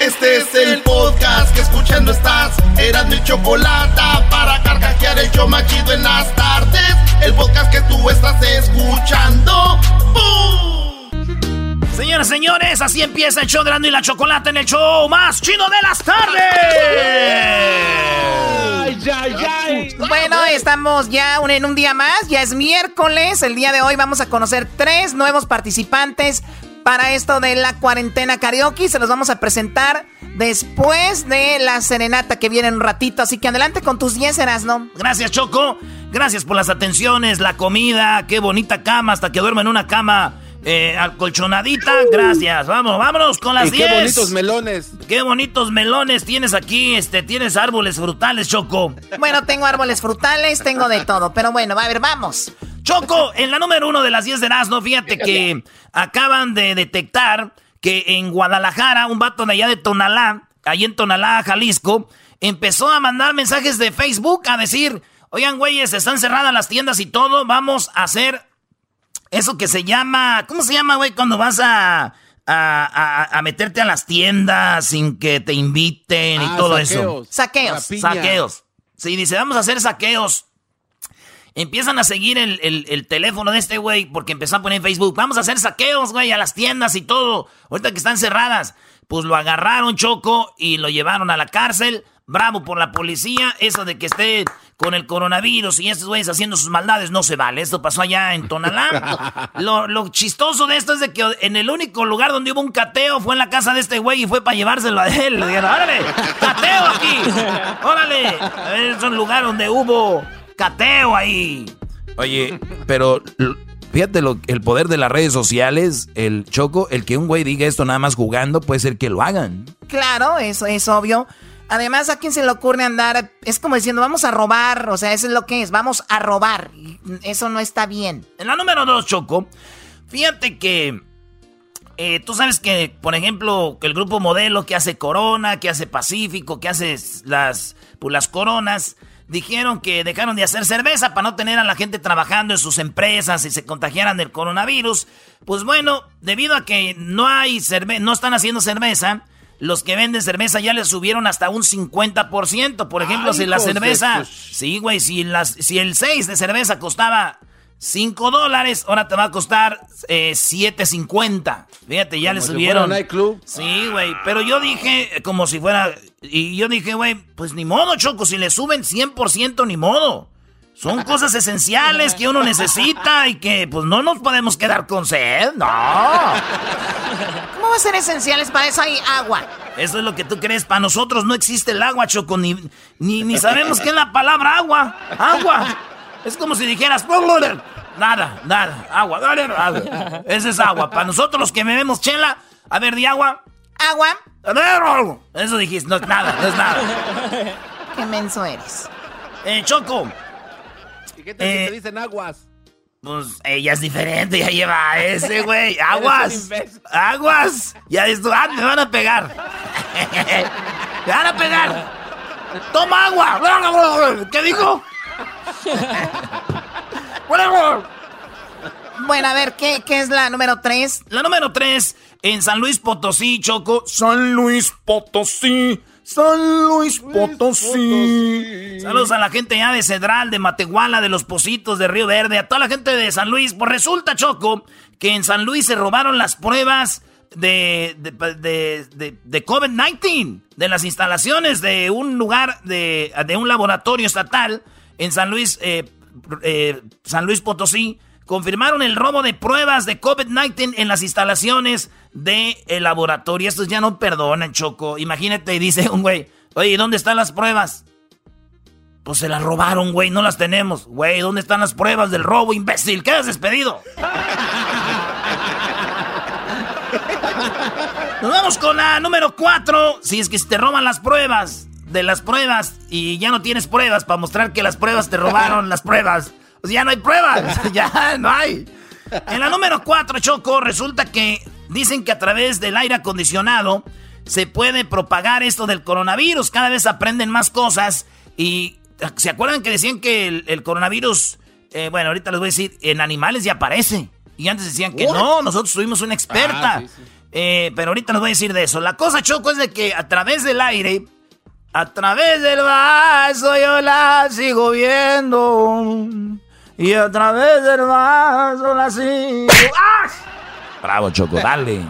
Este es el podcast que escuchando estás. Eran mi chocolate para carcajear el yo machido en las tardes. El podcast que tú estás escuchando. ¡Bum! Señoras, señores, así empieza el show de Erasmo y la Chocolate en el show más chido de las tardes. Bueno, estamos ya un- en un día más, ya es miércoles, el día de hoy vamos a conocer tres nuevos participantes para esto de la cuarentena karaoke, se los vamos a presentar después de la serenata que viene en un ratito, así que adelante con tus 10 ¿no? Gracias, Choco. Gracias por las atenciones, la comida, qué bonita cama, hasta que duermo en una cama eh, acolchonadita. Gracias. Vamos, vámonos con las Y 10. qué bonitos melones. Qué bonitos melones tienes aquí, este, tienes árboles frutales, Choco. Bueno, tengo árboles frutales, tengo de todo, pero bueno, a ver, vamos. Choco, en la número uno de las 10 de Erasmo, fíjate que acaban de detectar que en Guadalajara, un vato de allá de Tonalá, ahí en Tonalá, Jalisco, empezó a mandar mensajes de Facebook a decir, oigan, güeyes, están cerradas las tiendas y todo, vamos a hacer eso que se llama, ¿cómo se llama, güey? Cuando vas a, a, a- a meterte a las tiendas sin que te inviten y Ah, todo saqueos. eso. Saqueos. Saqueos. Sí, dice, vamos a hacer saqueos. Empiezan a seguir el, el- el teléfono de este güey porque empezó a poner en Facebook. Vamos a hacer saqueos, güey, a las tiendas y todo. Ahorita que están cerradas. Pues lo agarraron, Choco, y lo llevaron a la cárcel. Bravo por la policía. Eso de que esté con el coronavirus y estos güeyes haciendo sus maldades no se vale. Esto pasó allá en Tonalá. lo, lo chistoso de esto es de que en el único lugar donde hubo un cateo fue en la casa de este güey y fue para llevárselo a él. Le dijeron, órale, cateo aquí. Órale. Es un lugar donde hubo cateo ahí. Oye, pero fíjate lo, el poder de las redes sociales, el choco, el que un güey diga esto nada más jugando, puede ser que lo hagan. Claro, eso es obvio. Además, ¿a quién se le ocurre andar? Es como diciendo, vamos a robar, o sea, eso es lo que es, vamos a robar. Eso no está bien. En la número dos, Choco, fíjate que eh, tú sabes que, por ejemplo, que el grupo modelo que hace Corona, que hace Pacífico, que hace las, pues, las coronas, dijeron que dejaron de hacer cerveza para no tener a la gente trabajando en sus empresas y se contagiaran del coronavirus. Pues bueno, debido a que no hay cerve no están haciendo cerveza, los que venden cerveza ya les subieron hasta un 50%. Por ejemplo, Ay, si la cerveza... Sí, güey, si, las, si el 6 de cerveza costaba 5 dólares, ahora te va a costar eh, 7.50. Fíjate, ya le Como si subieron. fuera nightclub. Sí, güey, pero yo dije, como si fuera. Y yo dije, güey, pues ni modo, Choco, si le suben 100%, ni modo. Son cosas esenciales que uno necesita y que, pues, no nos podemos quedar con sed, no. ¿Cómo va a ser esenciales? Para eso hay agua. Eso es lo que tú crees. Para nosotros no existe el agua, Choco, ni, ni, ni sabemos qué es la palabra agua. Agua. Es como si dijeras. Nada, nada. Agua. agua. Ese es agua. Para nosotros los que bebemos chela, a ver, di agua. Agua. A ver, algo. Eso dijiste, no es nada, no es nada. Qué menso eres. Eh, Choco, ¿Y qué si Eh, te dicen aguas? pues ella es diferente, ya lleva ese, güey. Aguas. Aguas. Ya esto, ah, me van a pegar. me van a pegar. Toma agua. ¿Qué dijo? Bueno, a ver, ¿qué, qué es la número 3? La número 3, en San Luis Potosí, Choco. San Luis Potosí. San Luis Potosí. Saludos a la gente ya de Cedral, de Matehuala, de Los Positos, de Río Verde, a toda la gente de San Luis. Pues resulta, Choco, que en San Luis se robaron las pruebas de, de, de, de- de COVID-19, de las instalaciones de un lugar, de, de un laboratorio estatal en San Luis, eh, eh, San Luis Potosí, confirmaron el robo de pruebas de COVID-19 en las instalaciones del laboratorio. Estos ya no perdonan, Choco. Imagínate, dice un güey, oye, ¿dónde están las pruebas? Pues se las robaron, güey, no las tenemos. Güey, ¿dónde están las pruebas del robo, imbécil? Quedas despedido. Nos vamos con la número 4. Si es que te roban las pruebas de las pruebas y ya no tienes pruebas para mostrar que las pruebas te robaron las pruebas. Sea, ya no hay pruebas. ya no hay. En la número 4, Choco, resulta que dicen que a través del aire acondicionado se puede propagar esto del coronavirus. Cada vez aprenden más cosas y ¿se acuerdan que decían que el, el coronavirus, eh, bueno, ahorita les voy a decir, en animales ya aparece? Y antes decían que no, nosotros tuvimos una experta. Ah, sí, sí. Eh, pero ahorita les voy a decir de eso. La cosa, Choco, es de que a través del aire, a través del vaso yo la sigo viendo. Y a través del vaso la sigo... ¡Ah! Bravo, Choco, dale.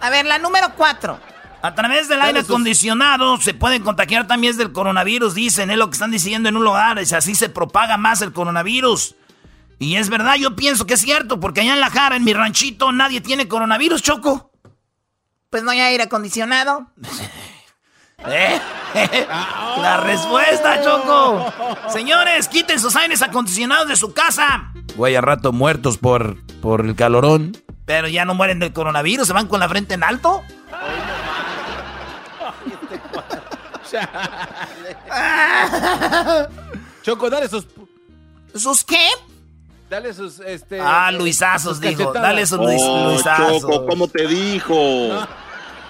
A ver, la número cuatro. A través del aire acondicionado se pueden contagiar también del coronavirus, dicen, es lo que están diciendo en un lugar, es así se propaga más el coronavirus. Y es verdad, yo pienso que es cierto, porque allá en La Jara, en mi ranchito, nadie tiene coronavirus, Choco. Pues no hay aire acondicionado. ¿Eh? La respuesta, Choco. Señores, quiten sus aires acondicionados de su casa. Güey, a rato muertos por, por el calorón. Pero ya no mueren del coronavirus, se van con la frente en alto. Choco, dale sus. ¿Sus qué? Dale sus. Este, Ah, eh, Luisazos, sus dijo. cachetadas. Dale sus Luis, Oh, Luisazos. Choco, ¿cómo te dijo?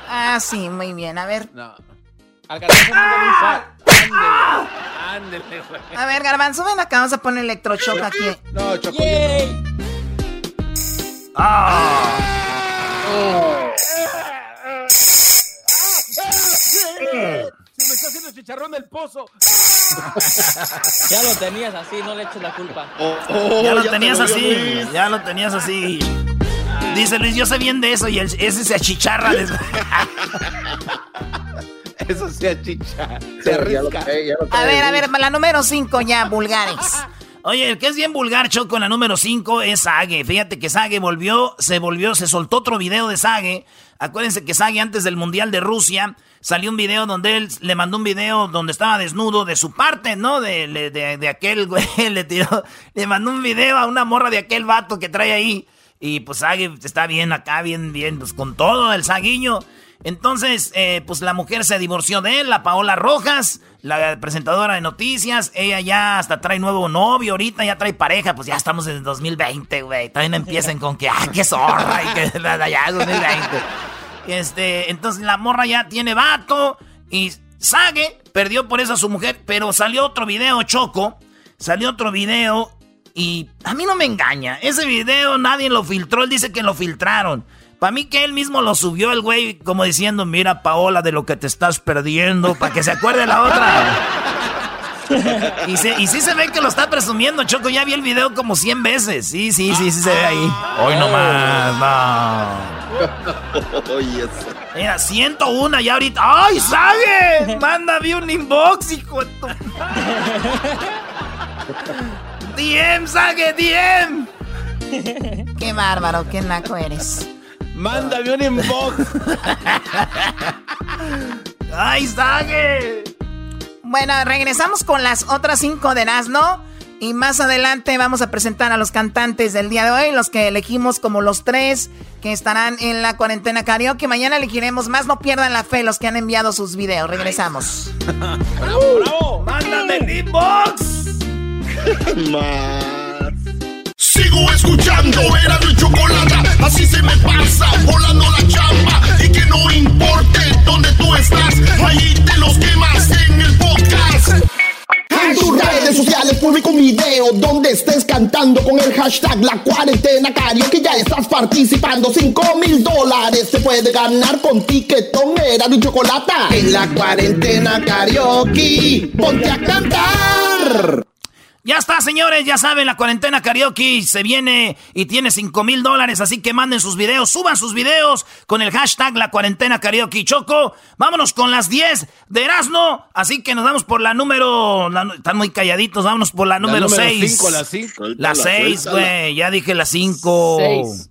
Ah, sí, muy bien. A ver. No. Al garbanzo mándale un fa- Ándele. Ándele, güey. A ver, Garbanzo, ven acá, vamos a poner electroshock aquí. No, Choco. Ah. Se me está haciendo chicharrón del pozo. Ya lo tenías así, no le eches la culpa. Oh, oh, Ya lo te tenías dolió, así, Luis. ya lo tenías así. Dice Luis, yo sé bien de eso y el- ese se achicharra. Eso se achicha. Se arrisca. A ver, a ver, la número cinco ya, vulgares. Oye, el que es bien vulgar, Choco, en la número 5 es Sage. Fíjate que Sage volvió, se volvió, se soltó otro video de Sage. Acuérdense que Sage antes del Mundial de Rusia salió un video donde él le mandó un video donde estaba desnudo de su parte, ¿no? De, de, de- de aquel güey, le tiró, le mandó un video a una morra de aquel vato que trae ahí. Y pues Sage está bien acá, bien, bien, pues con todo el saguiño. Entonces, eh, pues la mujer se divorció de él, la Paola Rojas, la presentadora de noticias. Ella ya hasta trae nuevo novio, ahorita ya trae pareja. Pues ya estamos en el 2020, güey. También empiecen con que, ah, qué zorra, y que ya es 2020. Este, entonces la morra ya tiene vato y Sage perdió por eso a su mujer, pero salió otro video, Choco. Salió otro video y a mí no me engaña. Ese video nadie lo filtró, él dice que lo filtraron. Para mí que él mismo lo subió el güey como diciendo, mira Paola de lo que te estás perdiendo, para que se acuerde la otra. Y, se- y sí se ve que lo está presumiendo, Choco. Ya vi el video como 100 veces. Sí, sí, sí, sí se ve ahí. Hoy nomás, no. Oye, eso. Mira, 101 ya ahorita. ¡Ay, Sage! Mándame un inbox, hijo de tu... DM, Sage, DM. Qué bárbaro, qué naco eres. Mándame un inbox. ¡Ay, Sage! Bueno, regresamos con las otras cinco de Nazno. Y más adelante vamos a presentar a los cantantes del día de hoy, los que elegimos como los tres que estarán en la cuarentena karaoke. Mañana elegiremos más, no pierdan la fe los que han enviado sus videos. Regresamos. ¡Mándame el inbox! Sigo escuchando, era mi chocolate, así se me pasa, volando la chamba, y que no importe dónde tú estás, ahí te los quemas en el podcast. En tus redes sociales publica un video donde estés cantando con el hashtag La Cuarentena Karaoke. Ya estás participando 5 mil dólares se puede ganar con tiquetón era de chocolate. En la cuarentena karaoke ponte a cantar Ya está, señores, ya saben, la cuarentena karaoke se viene y tiene 5 mil dólares, así que manden sus videos, suban sus videos con el hashtag la cuarentena karaoke choco. Vámonos con las 10 de Erasmo, así que nos vamos por la número, la- están muy calladitos, vámonos por la número 6. cinco, la cinco. La 6, güey, ya dije la 5. Seis.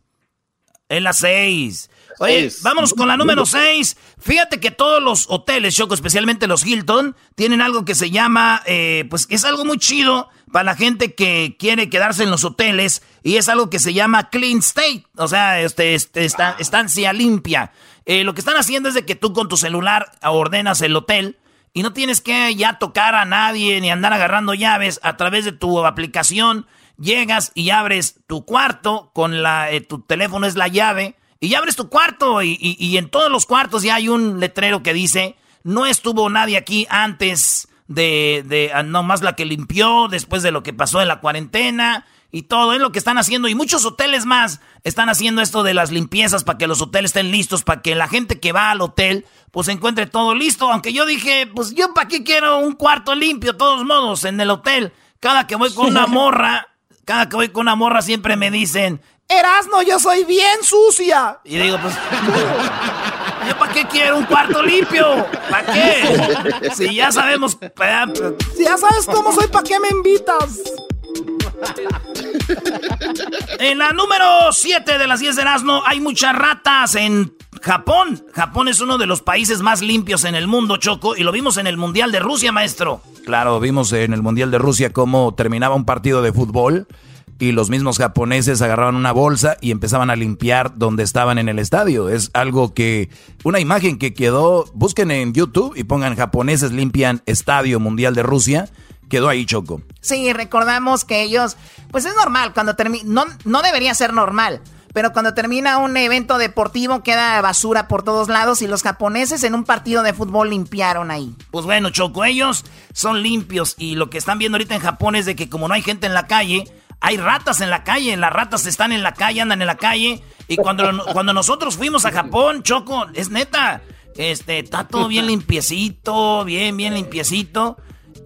Es la 6. Oye, vámonos con la número 6. Fíjate que todos los hoteles, Choco, especialmente los Hilton, tienen algo que se llama, eh, pues es algo muy chido para la gente que quiere quedarse en los hoteles y es algo que se llama clean state, o sea, este, este, esta- estancia limpia. Eh, lo que están haciendo es de que tú con tu celular ordenas el hotel y no tienes que ya tocar a nadie ni andar agarrando llaves a través de tu aplicación. Llegas y abres tu cuarto con la, eh, tu teléfono es la llave y ya abres tu cuarto y, y- y en todos los cuartos ya hay un letrero que dice no estuvo nadie aquí antes de, de ah, nomás la que limpió después de lo que pasó en la cuarentena y todo es lo que están haciendo y muchos hoteles más están haciendo esto de las limpiezas para que los hoteles estén listos, para que la gente que va al hotel pues encuentre todo listo, aunque yo dije, pues yo para qué quiero un cuarto limpio, de todos modos, en el hotel, cada que voy con una morra, cada que voy con una morra siempre me dicen, Erasno, yo soy bien sucia. Y digo, pues, ¿yo para qué quiero un cuarto limpio? ¿Para qué? Si ya sabemos, si ya sabes cómo soy, ¿para qué me invitas? En la número 7 de las 10 de Erasmo hay muchas ratas en Japón. Japón es uno de los países más limpios en el mundo, Choco, y lo vimos en el Mundial de Rusia, maestro. Claro, vimos en el Mundial de Rusia cómo terminaba un partido de fútbol y los mismos japoneses agarraban una bolsa y empezaban a limpiar donde estaban en el estadio. Es algo que, una imagen que quedó, busquen en YouTube y pongan japoneses limpian estadio Mundial de Rusia, quedó ahí Choco. Sí, recordamos que ellos, pues es normal, cuando termina, no, no debería ser normal, pero cuando termina un evento deportivo queda basura por todos lados y los japoneses en un partido de fútbol limpiaron ahí. Pues bueno, Choco, ellos son limpios y lo que están viendo ahorita en Japón es de que como no hay gente en la calle, hay ratas en la calle, las ratas están en la calle, andan en la calle y cuando, cuando nosotros fuimos a Japón, Choco, es neta, este, está todo bien limpiecito, bien, bien limpiecito.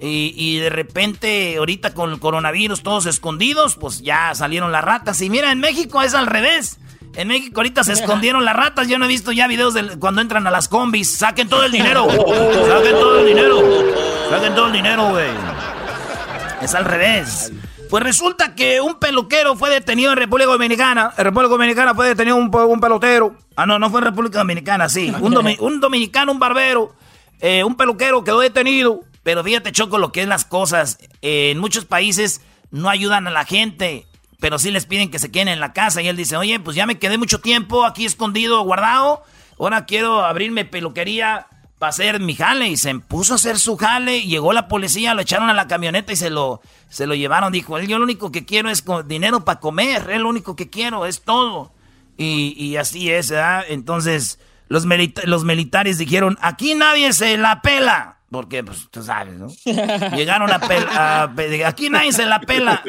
Y, de repente, ahorita con el coronavirus, todos escondidos, pues ya salieron las ratas. Y mira, en México es al revés. En México ahorita se escondieron las ratas. Yo no he visto ya videos de cuando entran a las combis. Saquen todo el dinero. Saquen todo el dinero. Saquen todo el dinero, güey. Es al revés. Pues resulta que un peluquero fue detenido en República Dominicana. En República Dominicana fue detenido un, un pelotero. Ah, no, no fue en República Dominicana, sí. Un, domi- un dominicano, un barbero, eh, un peluquero quedó detenido. Pero fíjate, Choco, lo que es las cosas. Eh, en muchos países no ayudan a la gente, pero sí les piden que se queden en la casa. Y él dice, oye, pues ya me quedé mucho tiempo aquí escondido, guardado. Ahora quiero abrirme peluquería para hacer mi jale. Y se puso a hacer su jale. Llegó la policía, lo echaron a la camioneta y se lo, se lo llevaron. Dijo, yo lo único que quiero es dinero para comer. Es lo único que quiero, es todo. Y, y así es, ¿verdad? Entonces, los, milita- los militares dijeron, aquí nadie se la pela. Porque, pues, tú sabes, ¿no? Llegaron a, Aquí nadie se la pela.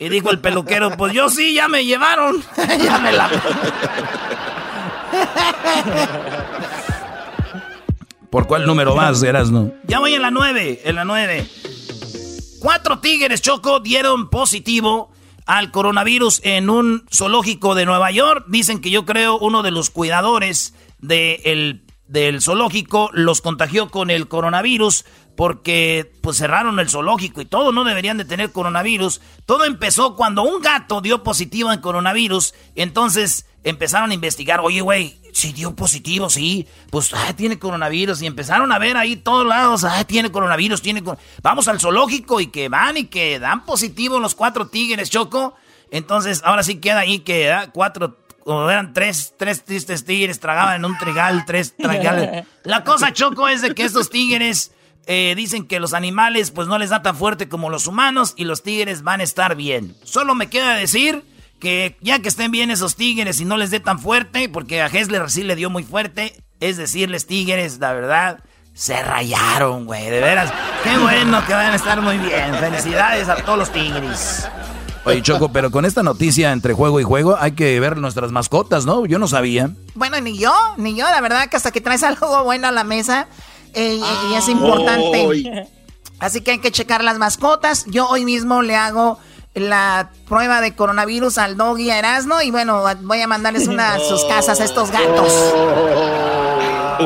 Y dijo el peluquero, pues yo sí, ya me llevaron. ya me la... ¿Por cuál número vas, Erasno? Ya voy en la 9, en la 9. Cuatro tigres, Choco, dieron positivo al coronavirus en un zoológico de Nueva York. Dicen que yo creo uno de los cuidadores de el- del zoológico los contagió con el coronavirus porque pues cerraron el zoológico y todo, no deberían de tener coronavirus. Todo empezó cuando un gato dio positivo en coronavirus, entonces empezaron a investigar, oye güey, si dio positivo, sí, pues ah, tiene coronavirus y empezaron a ver ahí todos lados, ah, tiene coronavirus, tiene cor- vamos al zoológico y que van y que dan positivo los cuatro tigres, Choco. Entonces, ahora sí queda ahí que ah, cuatro o eran tres, tres tristes tigres, tragaban en un trigal, tres trigales. La cosa, Choco, es de que estos tigres eh, dicen que los animales pues no les da tan fuerte como los humanos y los tigres van a estar bien. Solo me queda decir que ya que estén bien esos tigres y no les dé tan fuerte, porque a Hessler sí le dio muy fuerte, es decirles tigres, la verdad, se rayaron, güey, de veras. Qué bueno que van a estar muy bien. Felicidades a todos los tigres. Oye, Choco, pero con esta noticia entre juego y juego hay que ver nuestras mascotas, ¿no? Yo no sabía. Bueno, ni yo, ni yo, la verdad que hasta que traes algo bueno a la mesa, eh, y- y es importante. Así que hay que checar las mascotas. Yo hoy mismo le hago la prueba de coronavirus al doggy a Erasmo y bueno, voy a mandarles una a sus casas a estos gatos.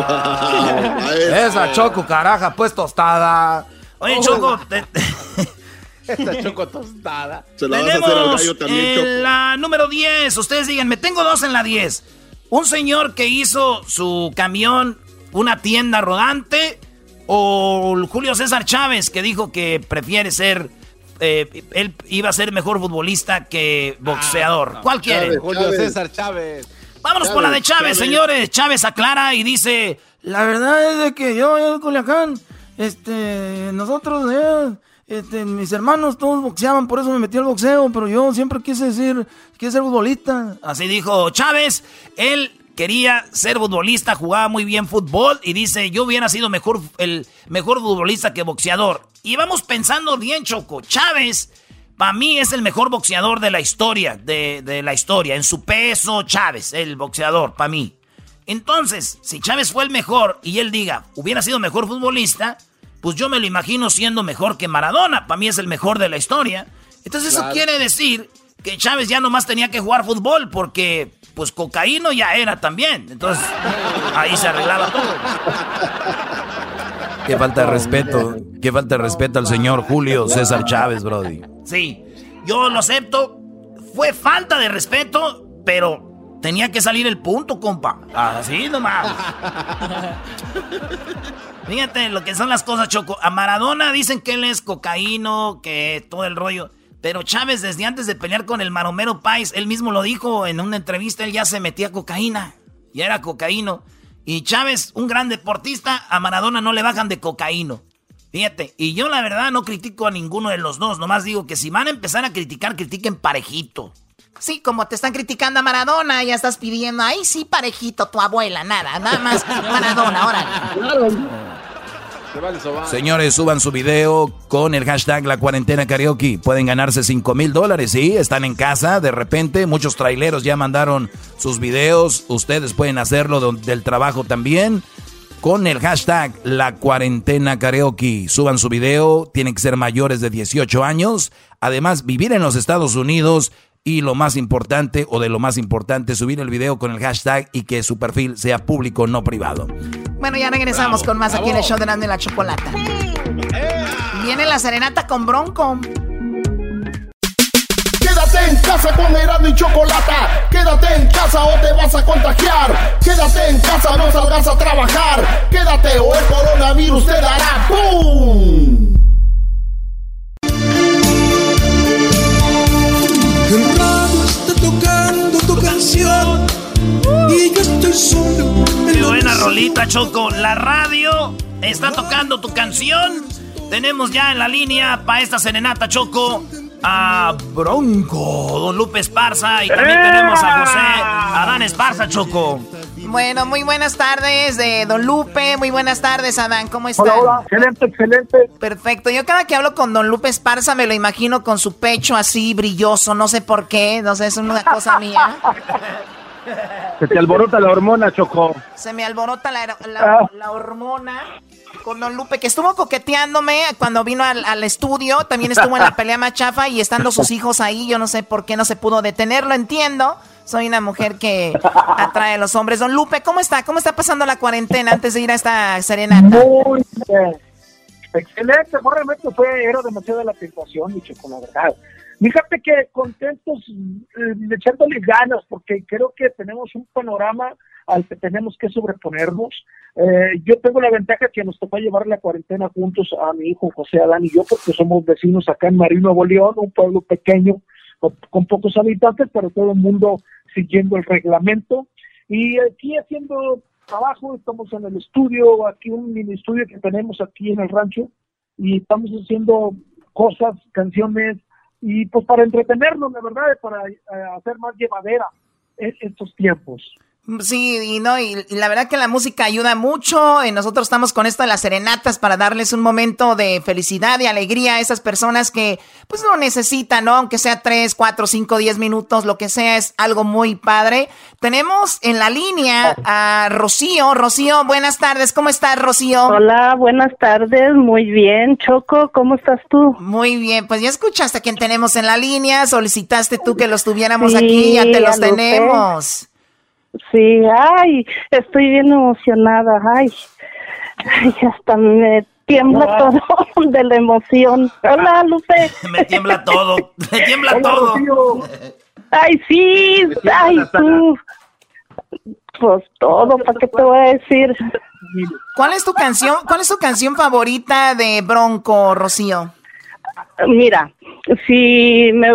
Esa Choco, caraja, pues tostada. Oye, Choco, Esta choco tostada. Se la vas a hacer al tenemos gallo también, en Choco. la número 10. Ustedes díganme, tengo dos en la 10. Un señor que hizo su camión una tienda rodante o Julio César Chávez que dijo que prefiere ser... eh, él iba a ser mejor futbolista que boxeador. ¿Cuál quiere? Chávez. Julio César Chávez. Vámonos por la de Chávez, Chávez. señores. Chávez aclara y dice... La verdad es de que yo, yo en Culiacán, este, nosotros, eh, este, mis hermanos todos boxeaban, por eso me metí al boxeo, pero yo siempre quise decir, quise ser futbolista. Así dijo Chávez. Él quería ser futbolista, jugaba muy bien fútbol y dice, yo hubiera sido mejor, el mejor futbolista que boxeador. Y vamos pensando bien, Choco. Chávez, para mí, es el mejor boxeador de la historia, de, de la historia. En su peso, Chávez, el boxeador, para mí. Entonces, si Chávez fue el mejor y él diga, hubiera sido mejor futbolista, pues yo me lo imagino siendo mejor que Maradona. Para mí es el mejor de la historia. Entonces eso quiere decir que Chávez ya nomás tenía que jugar fútbol porque pues cocaíno ya era también. Entonces ahí se arreglaba todo. Qué falta de respeto. Qué falta de respeto al señor Julio César Chávez, Brody. Sí, yo lo acepto. Fue falta de respeto, pero tenía que salir el punto, compa. Así nomás. Fíjate lo que son las cosas, Choco. A Maradona dicen que él es cocaíno, que todo el rollo. Pero Chávez, desde antes de pelear con el Maromero Pais, él mismo lo dijo en una entrevista, él ya se metía cocaína. Ya era cocaíno. Y Chávez, un gran deportista, a Maradona no le bajan de cocaíno. Fíjate, y yo la verdad no critico a ninguno de los dos, nomás digo que si van a empezar a criticar, critiquen parejito. Sí, como te están criticando a Maradona, ya estás pidiendo, ay, sí, parejito, tu abuela, nada, nada más Maradona, órale. Señores, suban su video con el hashtag La Cuarentena Karaoke. Pueden ganarse 5 mil dólares, ¿sí? Están en casa, de repente, muchos traileros ya mandaron sus videos. Ustedes pueden hacerlo del trabajo también. Con el hashtag La Cuarentena Karaoke. Suban su video, tienen que ser mayores de 18 años. Además, vivir en los Estados Unidos. Y lo más importante, o de lo más importante, subir el video con el hashtag y que su perfil sea público, no privado. Bueno, ya regresamos con más aquí en el show de Grande la Chocolata. Viene la serenata con Bronco. Quédate en casa con Erasmo y Chocolata. Quédate en casa o te vas a contagiar. Quédate en casa, no salgas a trabajar. Quédate o el coronavirus te dará ¡Pum! El radio está tocando tu canción y yo estoy solo. Qué buena rolita, Choco. La radio está tocando tu canción. Tenemos ya en la línea para esta serenata, Choco, a Bronco, Don Lupe Esparza. Y también tenemos a José Adán Esparza, Choco. Bueno, muy buenas tardes de Don Lupe, muy buenas tardes, Adán, ¿cómo? Hola, hola, excelente, excelente. Perfecto, yo cada que hablo con Don Lupe Esparza me lo imagino con su pecho así brilloso, no sé por qué, no sé, es una cosa mía. Se te alborota la hormona, Choco. Se me alborota la, Ah. la- la hormona con Don Lupe, que estuvo coqueteándome cuando vino al, al estudio, también estuvo en la pelea más chafa y estando sus hijos ahí, yo no sé por qué no se pudo detenerlo, entiendo. Soy una mujer que atrae a los hombres. Don Lupe, ¿cómo está? ¿Cómo está pasando la cuarentena antes de ir a esta serenata? Muy bien. Excelente, realmente fue, era demasiada la tentación, mi Choco, la verdad. Fíjate que contentos, eh, echándole ganas, porque creo que tenemos un panorama al que tenemos que sobreponernos. Eh, yo tengo la ventaja que nos tocó llevar la cuarentena juntos a mi hijo José Adán y yo, porque somos vecinos acá en Marín, Nuevo León, un pueblo pequeño con, con pocos habitantes, pero todo el mundo siguiendo el reglamento. Y aquí haciendo trabajo, estamos en el estudio, aquí un mini estudio que tenemos aquí en el rancho, y estamos haciendo cosas, canciones, y pues para entretenernos, la verdad, para eh, hacer más llevadera en estos tiempos. Sí, y no, y, y la verdad que la música ayuda mucho. Y nosotros estamos con esto de las serenatas para darles un momento de felicidad y alegría a esas personas que pues lo necesitan, ¿no? Aunque sea 3, 4, 5, 10 minutos, lo que sea, es algo muy padre. Tenemos en la línea a Rocío. Rocío, buenas tardes. ¿Cómo estás, Rocío? Hola, buenas tardes. Muy bien. Choco, ¿cómo estás tú? Muy bien, pues ya escuchaste a quién tenemos en la línea. Solicitaste tú que los tuviéramos Sí, aquí, ya te los Lupe. Sí, ay, estoy bien emocionada. Ay, ay hasta me tiembla todo de la emoción. Hola, Lupe. Me tiembla todo, me tiembla todo. Ay, sí, ay, tú. Pues todo, ¿para qué te voy a decir? ¿Cuál es tu canción? ¿Cuál es tu canción favorita de Bronco, Rocío? Mira, si me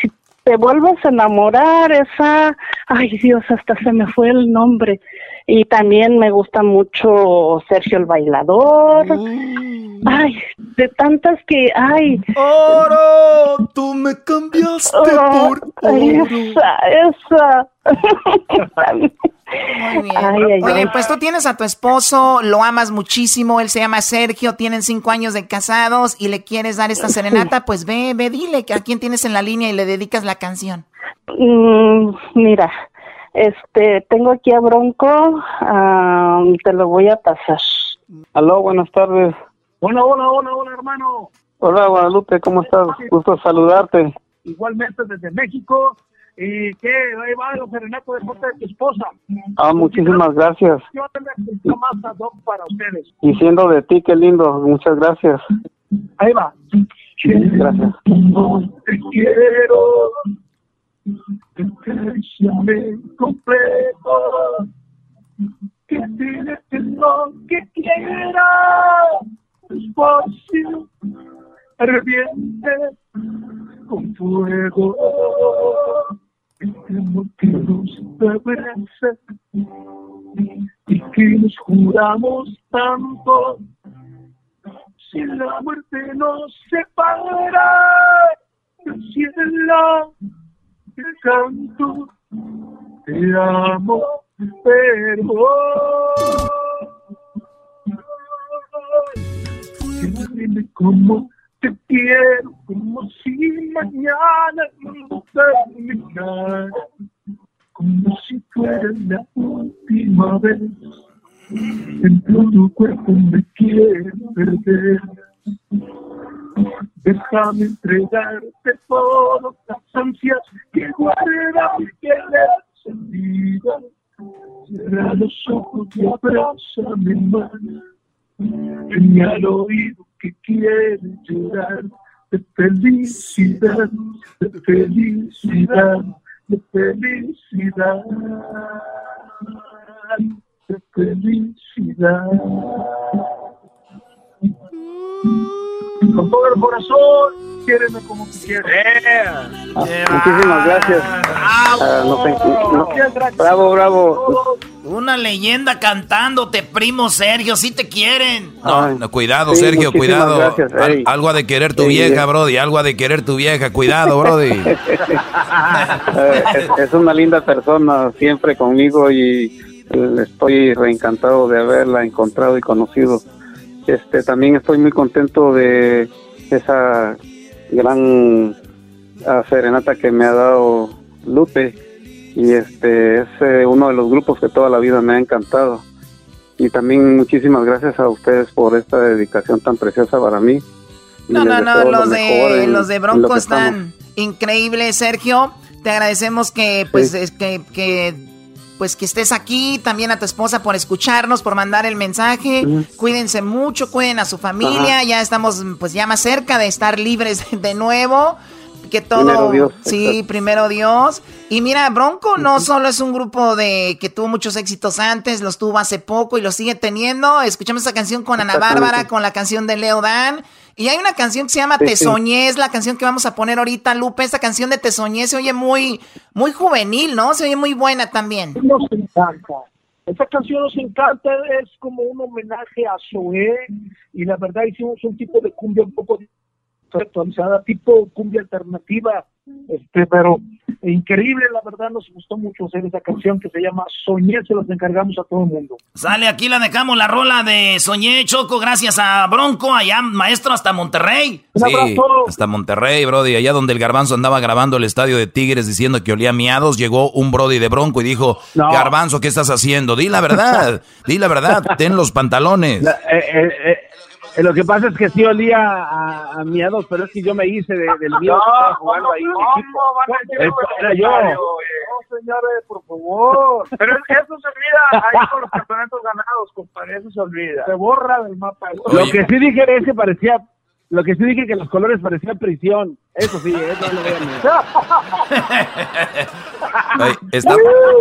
si te vuelves a enamorar, esa, ay Dios, hasta se me fue el nombre. Y también me gusta mucho Sergio el bailador. Ay, de tantas que, ay. Oro, tú me cambiaste Oh, por oro. esa, esa. Muy bien. Ay, ay, Oye, ay. pues tú tienes a tu esposo, lo amas muchísimo, él se llama Sergio, tienen cinco años de casados y le quieres dar esta serenata, pues ve, ve, dile que a quién tienes en la línea y le dedicas la canción. Mm, mira, este, tengo aquí a Bronco, ah, te lo voy a pasar. Aló, buenas tardes. Hola, hola, hola, hola, hermano. Hola, Guadalupe, ¿cómo estás? Gusto saludarte. Igualmente desde México. ¿Y qué? Ahí va el serenato de parte de tu esposa. Ah, muchísimas gracias. Yo más ad hoc para ustedes. Y siendo de ti, qué lindo. Muchas gracias. Ahí va. Gracias. Te quiero. Llame completo. Que tienes lo que quiera. Despacio. Arrepiente con fuego. Que motivos de abraza. Y que nos juramos tanto. Si la muerte nos separa del cielo, el canto, te amo, pero dime cómo te quiero, como si mañana no terminara, como si fuera la última vez. Dentro de tu cuerpo me quiero perder. Déjame entregarte todas las ansias que guarda mi querer sentida. Cierra los ojos y abrázame más. Ven al oído que quiere llorar de felicidad, de felicidad, de felicidad, de felicidad. Con todo el corazón, quiéreme como tú quieres. Muchísimas gracias. Ah, no sé, no- bravo, bravo. Una leyenda cantándote, primo Sergio, si te quieren. No, no, cuidado, Sí, Sergio, muchísimas cuidado. gracias, Al- algo ha de querer tu Sí, vieja, eh. Brody. Algo ha de querer tu vieja. Cuidado, Brody. Eh, es, es una linda persona siempre conmigo y eh, estoy reencantado de haberla encontrado y conocido. Este, también estoy muy contento de esa gran ah, serenata que me ha dado Lupe y este es eh, uno de los grupos que toda la vida me ha encantado y también muchísimas gracias a ustedes por esta dedicación tan preciosa para mí. No, no, no, lo los de, en- los de lo Bronco están increíbles, Sergio. Te agradecemos que, pues, es que, que, pues, que estés aquí. También a tu esposa por escucharnos, por mandar el mensaje. Cuídense mucho, cuiden a su familia. Ajá. Ya estamos, pues, ya más cerca de estar libres de nuevo. Que todo, Primero Dios, sí, exacto. primero Dios. Y mira, Bronco no solo es un grupo de que tuvo muchos éxitos antes, los tuvo hace poco y los sigue teniendo. Escuchamos esa canción con Ana. Bárbara, con la canción de Leo Dan. Y hay una canción que se llama Sí, Te. Soñé, es la canción que vamos a poner ahorita, Lupe. Esta canción de Te Soñé se oye muy, muy juvenil, ¿no? Se oye muy buena también. Nos encanta. Esta canción nos encanta, es como un homenaje a Zoé y la verdad hicimos un tipo de cumbia un poco actualizada, tipo cumbia alternativa, este, pero increíble, la verdad nos gustó mucho hacer esa canción que se llama Soñé, se las encargamos a todo el mundo. Sale, aquí la dejamos la rola de Soñé Choco, gracias a Bronco, allá maestro hasta Monterrey. Sí, hasta Monterrey, Brody, allá donde el Garbanzo andaba grabando el estadio de Tigres diciendo que olía miados, llegó un Brody de Bronco y dijo, Garbanzo, ¿qué estás haciendo? Di la verdad, di la verdad, ten los pantalones. La- eh, eh, eh, eh, lo que pasa es que sí olía a, a miados, pero es que yo me hice de- del miedo que estaba jugando ahí. mi equipo. Eso era yo. No, señores, por favor. Pero eso se olvida ahí con los campeonatos ganados, compadre, eso se olvida. Se borra del mapa. Lo que sí dije es que parecía, lo que sí dije que los colores parecían prisión. Eso sí, eso no lo está-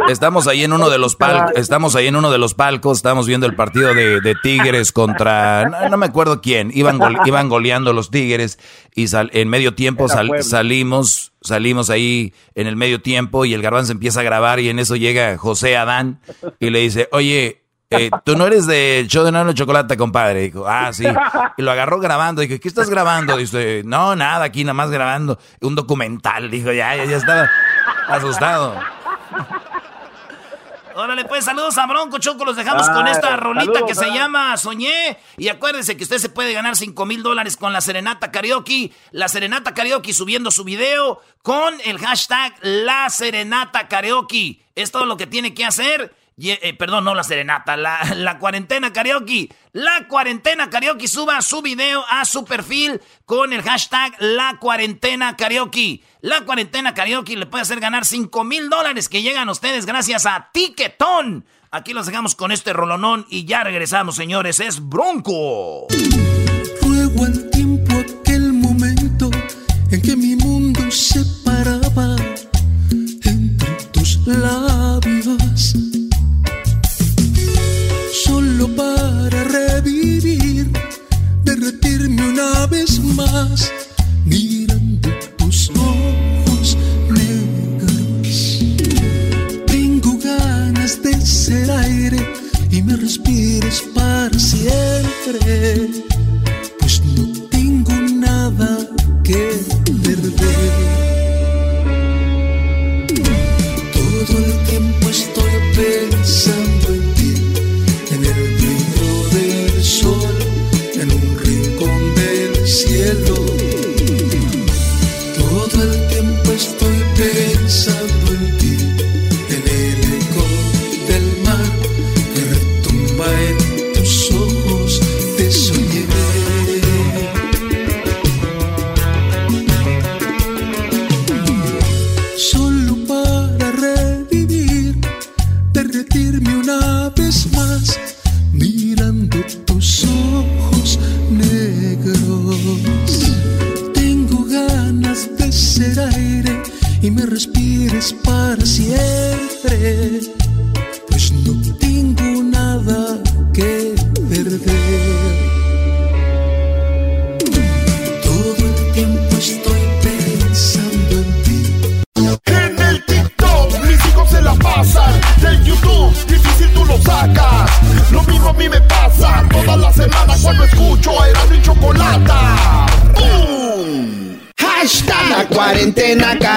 estamos ahí en uno de los palcos, estamos ahí en uno de los palcos, estamos viendo el partido de, de Tigres contra, no, no me acuerdo quién, iban, iban goleando los Tigres y sal- en medio tiempo sal- salimos, salimos ahí en el medio tiempo y el garbanzo empieza a grabar y en eso llega José Adán y le dice, oye, eh, tú no eres del show de Nano Chocolate, compadre. Dijo, ah, sí. Y lo agarró grabando. Dije, ¿qué estás grabando? Dice, no, nada, aquí nada más grabando un documental. Dijo, ya, ya, ya estaba asustado. Órale, pues saludos a Bronco Choco, los dejamos Ah, con esta rolita saludos, que se ah. llama Soñé. Y acuérdense que usted se puede ganar 5 mil dólares con la Serenata Karaoke. La Serenata Karaoke subiendo su video con el hashtag La Serenata Karaoke. Es todo lo que tiene que hacer. Eh, perdón, no la Serenata, la, cuarentena karaoke. La cuarentena karaoke suba su video a su perfil con el hashtag La cuarentena karaoke. La cuarentena karaoke le puede hacer ganar 5 mil dólares que llegan a ustedes gracias a Tiquetón. Aquí los dejamos con este rolonón y ya regresamos, señores. Es Bronco. Ruego al tiempo aquel momento en que mi mundo se paraba entre tus labios. Solo para revivir, derretirme una vez más, mirando tus ojos negros. Tengo ganas de ser aire y me respires para siempre pues no tengo nada que perder. Todo el tiempo estoy pensando en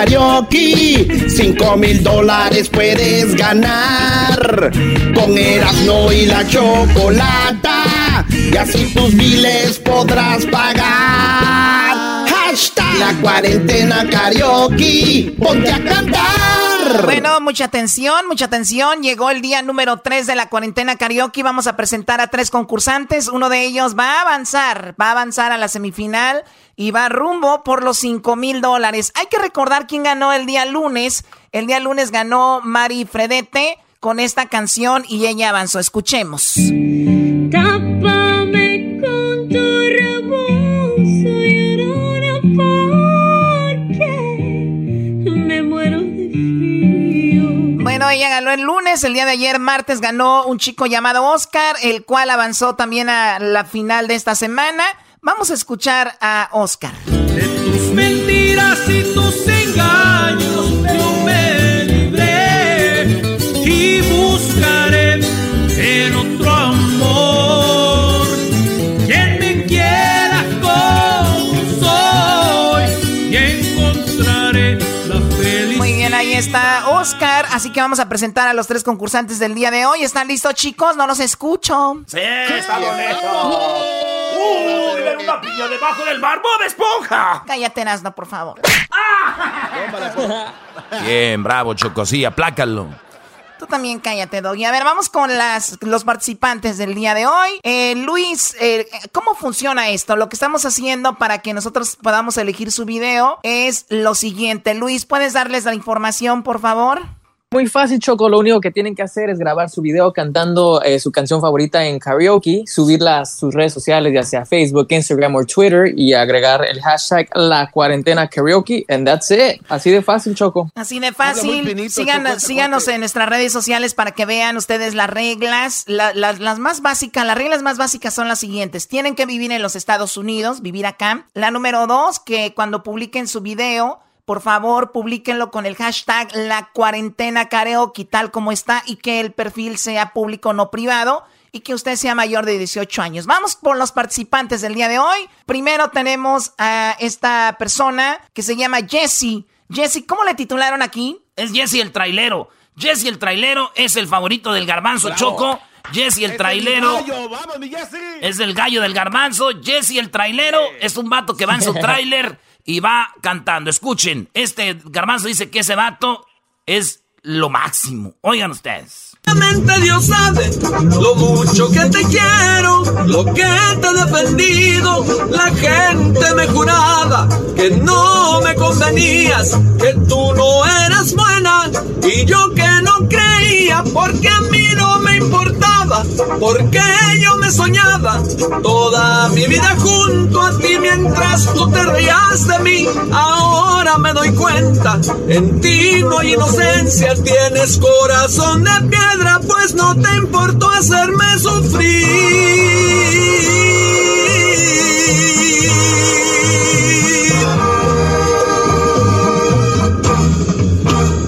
karaoke. 5 mil dólares puedes ganar. Con Erasmo y la chocolata. Y así tus biles podrás pagar. Hashtag la cuarentena karaoke. Ponte a cantar. Bueno, mucha atención, mucha atención. Llegó el día número 3 de la cuarentena karaoke. Vamos a presentar a tres concursantes. Uno de ellos va a avanzar, va a avanzar a la semifinal y va rumbo por los 5 mil dólares. Hay que recordar quién ganó el día lunes. El día lunes ganó Mari Fredete con esta canción y ella avanzó. Escuchemos. Tápame con tu rebozo llorona porque me muero de frío. Bueno, ella ganó el lunes, el día de ayer, martes, ganó un chico llamado Oscar, el cual avanzó también a la final de esta semana. Vamos a escuchar a Oscar. Tus mentiras y tus engaños así que vamos a presentar a los tres concursantes del día de hoy. ¿Están listos, chicos? No los escucho. Sí, estamos listos. ¡Uh! ¡Ver una piña debajo del mar! ¡Bob Esponja! Cállate, Nazno, por favor. Bien, bravo, Choco. Sí, aplácalo. Tú también cállate, Doggy. A ver, vamos con las, los participantes del día de hoy. Eh, Luis, eh, ¿cómo funciona esto? Lo que estamos haciendo para que nosotros podamos elegir su video es lo siguiente. Luis, ¿puedes darles la información, por favor? Muy fácil, Choco. Lo único que tienen que hacer es grabar su video cantando eh, su canción favorita en karaoke, subirla a sus redes sociales, ya sea Facebook, Instagram o Twitter, y agregar el hashtag la cuarentena karaoke, and that's it. Así de fácil, Choco. Así de fácil. Sigan- síganos en nuestras redes sociales para que vean ustedes las reglas. La- las, las más básicas, las reglas más básicas son las siguientes. Tienen que vivir en los Estados Unidos, vivir acá. La número dos, que cuando publiquen su video, por favor, publíquenlo con el hashtag la cuarentena karaoke, tal como está, y que el perfil sea público, no privado. Y que usted sea mayor de 18 años. Vamos por los participantes del día de hoy. Primero tenemos a esta persona que se llama Jesse. Jesse, ¿cómo le titularon aquí? Es Jesse el trailero. Jesse el trailero es el favorito del garbanzo Bravo. Choco. Jesse el trailero es el gallo del garbanzo. Jesse el trailero es un vato que va en su trailer y va cantando. Escuchen, este garbanzo dice que ese vato es lo máximo. Oigan ustedes. Dios sabe lo mucho que te quiero, lo que te he defendido. La gente me juraba que no me convenías, que tú no eras buena y yo que no creía, porque a mí no me importaba, porque yo me soñaba toda mi vida junto a ti mientras tú te reías de mí. Ahora me doy cuenta, en ti no hay inocencia, tienes corazón de piedra, pues no te importó hacerme sufrir.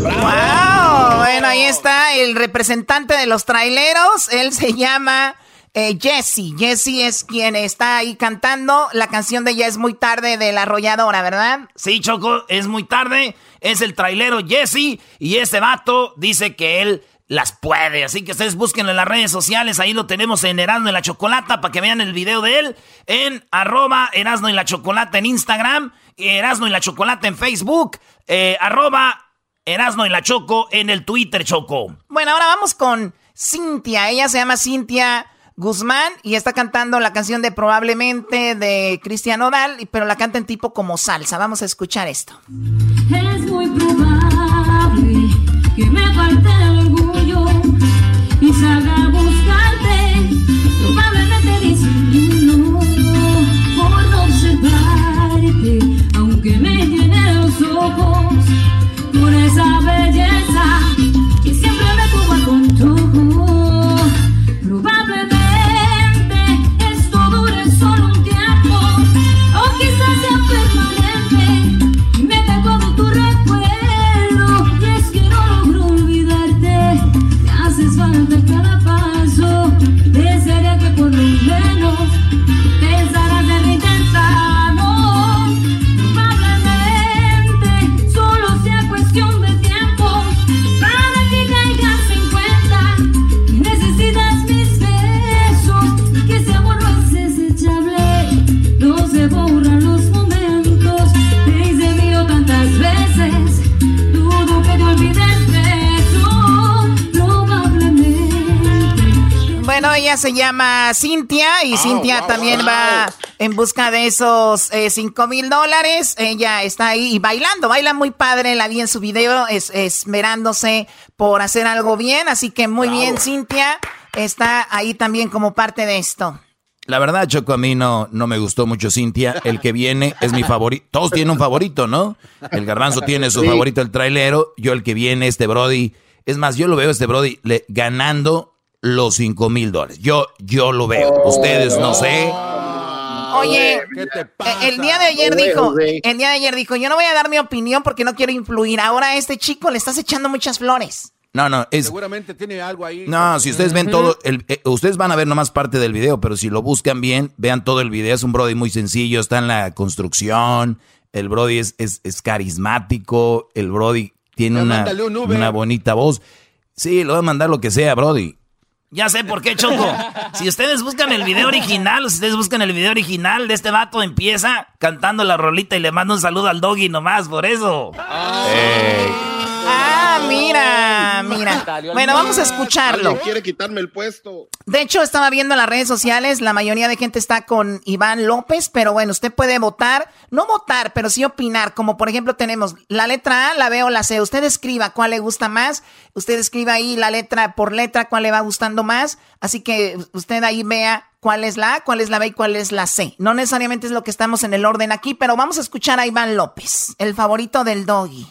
¡Wow! Bueno, ahí está el representante de los traileros. Él se llama eh, Jesse. Jesse es quien está ahí cantando la canción de Ya es muy tarde de la arrolladora, ¿verdad? Sí, Choco, es muy tarde. Es el trailero Jesse. Y este vato dice que él las puede. Así que ustedes búsquenlo en las redes sociales. Ahí lo tenemos en Erasmo y la Chocolata para que vean el video de él. En arroba Erasmo y la Chocolata en Instagram. Erasmo y la Chocolata en Facebook. eh, arroba Erasmo y la Choco en el Twitter, Choco. Bueno, ahora vamos con Cintia. Ella se llama Cintia Guzmán y está cantando la canción de Probablemente de Cristian Odal, pero la canta en tipo como salsa. Vamos a escuchar esto. Es muy probable que me falte ella se llama Cintia y Cintia también va en busca de esos 5 mil dólares. Ella está ahí y bailando, baila muy padre, la vi en su video, es, esmerándose por hacer algo bien. Así que muy bien, Cintia está ahí también como parte de esto. La verdad, Choco, a mí no, no me gustó mucho Cintia. El que viene es mi favorito. Todos tienen un favorito, ¿no? El garbanzo tiene su Sí. favorito, el trailero. Yo el que viene, este Brody. Es más, yo lo veo este Brody le- ganando los 5 mil dólares. Yo, yo lo veo. Ustedes no sé. Oye, eh, el día de ayer dijo, José. el día de ayer dijo, yo no voy a dar mi opinión porque no quiero influir. Ahora a este chico le estás echando muchas flores. No, no, es... Seguramente tiene algo ahí. No, si ustedes ven todo, el- eh, ustedes van a ver nomás parte del video, pero si lo buscan bien, vean todo el video. Es un Brody muy sencillo, está en la construcción, el Brody es, es, es carismático, el Brody tiene una, un una bonita voz. Sí, le voy a mandar lo que sea, Brody. Ya sé por qué, Choco. Si ustedes buscan el video original, si ustedes buscan el video original de este vato, empieza cantando la rolita y le manda un saludo al doggy nomás, por eso. Ah, mira, mira. Bueno, vamos a escucharlo. Alguien quiere quitarme el puesto. De hecho, estaba viendo en las redes sociales, la mayoría de gente está con Iván López, pero bueno, usted puede votar, no votar, pero sí opinar, como por ejemplo tenemos la letra A, la B o la C. Usted escriba cuál le gusta más, usted escriba ahí la letra por letra, cuál le va gustando más, así que usted ahí vea cuál es la A, cuál es la B y cuál es la C. No necesariamente es lo que estamos en el orden aquí, pero vamos a escuchar a Iván López, el favorito del doggy.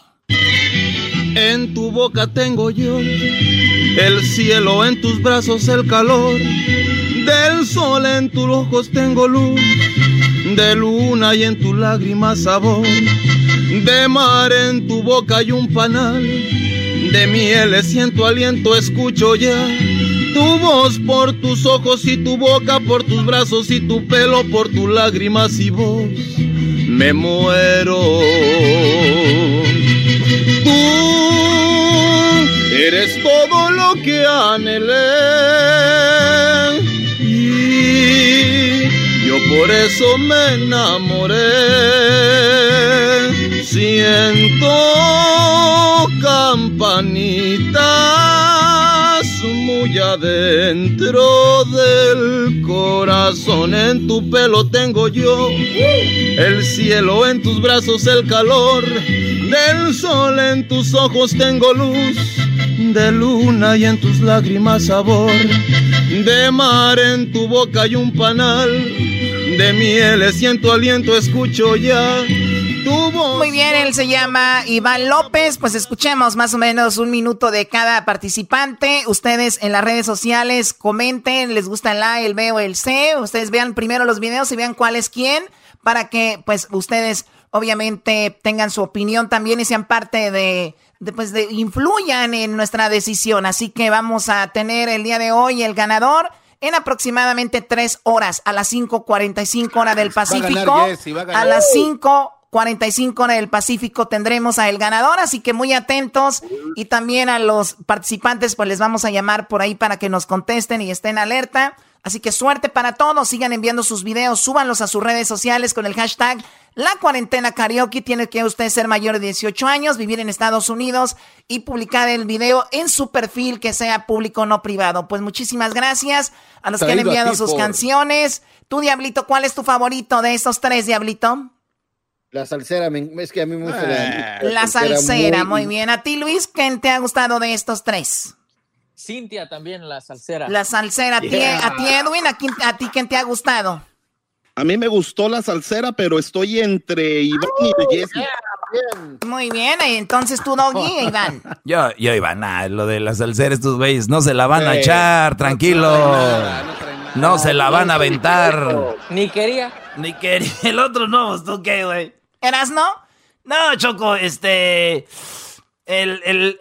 En tu boca tengo yo el cielo, en tus brazos el calor. Del sol en tus ojos tengo luz, de luna y en tus lágrimas sabor. De mar en tu boca hay un panal, de mieles siento aliento, escucho ya. Tu voz por tus ojos y tu boca por tus brazos y tu pelo por tus lágrimas y voz. Me muero. Tú. Eres todo lo que anhelé. Y yo por eso me enamoré. Siento campanitas muy adentro del corazón. En tu pelo tengo yo el cielo, en tus brazos el calor. Del sol en tus ojos tengo luz, de luna y en tus lágrimas sabor. De mar en tu boca hay un panal, de mieles siento aliento, escucho ya. Muy bien, él se llama Iván López. Pues escuchemos más o menos un minuto de cada participante. Ustedes en las redes sociales comenten, les gusta el A, el B o el C. Ustedes vean primero los videos y vean cuál es quién para que pues ustedes obviamente tengan su opinión también y sean parte de, de, pues de influyan en nuestra decisión. Así que vamos a tener el día de hoy el ganador en aproximadamente tres horas a las 5:45 hora del Va a ganar Pacífico. A las 5:45 hora del Pacífico tendremos a el ganador, así que muy atentos y también a los participantes pues les vamos a llamar por ahí para que nos contesten y estén alerta. Así que suerte para todos, sigan enviando sus videos, súbanlos a sus redes sociales con el hashtag La Cuarentena Karaoke. Tiene que usted ser mayor de 18 años, vivir en Estados Unidos y publicar el video en su perfil que sea público no privado. Pues muchísimas gracias a los que han enviado ti sus por- canciones. Tú, Diablito, ¿cuál es tu favorito de estos tres, Diablito? La salsera, es que a mí me gusta la, La salsera, muy bien. A ti, Luis, ¿quién te ha gustado de estos tres? Cintia también, la salsera. La salsera. A ti, Yeah. a ti, Edwin, ¿a, quién- a ti quién te ha gustado? A mí me gustó la salsera, pero estoy entre Iván y Jessy. Muy bien, entonces tú, Doggy, Iván. Yo, yo iba, nah, lo de la salsera, estos güeyes no se la van a echar, tranquilo. No se la van a aventar. Ni quería. Ni quería. El otro no, ¿tú qué, güey? ¿Eras no? No, Choco, este. El. el...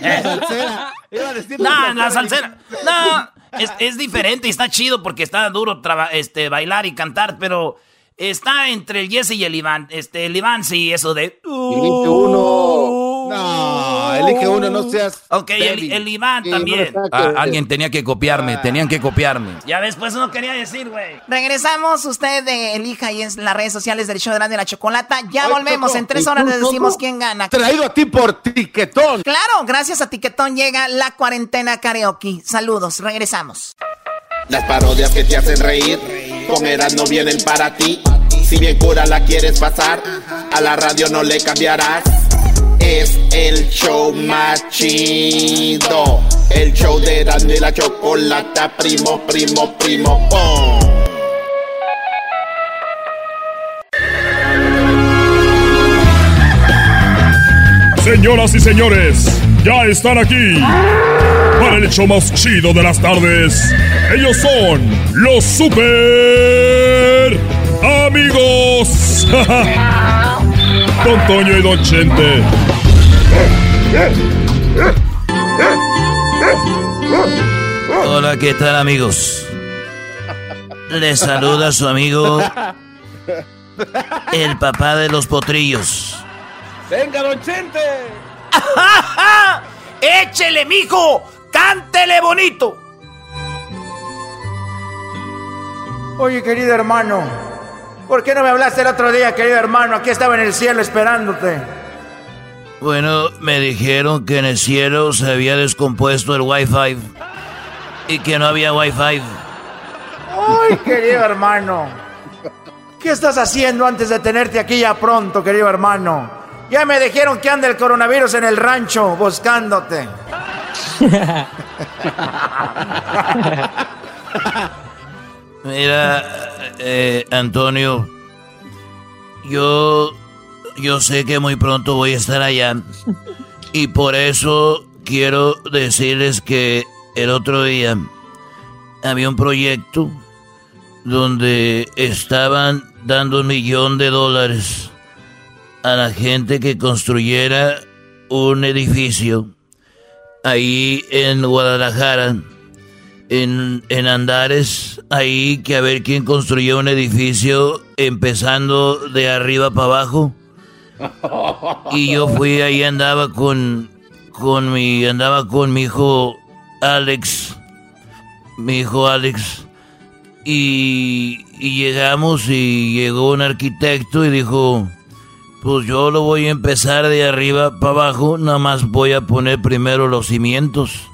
La salsera. Iba a decir No, la salsera. No, es, es diferente y está chido porque está duro traba- este, bailar y cantar, pero está entre el Jesse y el Iván. Este, el Iván sí, eso de. Elige uno. No, elige uno, no seas. Ok, el, el Iván Sí, también. Ah, alguien tenía que copiarme, tenían que copiarme. Ya ves, pues no quería decir, güey. Regresamos, usted eh, elija ahí en las redes sociales del show de Grande la Chocolata. Ya Ay, volvemos, Choco, en tres ¿y horas les decimos Choco? quién gana. Traído a ti por tiquetón. Claro, gracias a Tiquetón llega la cuarentena karaoke. Saludos, regresamos. Las parodias que te hacen reír, con Eras no vienen para ti. Si bien cura la quieres pasar, a la radio no le cambiarás. Es el show más chido. El show de y la chocolata, primo, primo, primo, pum. Señoras y señores, ya están aquí para el hecho más chido de las tardes. Ellos son los super amigos. Don Toño y Don Chente. Hola, ¿qué tal amigos? Les saluda su amigo, el papá de los potrillos. Venga, don Chente. ¡Échele, mijo! ¡Cántele bonito! Oye, querido hermano, ¿por qué no me hablaste el otro día, querido hermano? Aquí estaba en el cielo esperándote. Bueno, me dijeron que en el cielo se había descompuesto el Wi-Fi y que no había Wi-Fi. Ay, querido hermano. ¿Qué estás haciendo antes de tenerte aquí ya pronto, querido hermano? Ya me dijeron que anda el coronavirus en el rancho buscándote. Mira, eh, Antonio, yo, yo sé que muy pronto voy a estar allá y por eso quiero decirles que el otro día había un proyecto donde estaban dando un millón de dólares a la gente que construyera un edificio ahí en Guadalajara, en, en Andares, ahí que a ver quién construyó un edificio empezando de arriba para abajo. Y yo fui ahí andaba con con mi andaba con mi hijo Alex, mi hijo Alex y, y llegamos y llegó un arquitecto y dijo, pues yo lo voy a empezar de arriba para abajo, nada más voy a poner primero los cimientos.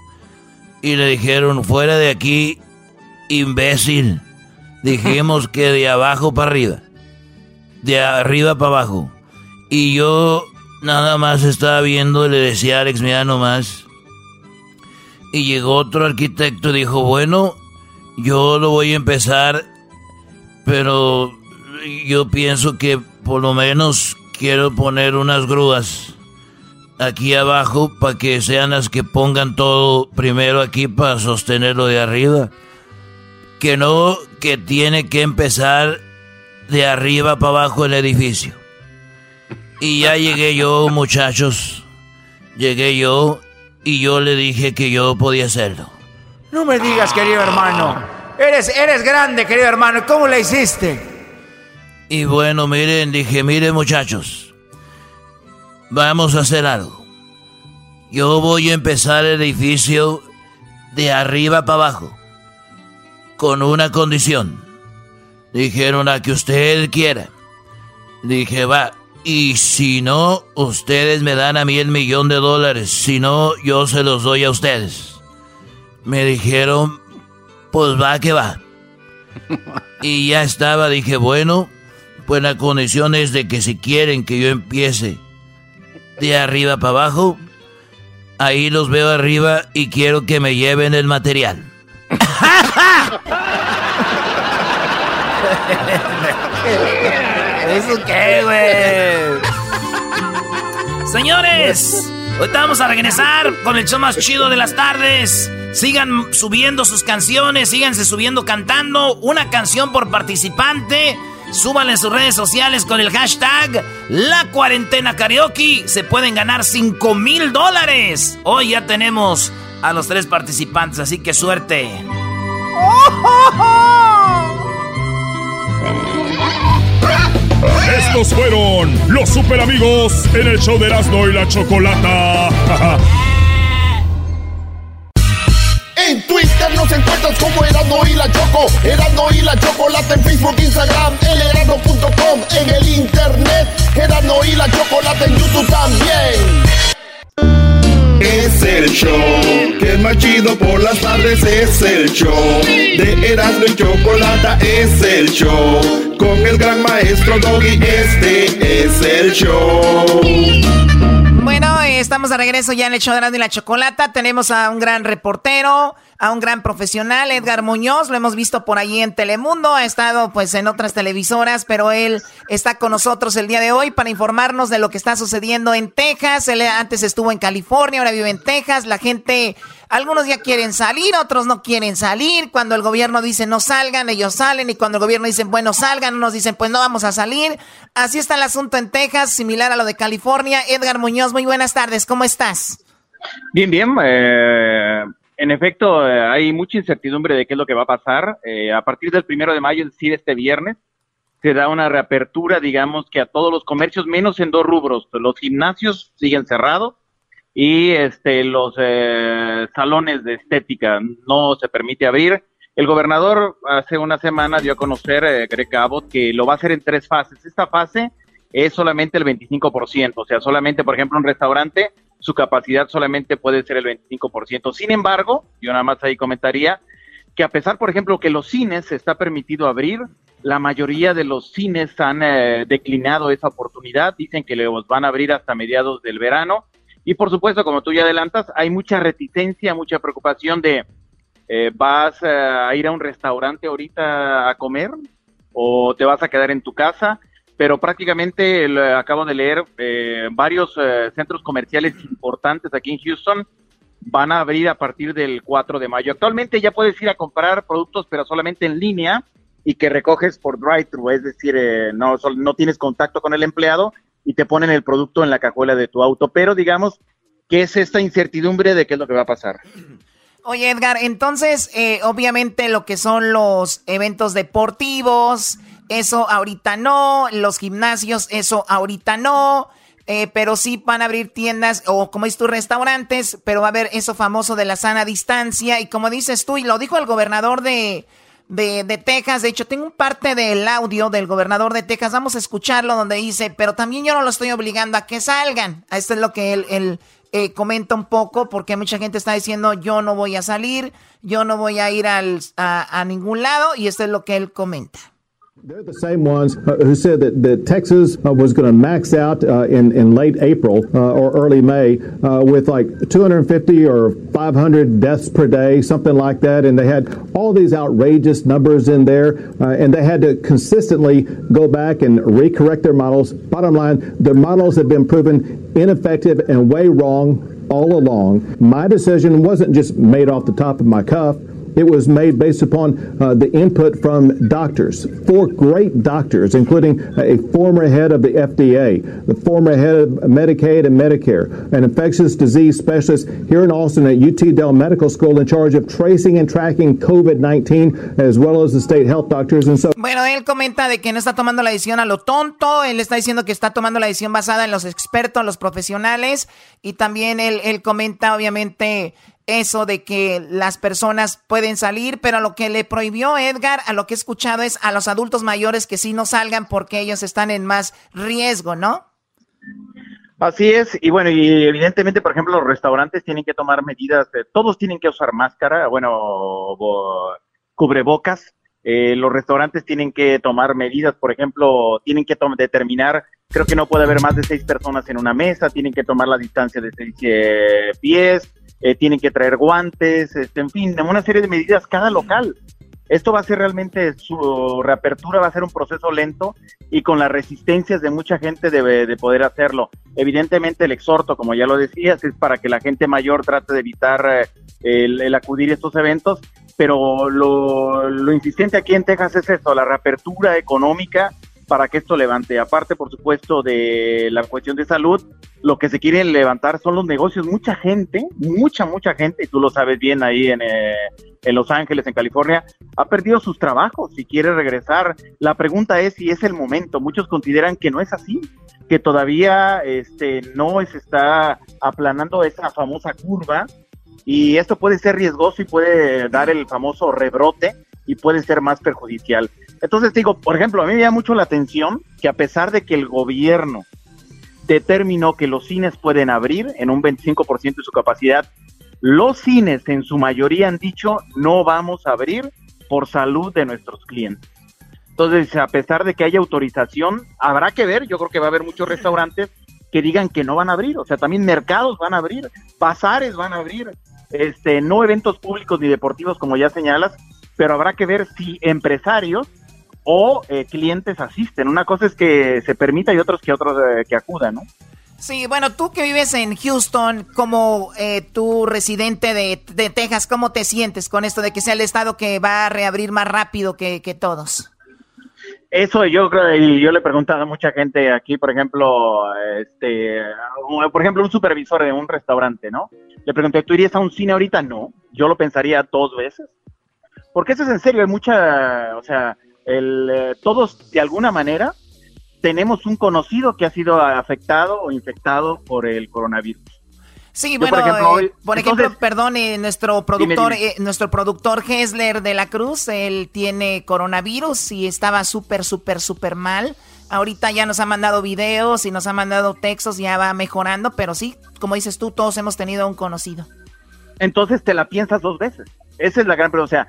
Y le dijeron, fuera de aquí, imbécil. Dijimos que de abajo para arriba. De arriba para abajo. Y yo nada más estaba viendo le decía a Alex, mira nomás. Y llegó otro arquitecto y dijo, bueno, yo lo voy a empezar, pero yo pienso que por lo menos quiero poner unas grúas aquí abajo para que sean las que pongan todo primero aquí para sostenerlo de arriba. Que no, que tiene que empezar de arriba para abajo el edificio. Y ya llegué yo, muchachos. Llegué yo y yo le dije que yo podía hacerlo. No me digas, querido hermano. Eres, eres grande, querido hermano. ¿Cómo le hiciste? Y bueno, miren, dije, miren muchachos, vamos a hacer algo. Yo voy a empezar el edificio de arriba para abajo, con una condición. Dijeron a que usted quiera. Dije, va, y si no, ustedes me dan a mí el millón de dólares. Si no, yo se los doy a ustedes. Me dijeron, pues va que va. Y ya estaba, dije, bueno, pues la condición es de que si quieren que yo empiece de arriba para abajo, ahí los veo arriba y quiero que me lleven el material. ¿Eso qué, güey? Señores, ahorita vamos a regresar con el show más chido de las tardes. Sigan subiendo sus canciones, síganse subiendo cantando una canción por participante. Súbanle en sus redes sociales con el hashtag La Cuarentena Karaoke. Se pueden ganar 5 mil dólares. Hoy ya tenemos a los tres participantes, así que suerte. Estos fueron los super amigos en el show de Erasmo y la Chocolata. En Twitter nos encuentras como Erasmo y la Choco. Erasmo y la Chocolata en Facebook, Instagram, elerasmo.com. En el internet, Erasmo y la Chocolata en YouTube también. Es el show que es más chido por las tardes. Es el show de Erasmo y Chocolata. Es el show con el gran maestro Doggy. Este es el show. Bueno, estamos de regreso ya en el show de y la Chocolata. Tenemos a un gran reportero, a un gran profesional, Edgar Muñoz. Lo hemos visto por allí en Telemundo. Ha estado pues en otras televisoras, pero él está con nosotros el día de hoy para informarnos de lo que está sucediendo en Texas. Él antes estuvo en California, ahora vive en Texas. La gente, algunos ya quieren salir, otros no quieren salir. Cuando el gobierno dice no salgan, ellos salen. Y cuando el gobierno dice bueno salgan, nos dicen pues no vamos a salir. Así está el asunto en Texas, similar a lo de California. Edgar Muñoz, muy buenas tardes. ¿Cómo estás? Bien, bien. eh, en efecto, eh, hay mucha incertidumbre de qué es lo que va a pasar. Eh, a partir del primero de mayo, es decir, este viernes, se da una reapertura, digamos que a todos los comercios, menos en dos rubros. Los gimnasios siguen cerrados y este, los eh, salones de estética no se permite abrir. El gobernador hace una semana dio a conocer, eh, Greg Abbott, que lo va a hacer en tres fases. Esta fase es solamente el 25%, o sea, solamente, por ejemplo, un restaurante, su capacidad solamente puede ser el 25%. Sin embargo, yo nada más ahí comentaría que a pesar, por ejemplo, que los cines se está permitido abrir, la mayoría de los cines han eh, declinado esa oportunidad, dicen que los van a abrir hasta mediados del verano. Y por supuesto, como tú ya adelantas, hay mucha reticencia, mucha preocupación de, eh, ¿vas eh, a ir a un restaurante ahorita a comer o te vas a quedar en tu casa? Pero prácticamente acabo de leer eh, varios eh, centros comerciales importantes aquí en Houston van a abrir a partir del 4 de mayo. Actualmente ya puedes ir a comprar productos, pero solamente en línea y que recoges por drive-thru, es decir, eh, no, no tienes contacto con el empleado y te ponen el producto en la cajuela de tu auto. Pero digamos que es esta incertidumbre de qué es lo que va a pasar. Oye, Edgar, entonces, eh, obviamente lo que son los eventos deportivos, eso ahorita no, los gimnasios, eso ahorita no, eh, pero sí van a abrir tiendas o como dices tú, restaurantes, pero va a haber eso famoso de la sana distancia y como dices tú, y lo dijo el gobernador de, de, Texas, de hecho tengo un parte del audio del gobernador de Texas, vamos a escucharlo donde dice, pero también yo no lo estoy obligando a que salgan, esto es lo que él... él eh, comenta un poco porque mucha gente está diciendo yo no voy a salir, yo no voy a ir al, a, a ningún lado y esto es lo que él comenta. They're the same ones uh, who said that, that Texas uh, was going to max out uh, in, in late April uh, or early May uh, with like 250 or 500 deaths per day, something like that. And they had all these outrageous numbers in there, uh, and they had to consistently go back and recorrect their models. Bottom line, their models have been proven ineffective and way wrong all along. My decision wasn't just made off the top of my cuff. It was made based upon uh, the input from doctors, four great doctors, including a former head of the FDA, the former head of Medicaid and Medicare, an infectious disease specialist here in Austin at UT Dell Medical School in charge of tracing and tracking COVID 19, as well as the state health doctors. And so Bueno, él comenta de que no está tomando la decisión a lo tonto, él está diciendo que está tomando la decisión basada en los expertos, los profesionales, y también él, él comenta obviamente eso de que las personas pueden salir, pero lo que le prohibió Edgar, a lo que he escuchado es a los adultos mayores que sí no salgan porque ellos están en más riesgo, ¿no? Así es, y bueno, y evidentemente, por ejemplo, los restaurantes tienen que tomar medidas, eh, todos tienen que usar máscara, bueno, bo- cubrebocas, eh, los restaurantes tienen que tomar medidas, por ejemplo, tienen que determinar, creo que no puede haber más de seis personas en una mesa, tienen que tomar la distancia de seis eh, pies, eh, tienen que traer guantes, este, en fin, una serie de medidas cada local. Esto va a ser realmente, su reapertura va a ser un proceso lento y con las resistencias de mucha gente debe de poder hacerlo. Evidentemente el exhorto, como ya lo decías, es para que la gente mayor trate de evitar eh, el, el acudir a estos eventos, pero lo, lo insistente aquí en Texas es eso, la reapertura económica para que esto levante. Aparte, por supuesto, de la cuestión de salud, lo que se quiere levantar son los negocios. Mucha gente, mucha, mucha gente, y tú lo sabes bien ahí en, eh, en Los Ángeles, en California, ha perdido sus trabajos y quiere regresar. La pregunta es si es el momento. Muchos consideran que no es así, que todavía este, no se está aplanando esa famosa curva y esto puede ser riesgoso y puede dar el famoso rebrote y puede ser más perjudicial. Entonces digo, por ejemplo, a mí me llama mucho la atención que a pesar de que el gobierno determinó que los cines pueden abrir en un 25% de su capacidad, los cines en su mayoría han dicho no vamos a abrir por salud de nuestros clientes. Entonces, a pesar de que haya autorización, habrá que ver, yo creo que va a haber muchos restaurantes que digan que no van a abrir, o sea, también mercados van a abrir, bazares van a abrir, este, no eventos públicos ni deportivos como ya señalas, pero habrá que ver si empresarios o eh, clientes asisten. Una cosa es que se permita y otros que otros eh, que acudan, ¿no? Sí, bueno, tú que vives en Houston, como eh, tú residente de, de Texas, ¿cómo te sientes con esto de que sea el estado que va a reabrir más rápido que, que todos? Eso yo creo, y yo le he preguntado a mucha gente aquí, por ejemplo, este, por ejemplo, un supervisor de un restaurante, ¿no? Le pregunté, ¿tú irías a un cine ahorita? No, yo lo pensaría dos veces. Porque eso es en serio, hay mucha, o sea, el, eh, todos de alguna manera tenemos un conocido que ha sido afectado o infectado por el coronavirus. Sí, Yo, bueno, por ejemplo, eh, por entonces- ejemplo, perdón, eh, nuestro productor, dime. eh, nuestro productor Hessler de la Cruz, él tiene coronavirus y estaba súper, súper, súper mal. Ahorita ya nos ha mandado videos y nos ha mandado textos, ya va mejorando, pero sí, como dices tú, todos hemos tenido un conocido. entonces te la piensas dos veces. Esa es la gran pregunta. O sea,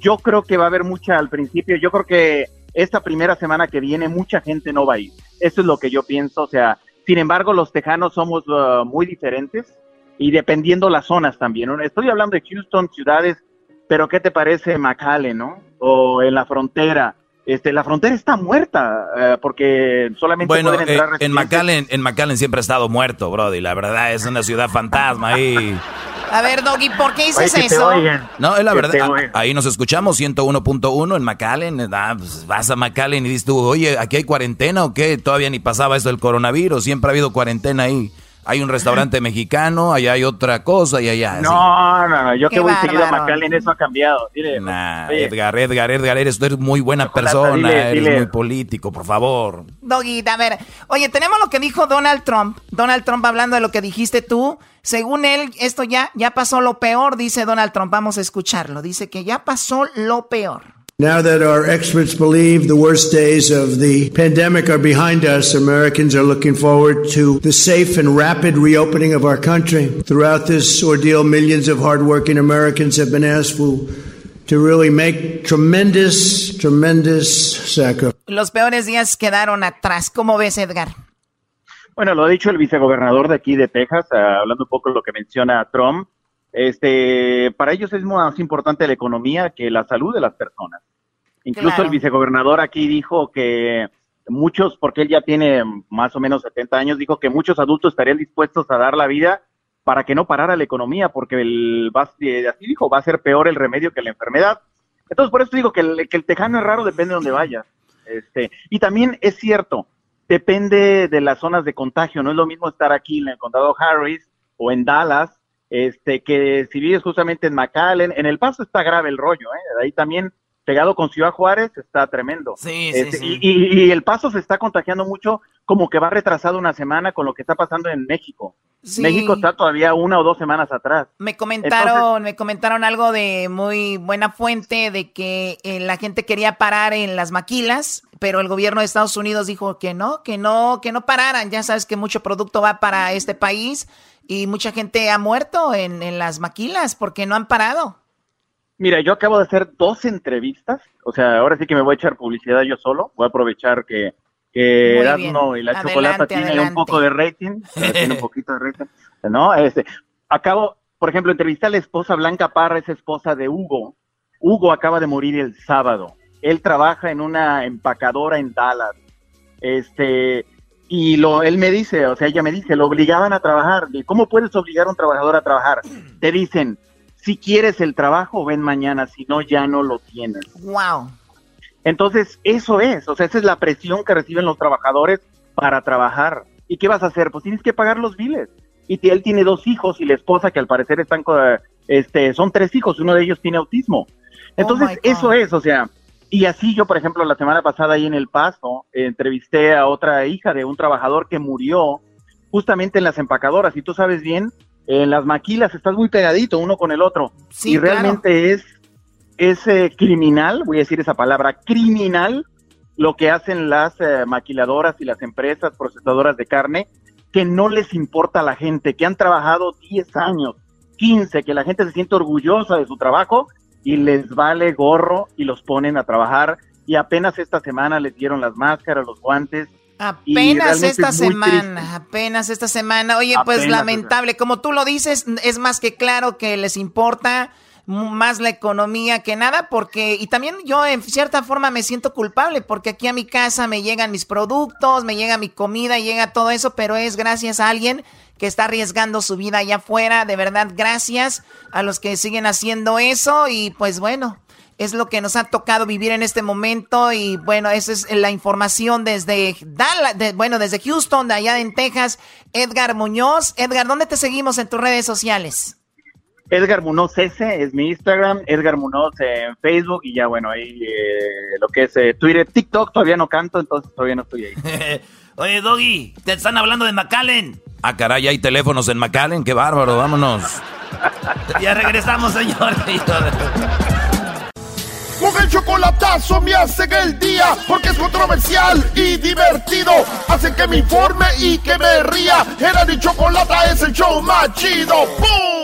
yo creo que va a haber mucha al principio. Yo creo que esta primera semana que viene mucha gente no va a ir. Eso es lo que yo pienso. O sea, sin embargo, los tejanos somos uh, muy diferentes y dependiendo las zonas también. Estoy hablando de Houston, ciudades, pero ¿qué te parece McAllen, no? O en la frontera. Este, la frontera está muerta eh, porque solamente Bueno, pueden eh, entrar en residentes. McAllen, en McAllen siempre ha estado muerto, Brody. La verdad es una ciudad fantasma ahí. A ver, Doggy, ¿por qué dices eso? No, es la Que verdad. te a- oigan. ahí nos escuchamos 101.1 en McAllen. ah, pues, vas a McAllen y dices tú, oye, ¿aquí hay cuarentena o qué? Todavía ni pasaba esto del coronavirus. Siempre ha habido cuarentena ahí. Hay un restaurante mexicano, allá hay otra cosa y allá. No, no, no, yo Qué que voy seguido a. McAllen, eso ha cambiado. Dile, Nah, oye, Edgar, Edgar, Edgar, eres, muy buena Chocolata, persona, dile, eres dile. muy político, por favor. Doggy, a ver, oye, tenemos lo que dijo Donald Trump. Donald Trump hablando de lo que dijiste tú. Según él, esto ya, ya pasó lo peor, dice Donald Trump. Vamos a escucharlo. Dice que ya pasó lo peor. Now that our experts believe the worst days of the pandemic are behind us, Americans are looking forward to the safe and rapid reopening of our country. Throughout this ordeal, millions of hardworking Americans have been asked to, to really make tremendous, tremendous sacrifices. Los peores días quedaron atrás. ¿Cómo ves, Edgar? Bueno, lo ha dicho el vicegobernador de aquí de Texas, ah, hablando un poco de lo que menciona Trump. Este, para ellos es más importante la economía que la salud de las personas. Incluso Claro. el vicegobernador aquí dijo que muchos, porque él ya tiene más o menos 70 años, dijo que muchos adultos estarían dispuestos a dar la vida para que no parara la economía, porque el, va, eh, así dijo, va a ser peor el remedio que la enfermedad. Entonces, por eso digo que el, que el tejano es raro, depende de donde vayas. Este, y también es cierto, depende de las zonas de contagio. No es lo mismo estar aquí en el condado Harris o en Dallas, este, que si vives justamente en McAllen. En El Paso está grave el rollo, ¿eh? Ahí también pegado con Ciudad Juárez está tremendo. Sí, sí, Este, sí. Y, y- y El Paso se está contagiando mucho, como que va retrasado una semana con lo que está pasando en México. Sí. México está todavía una o dos semanas atrás. Me comentaron, me comentaron algo de muy buena fuente de que eh, la gente quería parar en las maquilas, pero el gobierno de Estados Unidos dijo que no, que no, que no pararan. Ya sabes que mucho producto va para este país y mucha gente ha muerto en, en las maquilas porque no han parado. Mira, yo acabo de hacer dos entrevistas, o sea, ahora sí que me voy a echar publicidad yo solo, voy a aprovechar que, que Erasmo y la Adelante, chocolata tienen adelante. un poco de rating, tiene un poquito de rating, ¿no? Este, acabo, por ejemplo, entrevisté a la esposa Blanca Parra, es esposa de Hugo. Hugo acaba de morir el sábado. Él trabaja en una empacadora en Dallas. Este, y lo, él me dice, o sea, ella me dice, lo obligaban a trabajar. ¿Y ¿Cómo puedes obligar a un trabajador a trabajar? Te dicen, si quieres el trabajo, ven mañana, si no, ya no lo tienes. Wow. Entonces, eso es, o sea, esa es la presión que reciben los trabajadores para trabajar. ¿Y qué vas a hacer? Pues tienes que pagar los biles. Y él tiene dos hijos y la esposa que al parecer están, este, son tres hijos, uno de ellos tiene autismo. Entonces, eso es, o sea, y así yo, por ejemplo, la semana pasada ahí en El Paso, eh, entrevisté a otra hija de un trabajador que murió justamente en las empacadoras. Y tú sabes bien, en las maquilas estás muy pegadito uno con el otro. Sí, y claro. realmente es, es eh, criminal, voy a decir esa palabra, criminal, lo que hacen las eh, maquiladoras y las empresas procesadoras de carne, que no les importa a la gente, que han trabajado 10 años, 15, que la gente se siente orgullosa de su trabajo y les vale gorro y los ponen a trabajar. Y apenas esta semana les dieron las máscaras, los guantes. Apenas esta es semana, triste. apenas esta semana. Oye, pues lamentable. Como tú lo dices, es más que claro que les importa más la economía que nada, porque, y también yo en cierta forma me siento culpable, porque aquí a mi casa me llegan mis productos, me llega mi comida, llega todo eso, pero es gracias a alguien que está arriesgando su vida allá afuera. De verdad, gracias a los que siguen haciendo eso y pues bueno. Es lo que nos ha tocado vivir en este momento y bueno, esa es la información desde Dallas, bueno, desde Houston, de allá en Texas. Edgar Muñoz. Edgar, ¿dónde te seguimos en tus redes sociales? Edgar Munoz S es mi Instagram, Edgar Munoz en Facebook y ya bueno, ahí eh, lo que es eh, Twitter, TikTok todavía no canto, entonces todavía no estoy ahí. Oye, Doggy, te están hablando de McAllen. Ah, caray, hay teléfonos en McAllen, qué bárbaro, vámonos. Ya regresamos, señor. Con el chocolatazo me hacen el día porque es controversial y divertido. Hacen que me informe y que me ría. Era mi chocolata es el show más chido. ¡Bum!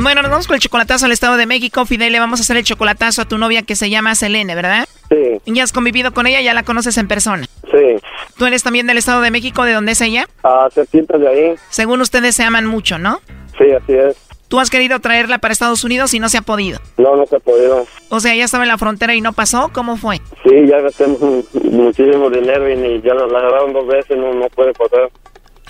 Bueno, nos vamos con el chocolatazo al Estado de México. Fidel, le vamos a hacer el chocolatazo a tu novia que se llama Selene, ¿verdad? Sí. ¿Ya has convivido con ella? ¿Ya la conoces en persona? Sí. ¿Tú eres también del Estado de México? ¿De dónde es ella? Ah, cerquita de ahí. Según ustedes se aman mucho, ¿no? Sí, así es. ¿Tú has querido traerla para Estados Unidos y no se ha podido? No, no se ha podido. O sea, ya estaba en la frontera y no pasó. ¿Cómo fue? Sí, ya gasté mu- muchísimo dinero y ya la, la agarraron dos veces, no, no puede pasar.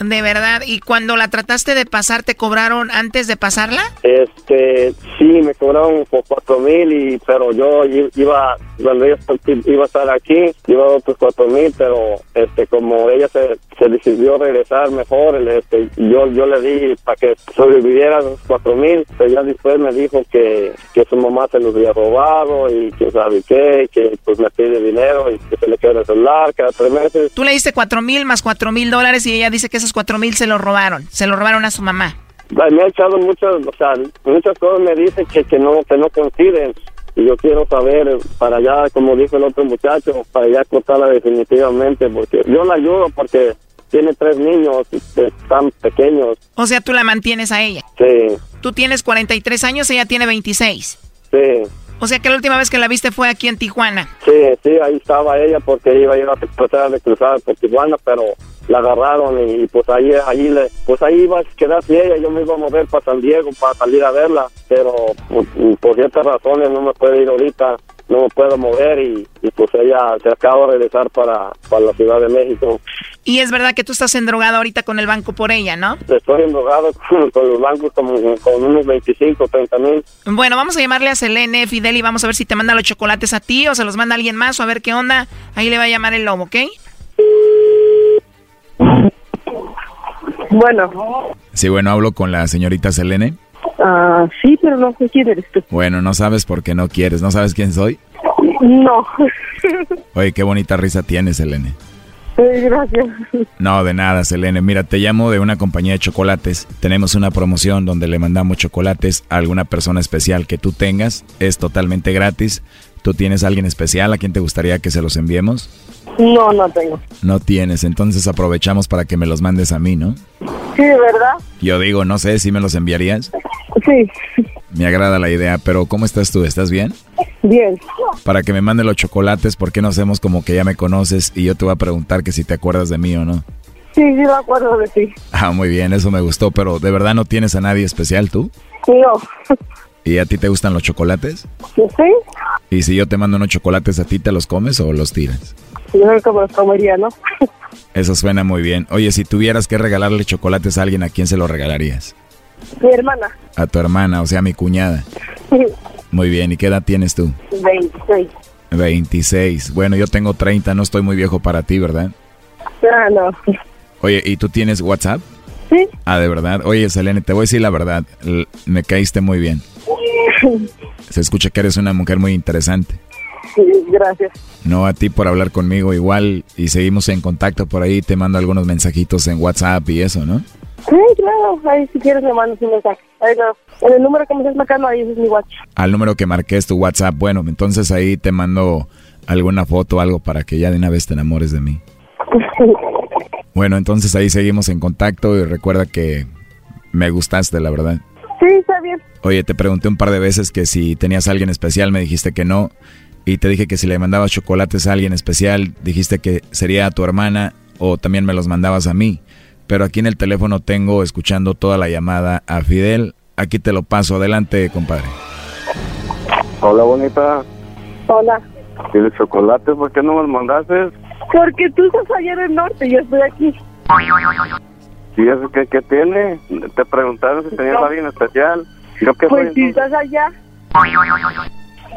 De verdad. ¿Y cuando la trataste de pasar, te cobraron antes de pasarla? Este, sí, me cobraron por cuatro mil, y, pero yo iba, cuando ella iba a estar aquí, iba otros cuatro mil, pero este, como ella se, se decidió regresar mejor, este, yo, yo le di para que sobreviviera los cuatro mil, pero ya después me dijo que, que su mamá se los había robado y que sabe qué, que pues me pide dinero y que se le queda el celular cada tres meses. Tú le diste cuatro mil más cuatro mil dólares y ella dice que esos cuatro mil se los robaron. Se los robaron a su mamá. Me ha echado muchas, o sea, muchas cosas me dice que, que no, que no coinciden. Y yo quiero saber, eh, para allá, como dijo el otro muchacho, para allá cortarla definitivamente, porque yo la ayudo porque tiene tres niños, tan pequeños. O sea, tú la mantienes a ella. Sí, Tú tienes 43 años, ella tiene 26. sí, O sea que la última vez que la viste fue aquí en Tijuana. sí, sí, ahí estaba ella porque iba a ir a tratar de cruzar por Tijuana, pero la agarraron y, pues ahí, ahí le, pues ahí iba a quedarse ella, yo me iba a mover para San Diego para salir a verla, pero pues, por ciertas razones no me puede ir ahorita, no me puedo mover y, y pues ella se acaba de regresar para, para la Ciudad de México. Y es verdad que tú estás endrogado ahorita con el banco por ella, ¿no? Estoy endrogado con, con los bancos como con unos 25, 30 mil. Bueno, vamos a llamarle a Selene, Fidel, y vamos a ver si te manda los chocolates a ti o se los manda alguien más o a ver qué onda. Ahí le va a llamar el lobo, ¿ok? Bueno, Sí, bueno, hablo con la señorita Selene. ah, sí, pero no sé quién eres tú. Bueno, no sabes por qué no quieres, no sabes quién soy. No. Oye, qué bonita risa tienes, Selene. Gracias. No, de nada, Selene. Mira, te llamo de una compañía de chocolates. Tenemos una promoción donde le mandamos chocolates a alguna persona especial que tú tengas. Es totalmente gratis. ¿Tú tienes a alguien especial a quien te gustaría que se los enviemos? No, no tengo. No tienes, entonces aprovechamos para que me los mandes a mí, ¿no? Sí, ¿de verdad? Yo digo, no sé si me los enviarías. Sí. Me agrada la idea, pero ¿cómo estás tú? ¿Estás bien? Bien. Para que me mande los chocolates, ¿por qué no hacemos como que ya me conoces y yo te voy a preguntar que si te acuerdas de mí o no? Sí, sí me acuerdo de ti. Ah, muy bien, eso me gustó, pero ¿de verdad no tienes a nadie especial tú? No. ¿Y a ti te gustan los chocolates? ¿Sí? ¿Y si yo te mando unos chocolates a ti, te los comes o los tiras? Yo creo que me los comería, ¿no? Eso suena muy bien. Oye, si tuvieras que regalarle chocolates a alguien, ¿a quién se los regalarías? Mi hermana. A tu hermana, o sea, mi cuñada. Muy bien, ¿y qué edad tienes tú? 26. 26. Bueno, yo tengo 30, no estoy muy viejo para ti, ¿verdad? Ah, no. Oye, ¿y tú tienes WhatsApp? Sí. Ah, de verdad. Oye, Selene, te voy a decir la verdad. Me caíste muy bien. Se escucha que eres una mujer muy interesante. Sí, gracias. No a ti por hablar conmigo igual y seguimos en contacto por ahí. Te mando algunos mensajitos en WhatsApp y eso, ¿no? Sí, claro. Ahí si quieres me mandas un mensaje. Ahí no. En el número que me estás marcando, ahí es mi WhatsApp. Al número que marqué es tu WhatsApp. Bueno, entonces ahí te mando alguna foto o algo para que ya de una vez te enamores de mí. Bueno, entonces ahí seguimos en contacto y recuerda que me gustaste, la verdad. Sí, está bien. Oye, te pregunté un par de veces que si tenías a alguien especial, me dijiste que no. Y te dije que si le mandabas chocolates a alguien especial, dijiste que sería a tu hermana o también me los mandabas a mí. Pero aquí en el teléfono tengo escuchando toda la llamada a Fidel, aquí te lo paso. Adelante, compadre. Hola, bonita. Hola. ¿Tienes chocolate? ¿Por qué no me lo mandaste? Porque tú estás allá en el norte y yo estoy aquí. ¿Y eso qué, qué tiene? Te preguntaron si tenías No. alguien especial. ¿Yo qué Pues soy? si estás allá,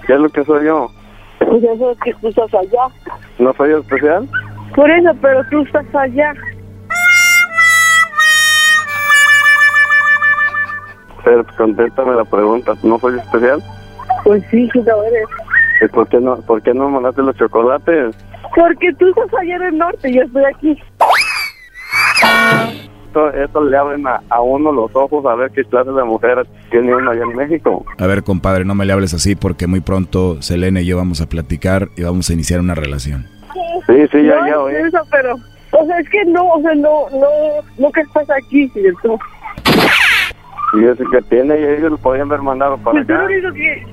¿Qué es lo que soy yo? pues eso es que tú estás allá. ¿No soy especial? Por eso, pero tú estás allá. Pero contéstame la pregunta. ¿No soy especial? Pues sí, sí lo eres. ¿Y por qué no, por qué no me mandaste los chocolates? Porque tú estás allá en el norte y yo estoy aquí. Esto, esto le abren a, a uno los ojos a ver qué clase de mujer tiene uno allá en México. A ver, compadre, no me le hables así porque muy pronto Selene y yo vamos a platicar y vamos a iniciar una relación. Sí, sí, ya, no, ya es oí. eso, pero... O sea, es que no, o sea, no, no, no que estás aquí, ¿cierto? Y eso que tiene, y ellos lo podían haber mandado para Pues acá. que...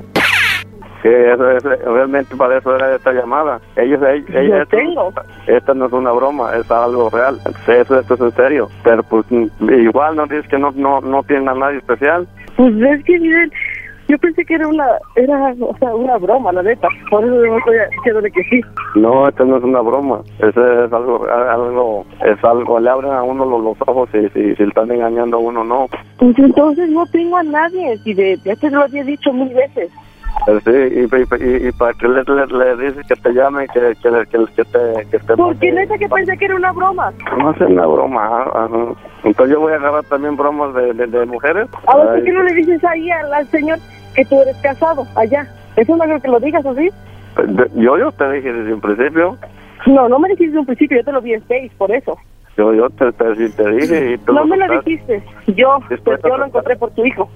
Que eso, eso, realmente para eso era esta llamada. Ellos, ellos, Yo ellos- tengo. esta no es una broma, es algo real. Eso, esto es en serio. Pero pues igual no dices que no, no, no tienen a nadie especial. Pues es que, miren, yo pensé que era una, era, o sea, una broma, la neta. Por eso yo estoy diciéndole que sí. No, esto no es una broma. Eso es algo, algo, es algo, le abren a uno los, los ojos si, si, si le están engañando a uno, no. Pues entonces no tengo a nadie, si de, ya te lo había dicho mil veces. Sí, y, y, para que le, le, le dices que te llame, que, que, que, que te, que te Porque neta que pensé que era una broma. No es una broma. ajá. Entonces yo voy a agarrar también bromas de, de, de mujeres. A ver, ¿por qué no le dices ahí al, al señor que tú eres casado allá? Eso no creo que lo digas así. yo, yo te dije desde un principio. No, no me dijiste desde un principio, yo te lo vi en Face, por eso. Yo, yo te, te, sí te dije y tú No me lo aceptaste. dijiste. Yo, Después pues yo lo encontré por tu hijo.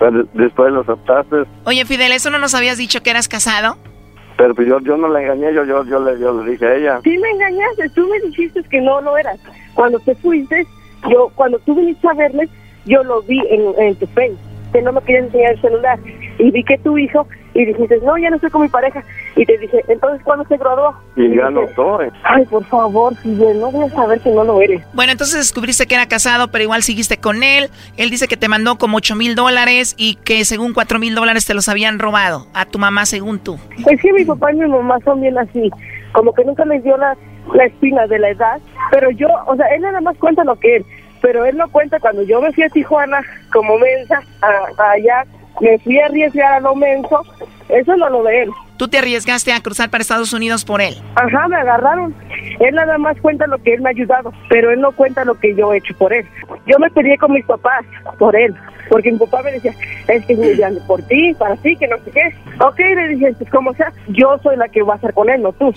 Pero después lo aceptaste. Oye, Fidel, ¿eso no nos habías dicho que eras casado? Pero pues yo, yo no la engañé, yo, yo, yo, le, yo le dije a ella. Sí me engañaste, tú me dijiste que no lo eras. Cuando te fuiste, yo, cuando tú viniste a verme, yo lo vi en, en tu Face, que no me querías enseñar el celular. Y vi que tu hijo, y dijiste, no, ya no estoy con mi pareja. Y te dije, entonces, ¿cuándo se graduó? Y ya dije, no soy. Ay, por favor, Fidel, no voy a saber que no lo eres. Bueno, entonces descubriste que era casado, pero igual seguiste con él. Él dice que te mandó como 8 mil dólares y que según 4 mil dólares te los habían robado. A tu mamá, según tú. Es que mi papá y mi mamá son bien así, como que nunca les dio la, la espina de la edad, pero yo, o sea, él nada más cuenta lo que él, pero él no cuenta cuando yo me fui a Tijuana como mensa, a- a allá, me fui a arriesgar a lo menso, eso no lo de él. Tú te arriesgaste a cruzar para Estados Unidos por él. Ajá, me agarraron. Él nada más cuenta lo que él me ha ayudado, pero él no cuenta lo que yo he hecho por él. Yo me peleé con mis papás por él, porque mi papá me decía, es que es muy grande por ti, para ti, que no sé qué. Ok, le dije, pues como sea, yo soy la que va a estar con él, no tú.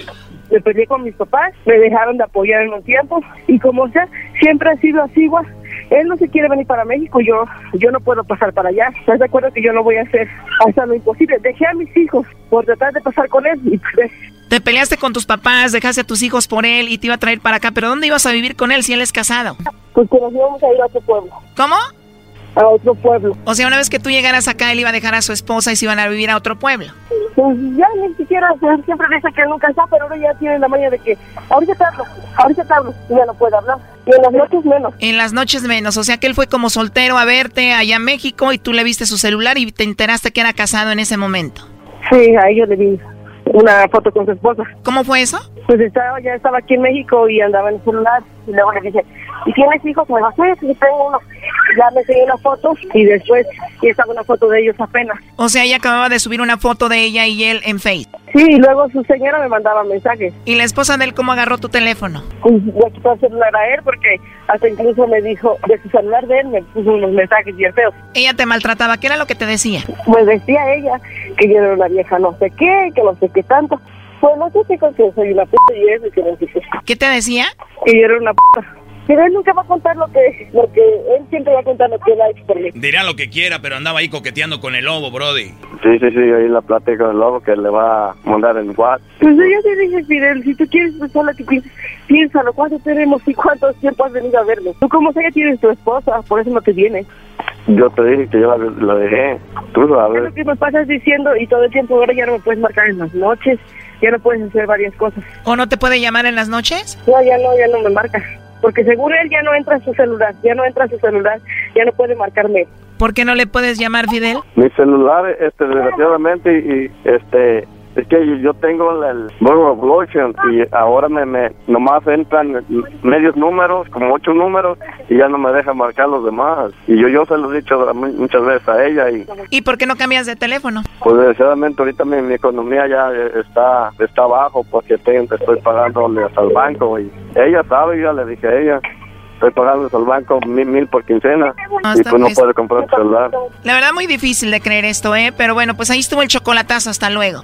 Me peleé con mis papás, me dejaron de apoyar en un tiempo, y como sea, siempre ha sido así, igual. Él no se quiere venir para México, yo yo no puedo pasar para allá. ¿Estás de acuerdo que yo no voy a hacer hasta lo imposible? Dejé a mis hijos por tratar de pasar con él y pues, Te peleaste con tus papás, dejaste a tus hijos por él y te iba a traer para acá. ¿Pero dónde ibas a vivir con él si él es casado? pues que nos íbamos a ir a otro pueblo. ¿Cómo? A otro pueblo. O sea, una vez que tú llegaras acá, él iba a dejar a su esposa y se iban a vivir a otro pueblo. Pues ya ni siquiera, siempre dice que nunca está, pero ahora ya tiene la maña de que ahorita te hablo, ahorita te hablo, ya no puede hablar. Y en las noches menos. En las noches menos. O sea que él fue como soltero a verte allá en México y tú le viste su celular y te enteraste que era casado en ese momento. Sí, a ellos le vi una foto con su esposa. ¿Cómo fue eso? Pues estaba, ya estaba aquí en México y andaba en el celular. Y luego le dije, ¿y tienes hijos? Me dijo, sí, sí, tengo uno. Ya me enseñó una foto y después y estaba una foto de ellos apenas. O sea, ella acababa de subir una foto de ella y él en Face. Sí, y luego su señora me mandaba mensajes. ¿Y la esposa de él cómo agarró tu teléfono? Pues le quitó el celular a él porque hasta incluso me dijo, de su celular de él me puso unos mensajes bien feos. Ella te maltrataba. ¿Qué era lo que te decía? Pues decía ella que yo era una vieja no sé qué, que no sé qué tanto. Pues no sé chicos que soy una puta y eso y que no sé qué. ¿Qué te decía? Que yo era una puta. Pero él nunca va a contar lo que, lo que, él siempre va a contar lo que él ha hecho por mí. Dirá lo que quiera, pero andaba ahí coqueteando con el lobo, Brody. Sí, sí, sí, ahí la plática del lobo que le va a mandar en WhatsApp. Pues yo te dije, Fidel, si tú quieres pensar lo que piensas, piénsalo, ¿cuánto tenemos y cuánto tiempo has venido a verlo? Tú como sea ya tienes tu esposa, por eso no te vienes. Yo te dije que yo la, la dejé. Tú Es sabes. lo que me pasas diciendo y todo el tiempo ahora ya no me puedes marcar en las noches, ya no puedes hacer varias cosas. ¿O no te puede llamar en las noches? No, ya no, ya no me marca. Porque según él ya no entra en su celular, ya no entra en su celular, ya no puede marcarme. ¿Por qué no le puedes llamar Fidel? Mi celular, este, desgraciadamente, y este, es que yo tengo el Mobile Evolution y ahora me, me nomás entran medios números, como ocho números, y ya no me deja marcar los demás. Y yo, yo se lo he dicho mu- muchas veces a ella y ¿Y por qué no cambias de teléfono? pues desgraciadamente ahorita mi, mi economía ya eh, está está abajo porque te- estoy pagándole hasta el banco y ella sabe, yo ya le dije a ella, estoy pagando al banco mil, mil por quincena Ah, y pues no puedo comprar tu celular. La verdad muy difícil de creer esto, ¿eh? Pero bueno, pues ahí estuvo el chocolatazo. Hasta luego.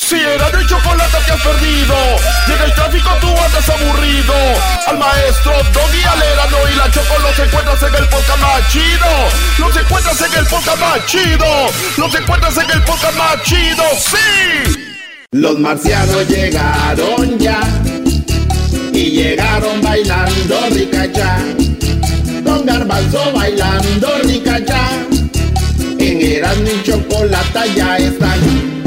Si era de chocolate te has perdido, y en el tráfico tú andas aburrido. Al maestro Doggy Alerano y la Choco los encuentras en el podcast más chido. Los encuentras en el podcast más chido. Los encuentras en el podcast más chido, sí. Los marcianos llegaron ya y llegaron bailando ricacha. Don Garbanzo bailando ricacha. En Erasmo y Chocolata ya están.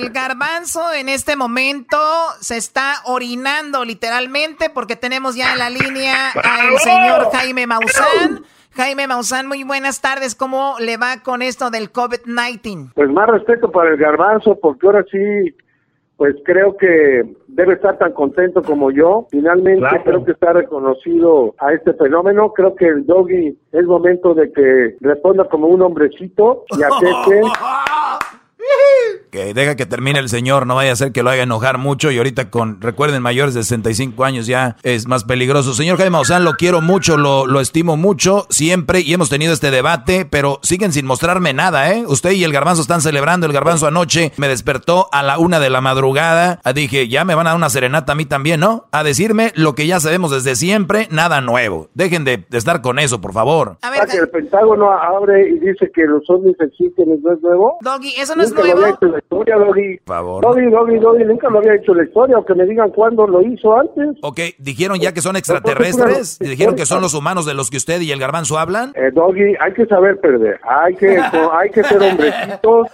El garbanzo en este momento se está orinando literalmente porque tenemos ya en la línea al señor Jaime Maussan. Jaime Maussan, muy buenas tardes. ¿Cómo le va con esto del COVID-19? Pues más respeto para el garbanzo, porque ahora sí, pues creo que debe estar tan contento como yo. Finalmente Claro. creo que está reconocido a este fenómeno. Creo que el doggy es momento de que responda como un hombrecito y acepte. Que deja que termine el señor, no vaya a ser que lo haga enojar mucho y ahorita con, recuerden, mayores de 65 años ya es más peligroso. Señor Jaime Maussan, lo quiero mucho, lo, lo estimo mucho siempre y hemos tenido este debate, pero siguen sin mostrarme nada, ¿eh? Usted y el garbanzo están celebrando, el garbanzo anoche me despertó a la una de la madrugada, Ah, dije, ya me van a dar una serenata a mí también, ¿no? A decirme lo que ya sabemos desde siempre, nada nuevo. Dejen de, de estar con eso, por favor. A Ah, que el Pentágono abre y dice que los ovnis existen, ¿no es nuevo? Doggy, ¿eso no es Nunca lo había nuevo? hecho en la historia, Doggy. Por favor. Doggy, Doggy, Doggy, nunca lo había hecho en la historia, o que me digan cuándo lo hizo antes. Ok, dijeron ya que son extraterrestres, dijeron que son los humanos de los que usted y el garbanzo hablan. Eh, Doggy, hay que saber perder, hay que, hay que ser hombrecitos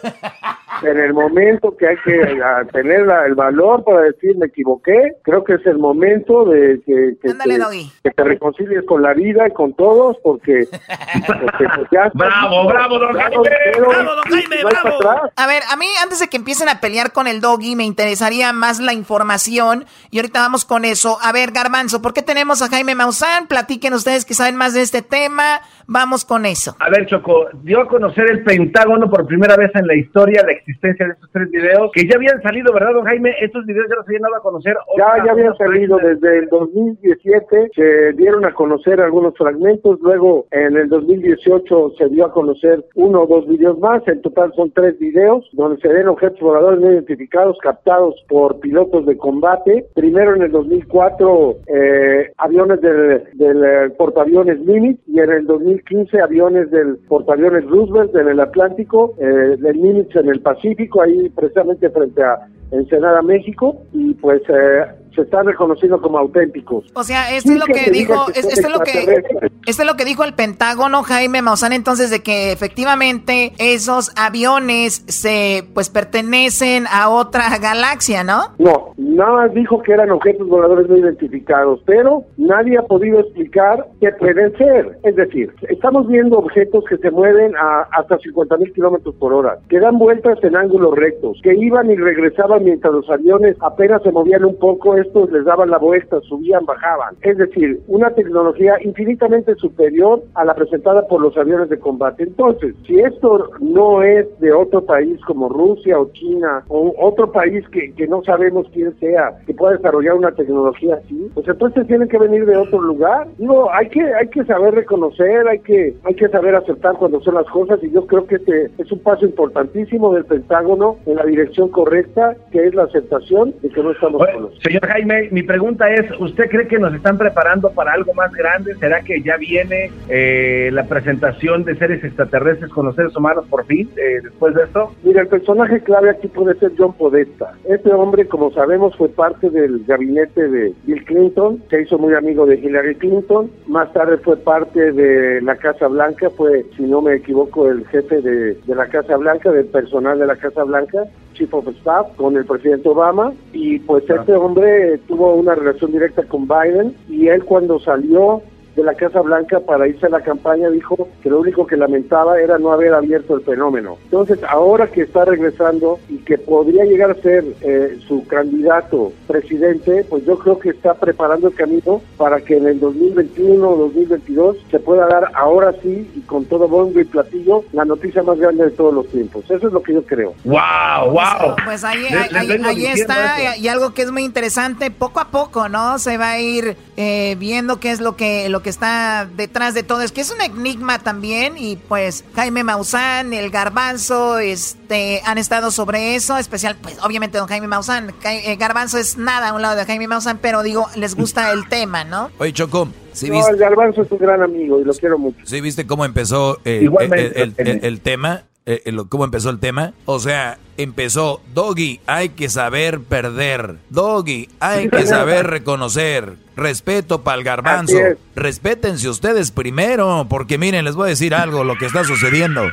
en el momento que hay que tener la- el valor para decir me equivoqué. Creo que es el momento de que, que, Ándale, te, que te reconcilies con la vida y con todos, porque, porque, pues, ya Bravo, bravo, don Jaime. Bravo, don Jaime, bravo. A ver, a mí antes de que empiecen a pelear con el doggy, me interesaría más la información. Y ahorita vamos con eso. A ver, Garbanzo, ¿por qué tenemos a Jaime Maussan? Platiquen ustedes que saben más de este tema. Vamos con eso. A ver, Choco, dio a conocer el Pentágono por primera vez en la historia la existencia de estos tres videos, que ya habían salido, ¿verdad, don Jaime? Estos videos ya los habían dado a conocer. Ya, ya habían salido desde el 2017, se dieron a conocer algunos fragmentos, luego en el 2018 se dio a conocer uno o dos videos más, en total son tres videos, donde se ven objetos voladores no identificados captados por pilotos de combate. Primero en el 2004 eh, aviones del, del portaaviones Nimitz y en el 2015 aviones del portaaviones Roosevelt en el Atlántico, eh, del Nimitz en el Pacífico, ahí precisamente frente a Ensenada, México, y pues eh, se están reconociendo como auténticos. O sea, esto es lo que dijo, que es- son esto es lo que, esto es lo que dijo el Pentágono, Jaime Maussan, entonces de que efectivamente esos aviones se, pues pertenecen a otra galaxia, ¿no? No, nada más dijo que eran objetos voladores no identificados, pero nadie ha podido explicar qué pueden ser. Es decir, estamos viendo objetos que se mueven a hasta 50 mil kilómetros por hora, que dan vueltas en ángulos rectos, que iban y regresaban mientras los aviones apenas se movían un poco, estos les daban la vuelta, subían, bajaban. Es decir, una tecnología infinitamente superior a la presentada por los aviones de combate. Entonces, si esto no es de otro país como Rusia o China o otro país que, que no sabemos quién sea, que pueda desarrollar una tecnología así, pues entonces tienen que venir de otro lugar. Digo, hay que hay que saber reconocer, hay que hay que saber aceptar cuando son las cosas y yo creo que este es un paso importantísimo del Pentágono en la dirección correcta, que es la aceptación de que no estamos solos. Señor Jaime, mi pregunta es, ¿usted cree que nos están preparando para algo más grande? ¿Será que ya viene eh, la presentación de seres extraterrestres con los seres humanos por fin, eh, después de esto? Mira, el personaje clave aquí puede ser John Podesta. Este hombre, como sabemos, fue parte del gabinete de Bill Clinton, se hizo muy amigo de Hillary Clinton, más tarde fue parte de la Casa Blanca, fue, si no me equivoco, el jefe de, de la Casa Blanca, del personal de la Casa Blanca, Chief of Staff, con el presidente Obama, y pues este hombre tuvo una relación directa con Biden, y él cuando salió de la Casa Blanca para irse a la campaña dijo que lo único que lamentaba era no haber abierto el fenómeno. Entonces, ahora que está regresando y que podría llegar a ser eh, su candidato presidente, pues yo creo que está preparando el camino para que en el 2021 o 2022 se pueda dar ahora sí y con todo bombo y platillo la noticia más grande de todos los tiempos. Eso es lo que yo creo. ¡Wow! ¡Wow! Pues ahí, ahí, ahí- ahí está, y algo que es muy interesante, poco a poco, ¿no? Se va a ir eh, viendo qué es lo que, lo que está detrás de todo. Es que es un enigma también, y pues Jaime Maussan, el Garbanzo, este, han estado sobre eso, especial, pues obviamente don Jaime Maussan. Ca- eh, Garbanzo es nada a un lado de Jaime Maussan, pero digo, les gusta el tema, ¿no? Oye, Choco, ¿sí no, viste, el Garbanzo es un gran amigo y lo quiero mucho. sí viste cómo empezó eh, Igualmente, el, el- el- el tema? Eh, eh, lo- ¿Cómo empezó el tema? O sea, empezó, Doggy, hay que saber perder. Doggy, hay que saber reconocer. Respeto para el garbanzo. Respétense ustedes primero, porque miren, les voy a decir algo, lo que está sucediendo.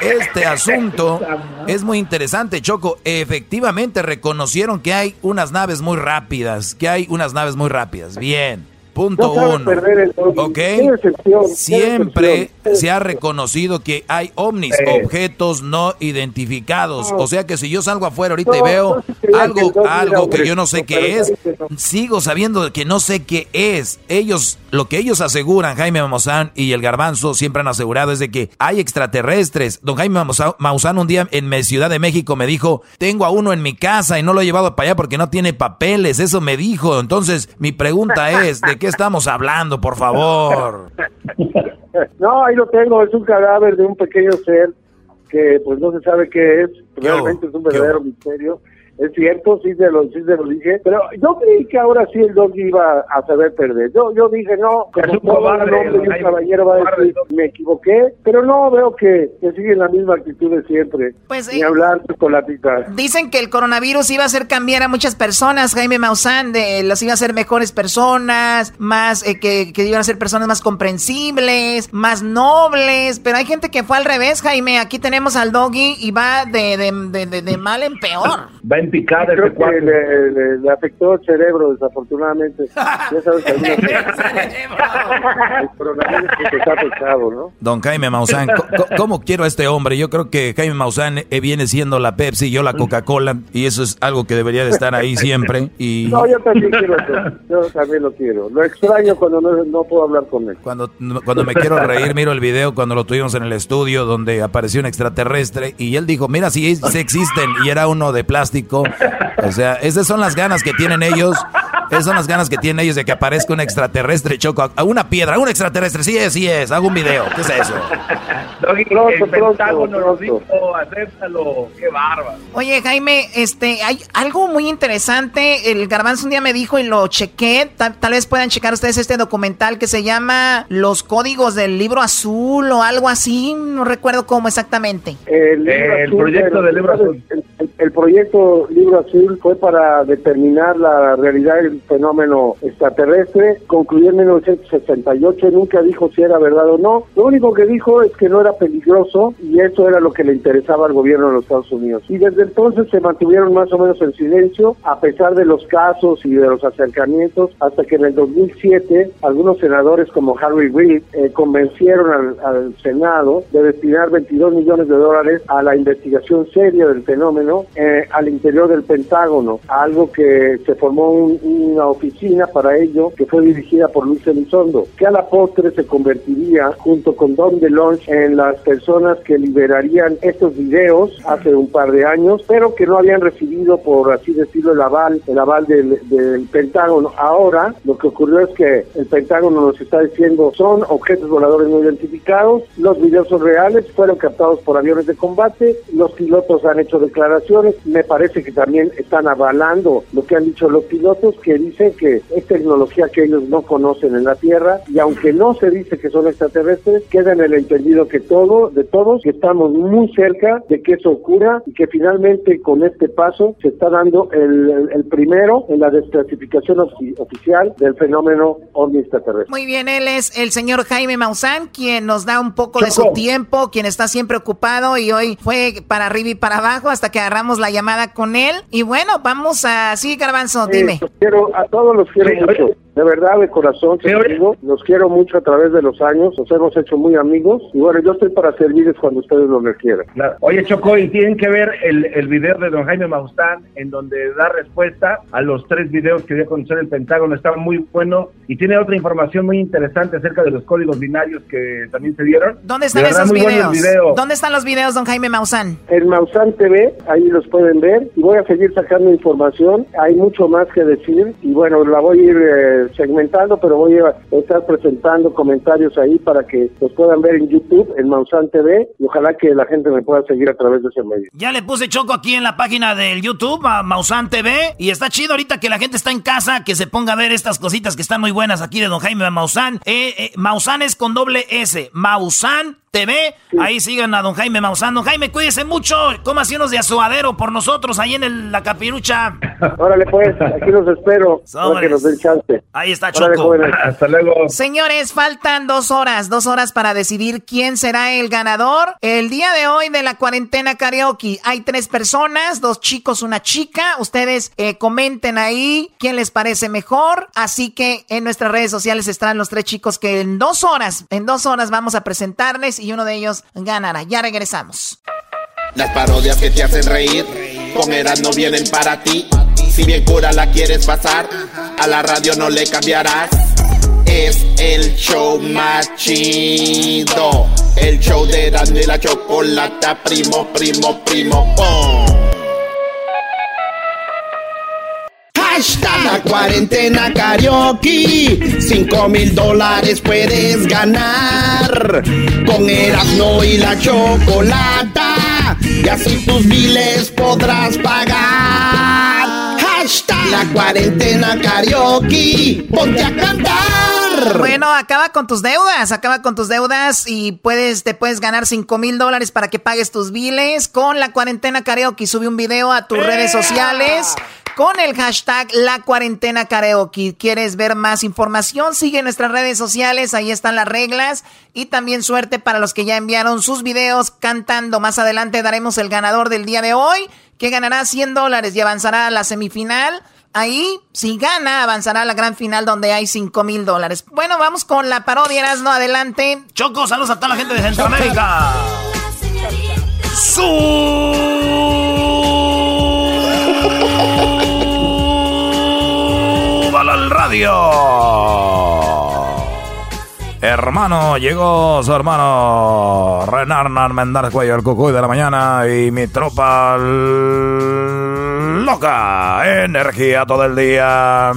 Este asunto es muy interesante, Choco. Efectivamente reconocieron que hay unas naves muy rápidas, que hay unas naves muy rápidas. Bien. Punto No uno. perder el. ¿Ok? Siempre se ha reconocido que hay ovnis, Eh. objetos no identificados. O sea que si yo salgo afuera ahorita y veo creía que algo, algo que yo no sé qué es, sigo sabiendo que no sé qué es. Ellos, lo que ellos aseguran, Jaime Maussan y el Garbanzo siempre han asegurado es de que hay extraterrestres. Don Jaime Maussan un día en mi Ciudad de México me dijo, tengo a uno en mi casa y no lo he llevado para allá porque no tiene papeles. Eso me dijo. Entonces, mi pregunta es, ¿de qué estamos hablando, por favor? No, ahí lo tengo, es un cadáver de un pequeño ser que pues no se sabe qué es, realmente es un verdadero misterio. Es cierto, sí se, lo, sí se lo dije, pero yo creí que ahora sí el dog iba a saber perder. Yo yo dije, no, Es como un todo cobarde, un hombre y un caballero va a cobarde, decir, me equivoqué, pero no, veo que, que sigue la misma actitud de siempre. Pues, Ni eh, hablar chocolatita. Dicen que el coronavirus iba a hacer cambiar a muchas personas, Jaime Maussan, de las iba a hacer mejores personas, más eh, que, que iban a ser personas más comprensibles, más nobles, pero hay gente que fue al revés, Jaime. Aquí tenemos al doggy y va de, de, de, de- de mal en peor. Va en picada Creo que cuate. le, le- le afectó el cerebro, desafortunadamente. ya sabes que algunas- el coronavirus que está afectado, ¿no? Don Jaime Maussan, ¿cómo quiero a este hombre? Yo creo que Jaime Maussan eh, viene siendo la Pepsi y yo la Coca-Cola y eso es algo que debería de estar ahí siempre. Y No, yo también quiero eso. Yo también lo quiero. Lo extraño cuando no, no puedo hablar con él. cuando, cuando me quiero reír, miro el video cuando lo tuvimos en el estudio donde apareció un extraterrestre y él dijo, mira, sí, sí existen y era uno de plástico. O sea, esas son las ganas que tienen ellos. Esas son las ganas que tienen ellos de que aparezca un extraterrestre, choco. A una piedra, un extraterrestre, sí es, sí es. Hago un video. ¿Qué es eso? Doggy, Pronto, el pronto, Pentágono lo pronto. dijo, acéptalo. Qué bárbaro. Oye, Jaime, este, hay algo muy interesante. El Garbanzo un día me dijo y lo chequé. Tal, tal vez puedan checar ustedes este documental que se llama Los Códigos del Libro Azul o algo así. No recuerdo cómo exactamente. El, libro El azul, proyecto del libro azul. El, el- proyecto Libro Azul fue para determinar la realidad del fenómeno extraterrestre. Concluyó en 1968. Nunca dijo si era verdad o no. Lo único que dijo es que no era peligroso y eso era lo que le interesaba al gobierno de los Estados Unidos. Y desde entonces se mantuvieron más o menos en silencio, a pesar de los casos y de los acercamientos, hasta que en el 2007 algunos senadores como Harry Reid eh, convencieron al Senado de destinar 22 millones de dólares a la investigación seria del fenómeno eh, al interior del Pentágono, algo que se formó un, una oficina para ello que fue dirigida por Luis Elizondo, que a la postre se convertiría junto con Don DeLonge en las personas que liberarían estos videos hace un par de años, pero que no habían recibido, por así decirlo, el aval, el aval del, del Pentágono. Ahora lo que ocurrió es que el Pentágono nos está diciendo son objetos voladores no identificados, los videos son reales, fueron captados por aviones de combate, los pilotos han hecho declaraciones, me parece que también están avalando lo que han dicho los pilotos, que dicen que es tecnología que ellos no conocen en la Tierra y aunque no se dice que son extraterrestres, queda en el entendido que todo, de todos, que estamos muy cerca de que eso ocurra y que finalmente con este paso se está dando el, el primero en la desclasificación ofi- oficial del fenómeno ovni extraterrestre. Muy bien, él es el señor Jaime Maussan, quien nos da un poco de su Choco. tiempo, quien está siempre ocupado y hoy fue para arriba y para abajo hasta que agarramos la llamada con él. Y bueno, vamos a... Sí, Garbanzo, dime. Eh, quiero, a todos los quiero mucho. De verdad, de corazón, te digo, los quiero mucho a través de los años, nos hemos hecho muy amigos y bueno, yo estoy para servirles cuando ustedes lo requieran. Claro. Oye, Choco, y tienen que ver el, el video de don Jaime Maussan, en donde da respuesta a los tres videos que dio a conocer el Pentágono. Está muy bueno y tiene otra información muy interesante acerca de los códigos binarios que también se dieron. ¿Dónde están verdad, esos videos? video. ¿Dónde están los videos, don Jaime Maussan? En Mausan TV, ahí los pueden ver y voy a seguir sacando información. Hay mucho más que decir y bueno, la voy a ir eh, segmentando, pero voy a estar presentando comentarios ahí para que los puedan ver en YouTube, en Mausan TV y ojalá que la gente me pueda seguir a través de ese medio. Ya le puse Choco aquí en la página del YouTube, a Mausan TV. Y está chido ahorita que la gente está en casa, que se ponga a ver estas cositas que están muy buenas aquí de Don Jaime Maussan. Eh, eh, Maussan es con doble S. Mausan TV. Ahí sigan a Don Jaime Maussan. Don Jaime, cuídese mucho. Cómase unos de azuadero por nosotros ahí en el- la capirucha. Órale pues, aquí los espero, para que nos den chance. Ahí está Órale, Choco. jóvenes. Hasta luego. Señores, faltan dos horas, dos horas para decidir quién será el ganador. El día de hoy de la cuarentena karaoke hay tres personas, dos chicos, una chica. Ustedes eh, comenten ahí quién les parece mejor. Así que en nuestras redes sociales estarán los tres chicos que en dos horas, en dos horas vamos a presentarles y uno de ellos ganará. Ya regresamos. Las parodias que te hacen reír con Eras no vienen para ti. Si bien cura la quieres pasar, a la radio no le cambiarás. Es el show más chido. El show de Erasmo y la chocolata, primo, primo, primo, pum. Hashtag la cuarentena karaoke. Cinco mil dólares puedes ganar. Con Erasmo y la chocolata. Y así tus biles podrás pagar. Hashtag la cuarentena karaoke. Ponte a cantar. Bueno, acaba con tus deudas, acaba con tus deudas y puedes, te puedes ganar 5 mil dólares para que pagues tus biles con la cuarentena karaoke. Sube un video a tus redes sociales con el hashtag la cuarentena karaoke. ¿Quieres ver más información? Sigue nuestras redes sociales, ahí están las reglas y también suerte para los que ya enviaron sus videos cantando. Más adelante daremos el ganador del día de hoy que ganará 100 dólares y avanzará a la semifinal. Ahí, si gana, avanzará a la gran final donde hay 5 mil dólares. Bueno, vamos con la parodia, Erasmo, adelante. Choco, saludos a toda la gente de Centroamérica. ¡Súbala radio! Hermano, llegó su hermano Renan Mendar Cuello, el cucuy de la mañana y mi tropa loca. Energía todo el día.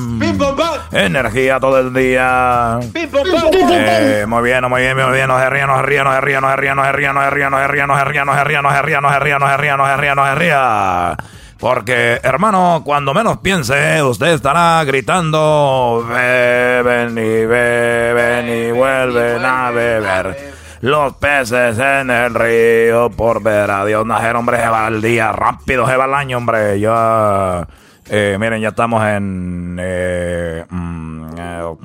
Energía todo el día. Eh, muy bien, muy bien, muy bien. No se ría, no se ría, no se ría, no se ría, no se ría, no se ría, no se ría, no se ría, no se ría, no Porque, hermano, cuando menos piense, usted estará gritando, beben y beben y vuelven a beber. Los peces en el río por ver a Dios nacer, hombre, se va el día, rápido se va el año, hombre. Ya, eh, miren, ya estamos en... Eh, mm, eh,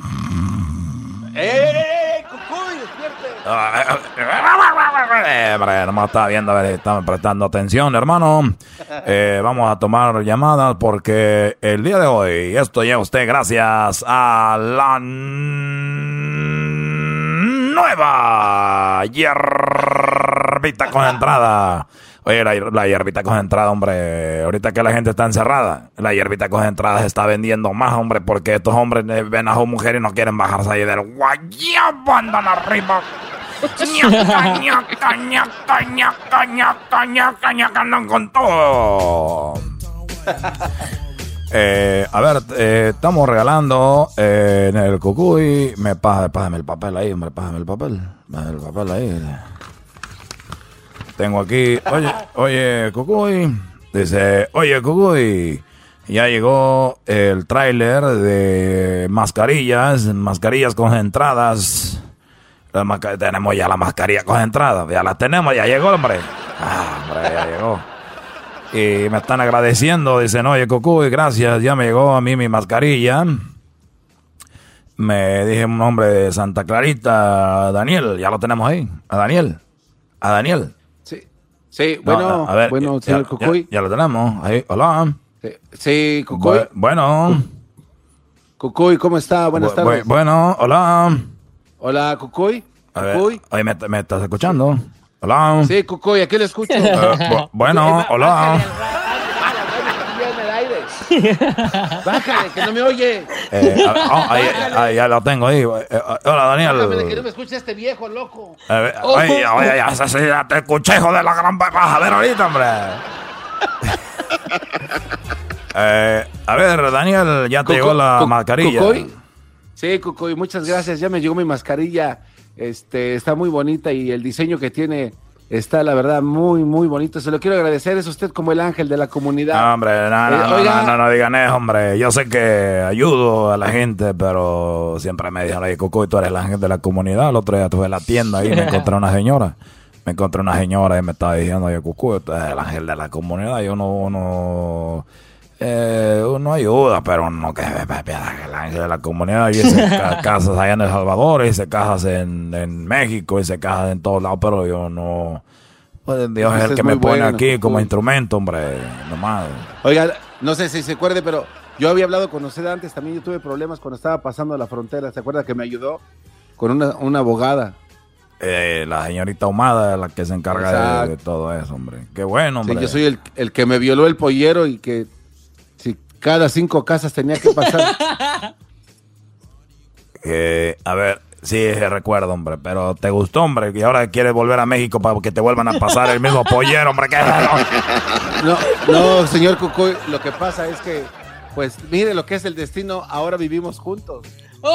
Eh, hombre, nomás estaba viendo, a ver, estamos prestando atención, hermano. Eh, vamos a tomar llamadas porque el día de hoy esto llega a usted gracias a la nueva hierbita hierbita concentrada. Oye, la, la hierbita concentrada, hombre, ahorita que la gente está encerrada, la hierbita concentrada se está vendiendo más, hombre, porque estos hombres eh, ven a su mujer y no quieren bajarse ahí del guayabo, andan arriba. Andan con todo. Eh, a ver, eh, estamos regalando eh, en el cucuy. Me pasa, pásame el papel ahí, hombre, pásame el papel. Pásame el papel ahí. Tengo aquí, oye, oye, cucuy. Dice, oye, cucuy. Ya llegó el tráiler de mascarillas, mascarillas concentradas. Las tenemos ya la mascarilla concentrada, ya la tenemos, ya llegó, hombre. Ah, hombre, ya llegó. Y me están agradeciendo, dicen, oye, Cucuy, gracias, ya me llegó a mí mi mascarilla. Me dije un nombre de Santa Clarita, Daniel, ya lo tenemos ahí, a Daniel, a Daniel. Sí, No, bueno, a ver, bueno, señor ya- Cucuy. Ya, lo tenemos, ahí, hola. Sí, Cucuy. Bu- bueno. Cucuy, ¿cómo está? Buenas Bu- tardes. bu- bueno, hola. Hola, Cucuy. A ver, Cucuy. oye, ¿me, me estás escuchando? Hola. Sí, Cucuy, aquí le escucho. Eh, bu- bueno, hola. Bájale, que no me oye. Eh, oh, ahí, ahí, ya lo tengo ahí. Eh, eh, hola, Bájame, que no Daniel. me escuche este viejo, loco. Ver, oye, oye, ya, ya, ya, te escuché, hijo de la gran... Vas a ver ahorita, hombre. Eh, a ver, Daniel, ya te llegó la mascarilla. Cucuy. Sí, Cucuy, muchas gracias. Ya me llegó mi mascarilla. Este, está muy bonita y el diseño que tiene está, la verdad, muy, muy bonito. Se lo quiero agradecer. Es usted como el ángel de la comunidad. No, hombre, no, no, Eh, no, no, no, no digan eso, hombre. Yo sé que ayudo a la gente, pero siempre me dicen, oye, Cucuy, tú eres el ángel de la comunidad. El otro día estuve en la tienda y me encontré una señora. Me encontré una señora y me estaba diciendo, oye, Cucuy, tú eres el ángel de la comunidad. Yo no, uno, eh, uno ayuda, pero no que el ángel de la comunidad. Y ca- casas allá en El Salvador, hice casas en, en México, hice casas en todos lados, pero yo no... Pues Dios es el es que me pone bueno, aquí como instrumento, hombre. Nomás. Oiga, no sé si se acuerde, pero yo había hablado con usted antes. También yo tuve problemas cuando estaba pasando la frontera. ¿Se acuerda que me ayudó con una, una abogada? Eh, la señorita Humada, la que se encarga de, todo eso, hombre. Qué bueno, Sí, hombre. yo soy el, el que me violó el pollero y que cada cinco casas tenía que pasar. Eh, a ver, sí, recuerdo, hombre. Pero te gustó, hombre. Y ahora quieres volver a México para que te vuelvan a pasar el mismo pollero, hombre. ¿Qué? No, no, señor Cucuy, lo que pasa es que, pues, mire lo que es el destino, ahora vivimos juntos.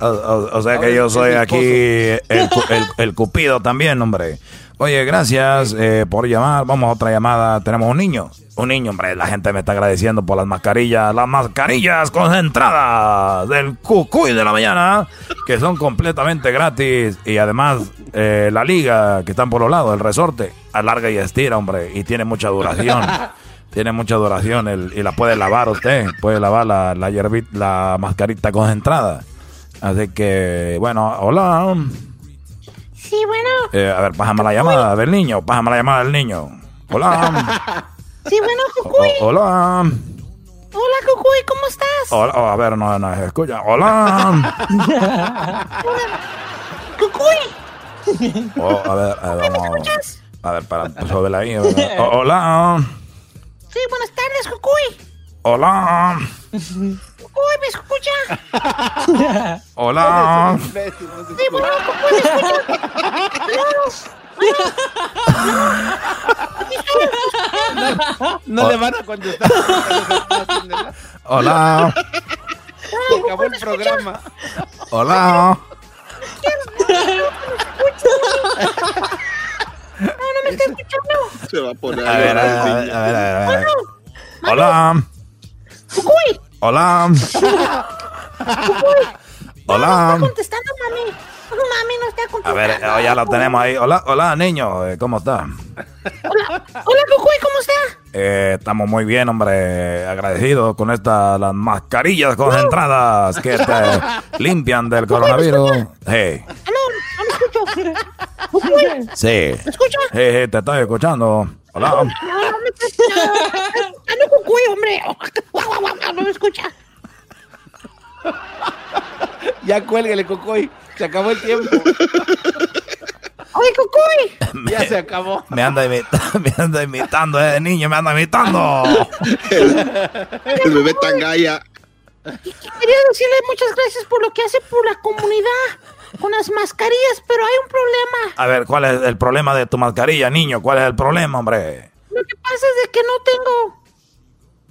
O, o- o sea que yo soy aquí el, cu- el- el cupido también, hombre. Oye, gracias eh, por llamar. Vamos a otra llamada. Tenemos un niño. Un niño, hombre. La gente me está agradeciendo por las mascarillas. Las mascarillas concentradas del cucuy de la mañana. Que son completamente gratis. Y además, eh, la liga que están por los lados, el resorte, alarga y estira, hombre. Y tiene mucha duración. Tiene mucha duración el- y la puede lavar usted. Puede lavar la, la, hierbit- la mascarita concentrada. Así que, bueno, hola. Sí, bueno. Eh, a ver, pájame la llamada del niño. Pájame la llamada del niño. Hola. Sí, bueno, Cucuy. O- hola. Hola, Cucuy, ¿cómo estás? Hola. oh, a ver, no, no, escucha. Hola. Cucuy. Oh, a ver, a ver, ¿Me vamos. escuchas? A ver, para, súbela ahí. a ver. O- hola. Sí, buenas tardes, Cucuy. Hola. Cucuy, ¿me escucha? Hola. Sí, bueno, ¿me escucha? No, no le van a contestar. Hola. Se acabó el programa. Hola. No, no me está escuchando. Se va a poner A ver, a ver, a ver, a a. Hola. Cucuy. Hola. Cucuy. Hola. Está contestando, mami. Mami no está A contestando. ver, eh, ya lo tenemos ahí. Hola, hola, niño. eh, ¿Cómo está? Hola, hola, Cucuy, ¿cómo está? Eh, estamos muy bien, hombre. Agradecidos con estas las mascarillas concentradas que te limpian del coronavirus. Hey, Me. Cucuy. sí. ¿Me escucha? Hey, hey, te estoy escuchando. Hola. No, no me escucha. Ah, no, Cucuy, hombre. No me escucha. Ya cuélguele, Cocoy. Se acabó el tiempo. Oye, Cucuy. Ya se acabó. Me anda, imitando, me anda imitando, eh, niño, me anda imitando. El bebé Tangaya. Quería decirle muchas gracias por lo que hace por la comunidad con las mascarillas, pero hay un problema. A ver, ¿cuál es el problema de tu mascarilla, niño? ¿Cuál es el problema, hombre? Lo que pasa es de que no tengo.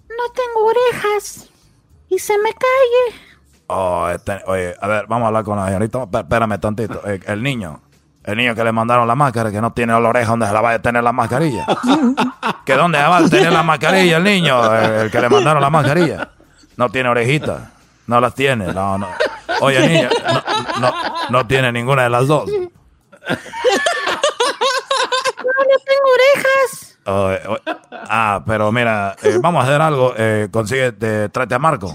No tengo orejas. Y se me cae. Oh, este- oye, a ver, vamos a hablar con la señorita. Espé- Espérame tantito. Eh, El niño. El niño que le mandaron la máscara, que no tiene la oreja donde se la va a tener la mascarilla. ¿Que dónde va a tener la mascarilla el niño? El, el que le mandaron la mascarilla. No tiene orejitas. No las tiene. No, no. Oye, niño, no, no, no tiene ninguna de las dos. No, no tengo orejas. Ah, pero mira, eh, vamos a hacer algo. Eh, consigue, te- tráete a Marco.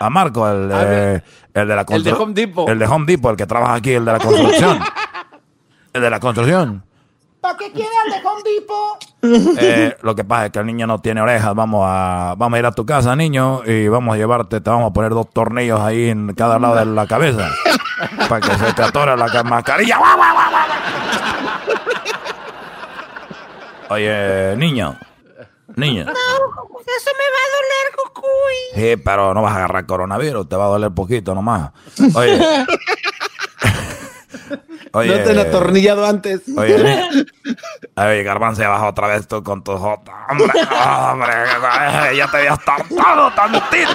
A, a Marco, el, eh, el de la El de Home Depot. El de Home Depot, el que trabaja aquí, el de la construcción. El de la construcción. ¿Para qué quiere al de Home Depot? Eh, lo que pasa es que el niño no tiene orejas. Vamos a, vamos a ir a tu casa, niño, y vamos a llevarte, te vamos a poner dos tornillos ahí en cada lado de la cabeza. para que se te atore la ca- mascarilla. Oye, niño. Niño. No, eso me va a doler, Cucuy. Sí, pero no vas a agarrar coronavirus, te va a doler poquito nomás. Oye. Oye. No te han atornillado antes. Oye, ni- oye, Garbanzo, vas otra vez tú con tu jota. Hombre, hombre, eh, ya te habías tartado tantito.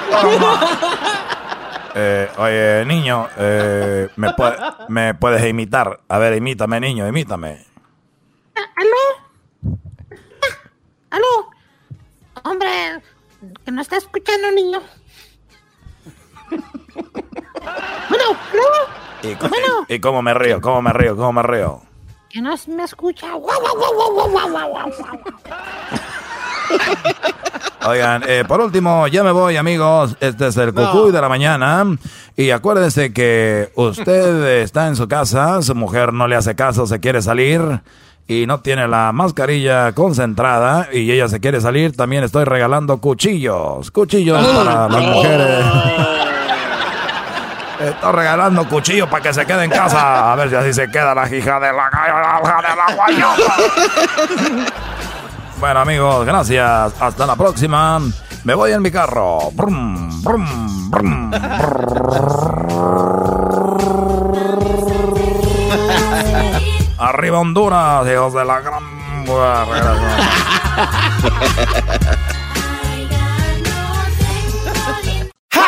Eh, oye, niño, eh, ¿me, puede- ¿me puedes imitar? A ver, imítame, niño, imítame. ¿Aló? Ah, ¿Aló? Hombre, que no está escuchando, niño. Bueno, ¿aló? ¿Y, co- y cómo me río? ¿Cómo me río? ¿Cómo me río? Que no me escucha. Oigan, eh, por último, ya me voy, amigos. Este es el cucuy de la mañana. Y acuérdense que usted está en su casa, su mujer no le hace caso, se quiere salir y no tiene la mascarilla concentrada y ella se quiere salir. También estoy regalando cuchillos, cuchillos para las mujeres. Estoy regalando cuchillos para que se quede en casa. A ver si así se queda la hija de la, hija. Bueno amigos, gracias. Hasta la próxima. Me voy en mi carro. Brum, brum, brum, Arriba Honduras, hijos de la gran...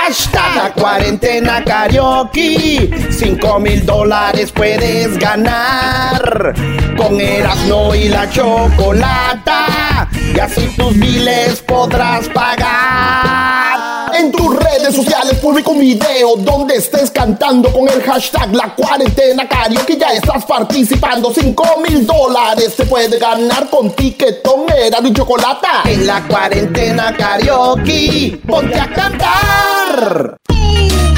Hashtag cuarentena karaoke. Cinco mil dólares puedes ganar. Con Erasmo y la chocolata. Y así tus miles podrás pagar. En tus redes sociales publica un video donde estés cantando con el hashtag la cuarentena karaoke. Ya estás participando. Cinco mil dólares se puede ganar con tiquetón, Erasmo y chocolata. En la cuarentena karaoke. Ponte a cantar.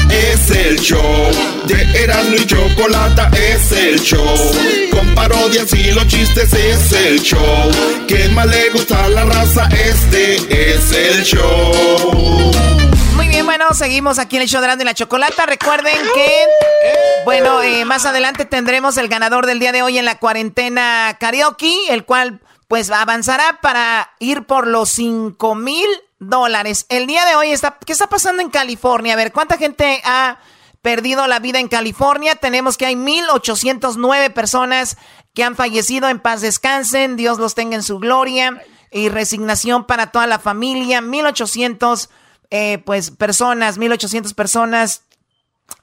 Es el show de Erasmo y Chocolata, es el show. Con parodias y los chistes es el show. Que más le gusta la raza, este es el show. Muy bien, bueno, seguimos aquí en el show de Erasmo y la Chocolata. Recuerden que, bueno, eh, más adelante tendremos el ganador del día de hoy en la cuarentena karaoke, el cual pues avanzará para ir por los 5 mil dólares. El día de hoy está, ¿qué está pasando en California? A ver, ¿cuánta gente ha perdido la vida en California? Tenemos que hay 1.809 personas que han fallecido. En paz descansen, Dios los tenga en su gloria. Y resignación para toda la familia. 1.800 eh, pues personas, 1800 personas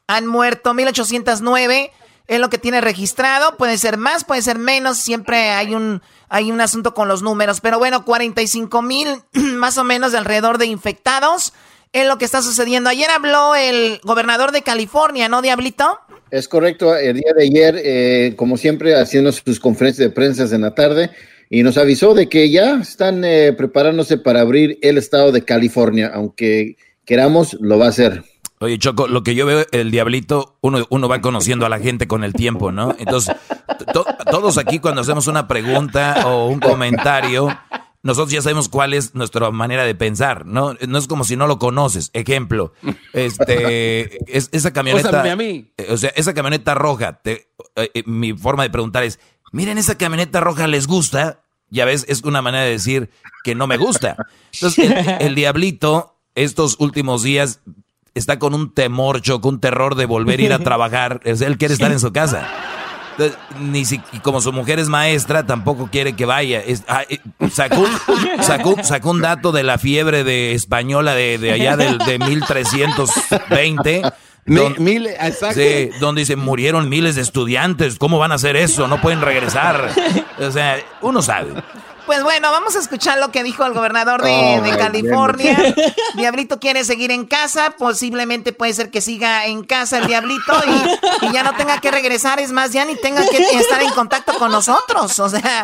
han muerto, 1809 es lo que tiene registrado, puede ser más, puede ser menos, siempre hay un, hay un asunto con los números, pero bueno, 45 mil más o menos de alrededor de infectados es lo que está sucediendo. Ayer habló el gobernador de California, ¿no, Diablito? Es correcto, el día de ayer, eh, como siempre, haciendo sus conferencias de prensa en la tarde, y nos avisó de que ya están eh, preparándose para abrir el estado de California, aunque queramos, lo va a hacer. Oye, Choco, lo que yo veo, el diablito, uno, uno va conociendo a la gente con el tiempo, ¿no? Entonces, to- todos aquí cuando hacemos una pregunta o un comentario, nosotros ya sabemos cuál es nuestra manera de pensar, ¿no? No es como si no lo conoces. Ejemplo, este, es, esa camioneta, a mí. o sea, esa camioneta roja, te- eh, eh, mi forma de preguntar es, miren, esa camioneta roja les gusta, ya ves, es una manera de decir que no me gusta. Entonces, el, diablito, estos últimos días, está con un temor, Choco, un terror de volver a ir a trabajar. Él quiere estar en su casa. Ni si, y como su mujer es maestra, tampoco quiere que vaya. Es- ah, eh, sacó, sacó, sacó un dato de la fiebre de española de, de allá del, de 1320. Don- mil, exacto. Sí, donde dice, murieron miles de estudiantes. ¿Cómo van a hacer eso? No pueden regresar. O sea, uno sabe. Pues bueno, vamos a escuchar lo que dijo el gobernador de, Oh, de California. goodness. Diablito quiere seguir en casa, posiblemente puede ser que siga en casa el Diablito y, y ya no tenga que regresar, es más, ya ni tenga que estar en contacto con nosotros. O sea,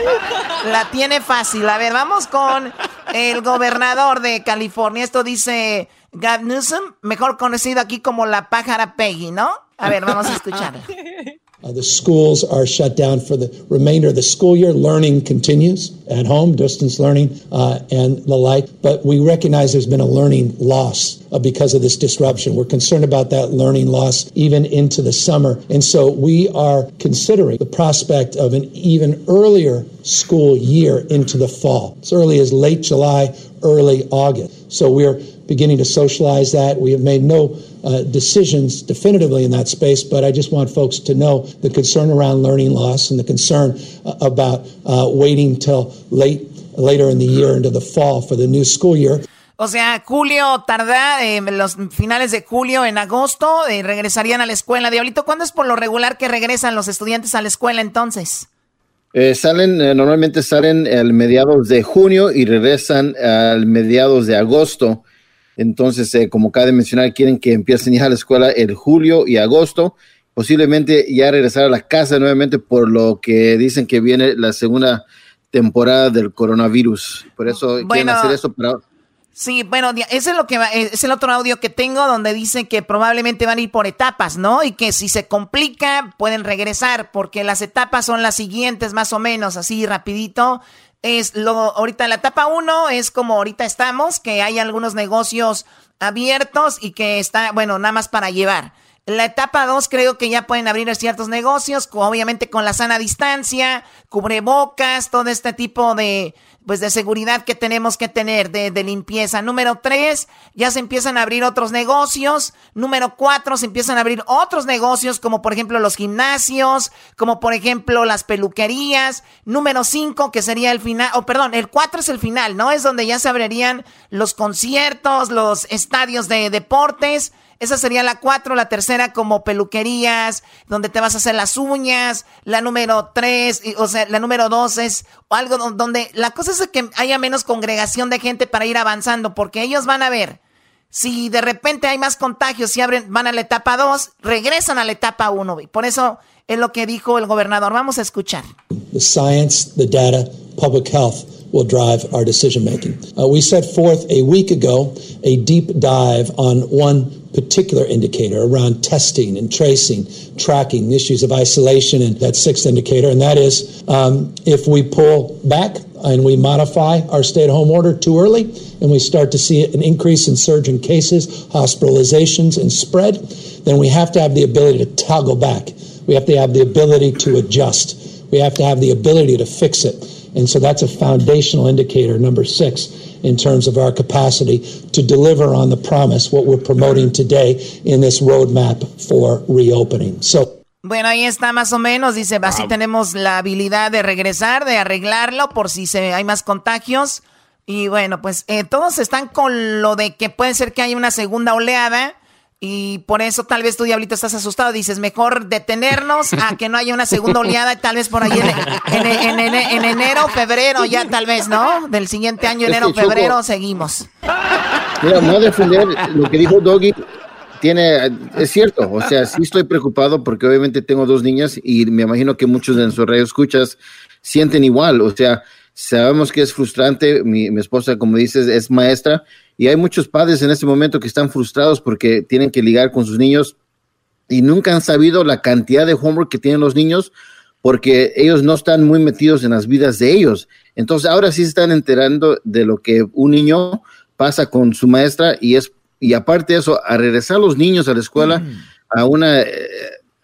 la tiene fácil. A ver, vamos con el gobernador de California. Esto dice Gavin Newsom, mejor conocido aquí como la pájara Peggy, ¿no? A ver, vamos a escuchar. Uh, the schools are shut down for the remainder of the school year. Learning continues at home, distance learning, uh, and the like. But we recognize there's been a learning loss uh, because of this disruption. We're concerned about that learning loss even into the summer. And so we are considering the prospect of an even earlier school year into the fall, as early as late July, early August. So we're beginning to socialize that. We have made no uh, decisions definitively in that space, but I just want folks to know the concern around learning loss and the concern uh, about uh, waiting till late later in the year into the fall for the new school year. O sea, julio tarda, eh, los finales de julio, en agosto, eh, regresarían a la escuela. Diablito, ¿cuándo es por lo regular que regresan los estudiantes a la escuela entonces? Eh, salen, eh, normalmente salen al mediados de junio y regresan al mediados de agosto. Entonces, eh, como acaba de mencionar, quieren que empiecen ya a la escuela el julio y agosto. Posiblemente ya regresar a la casa nuevamente por lo que dicen que viene la segunda temporada del coronavirus. Por eso quieren Bueno. hacer eso para... Sí, bueno, ese es lo que va- eh, es el otro audio que tengo donde dice que probablemente van a ir por etapas, ¿no? Y que si se complica pueden regresar porque las etapas son las siguientes más o menos, así rapidito. Es lo ahorita la etapa uno es como ahorita estamos, que hay algunos negocios abiertos y que está, bueno, nada más para llevar. La etapa 2 creo que ya pueden abrir ciertos negocios, obviamente con la sana distancia, cubrebocas, todo este tipo de, pues de seguridad que tenemos que tener, de, de limpieza. Número 3, ya se empiezan a abrir otros negocios. Número 4, se empiezan a abrir otros negocios, como por ejemplo los gimnasios, como por ejemplo las peluquerías. Número 5, que sería el final, o perdón, el 4 es el final, ¿no? Es donde ya se abrirían los conciertos, los estadios de deportes. Esa sería la cuatro, la tercera como peluquerías, donde te vas a hacer las uñas, la número tres, y- o sea, la número dos es algo don- donde la cosa es que haya menos congregación de gente para ir avanzando, porque ellos van a ver, si de repente hay más contagios, si abren, van a la etapa dos, regresan a la etapa uno, y por eso es lo que dijo el gobernador. Vamos a escuchar. Data, will drive our decision making. Uh, we set forth a week ago a deep dive on one particular indicator around testing and tracing, tracking issues of isolation, and that sixth indicator, and that is um, if we pull back and we modify our stay at home order too early and we start to see an increase in surge in cases, hospitalizations, and spread, then we have to have the ability to toggle back. We have to have the ability to adjust. We have to have the ability to fix it. And so that's a foundational indicator, number six, in terms of our capacity to deliver on the promise, what we're promoting today in this roadmap for reopening. So Bueno, ahí está más o menos, dice, así tenemos la habilidad de regresar, de arreglarlo por si se, hay más contagios. Y bueno, pues eh, todos están con lo de que puede ser que haya una segunda oleada y por eso tal vez tú, Diablito, estás asustado. Dices, mejor detenernos a que no haya una segunda oleada y tal vez por ahí en, en- en- en- en enero, febrero, ya tal vez, ¿no? Del siguiente año, enero, Choco, febrero, seguimos. Mira, no defender lo que dijo Doggy, tiene, es cierto, o sea, sí estoy preocupado porque obviamente tengo dos niñas y me imagino que muchos de nuestros radio escuchas sienten igual, o sea, sabemos que es frustrante, mi, mi esposa, como dices, es maestra y hay muchos padres en este momento que están frustrados porque tienen que ligar con sus niños y nunca han sabido la cantidad de homework que tienen los niños porque ellos no están muy metidos en las vidas de ellos. Entonces ahora sí se están enterando de lo que un niño pasa con su maestra y es y aparte de eso, a regresar los niños a la escuela a una eh,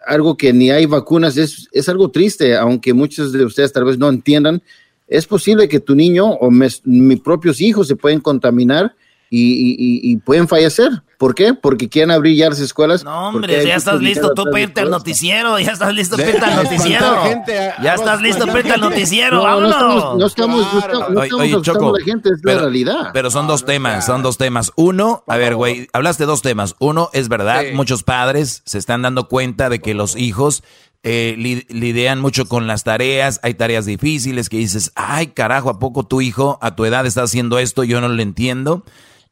algo que ni hay vacunas es, es algo triste, aunque muchos de ustedes tal vez no entiendan. Es posible que tu niño o mis propios hijos se pueden contaminar y, pueden fallecer. ¿Por qué? Porque quieren abrir ya las escuelas. No, hombre, ya estás listo tú para irte al noticiero. Ya estás listo para irte al noticiero. ya estás listo para irte al noticiero. No, Vámonos. No estamos, no estamos, la gente, es pero, la realidad. Pero son dos temas, son dos temas. Uno, a ver, güey, hablaste de dos temas. Uno, es verdad, muchos padres se están dando cuenta de que los hijos eh, lidian mucho con las tareas, hay tareas difíciles que dices, ay carajo, ¿a poco tu hijo a tu edad está haciendo esto? Yo no lo entiendo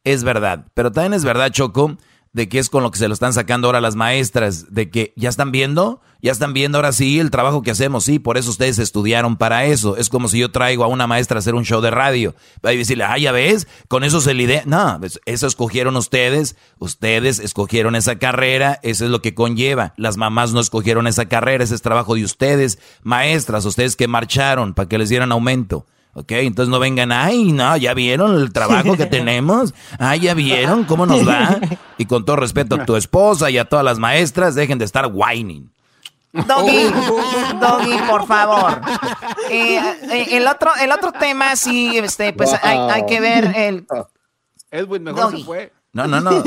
es verdad. Pero también es verdad, Choco, de que es con lo que se lo están sacando ahora las maestras, de que ya están viendo, ya están viendo ahora sí el trabajo que hacemos, sí, por eso ustedes estudiaron para eso. Es como si yo traigo a una maestra a hacer un show de radio, va a decirle, ah, ya ves, con eso se lidia. No, pues, eso escogieron ustedes, ustedes escogieron esa carrera, eso es lo que conlleva. Las mamás no escogieron esa carrera, ese es trabajo de ustedes, maestras, ustedes que marcharon para que les dieran aumento. ¿Ok? Entonces no vengan, ay, no, ya vieron el trabajo que tenemos, ay, ya vieron cómo nos va. Y con todo respeto a tu esposa y a todas las maestras, dejen de estar whining. Doggy, Doggy, por favor. Eh, eh, el, otro, el otro tema, sí, este, pues hay, hay que ver el... Edwin mejor se fue. No, no, no.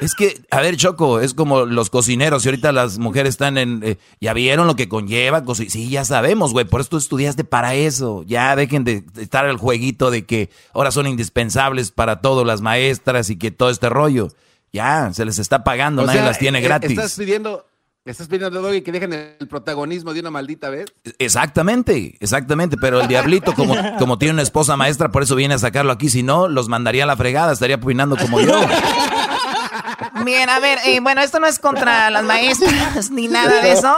Es que, a ver, Choco, es como los cocineros y ahorita las mujeres están en... Eh, ya vieron lo que conlleva. Sí, ya sabemos, güey. Por eso tú estudiaste para eso. Ya dejen de estar el jueguito de que ahora son indispensables para todas las maestras y que todo este rollo. Ya, se les está pagando, nadie las tiene eh, gratis. Estás pidiendo estás pidiendo Doggy que dejen el protagonismo de una maldita vez? Exactamente, exactamente. Pero el diablito, como, como tiene una esposa maestra, por eso viene a sacarlo aquí. Si no, los mandaría a la fregada, estaría opinando como yo. Bien, a ver, eh, bueno, esto no es contra las maestras ni nada de eso.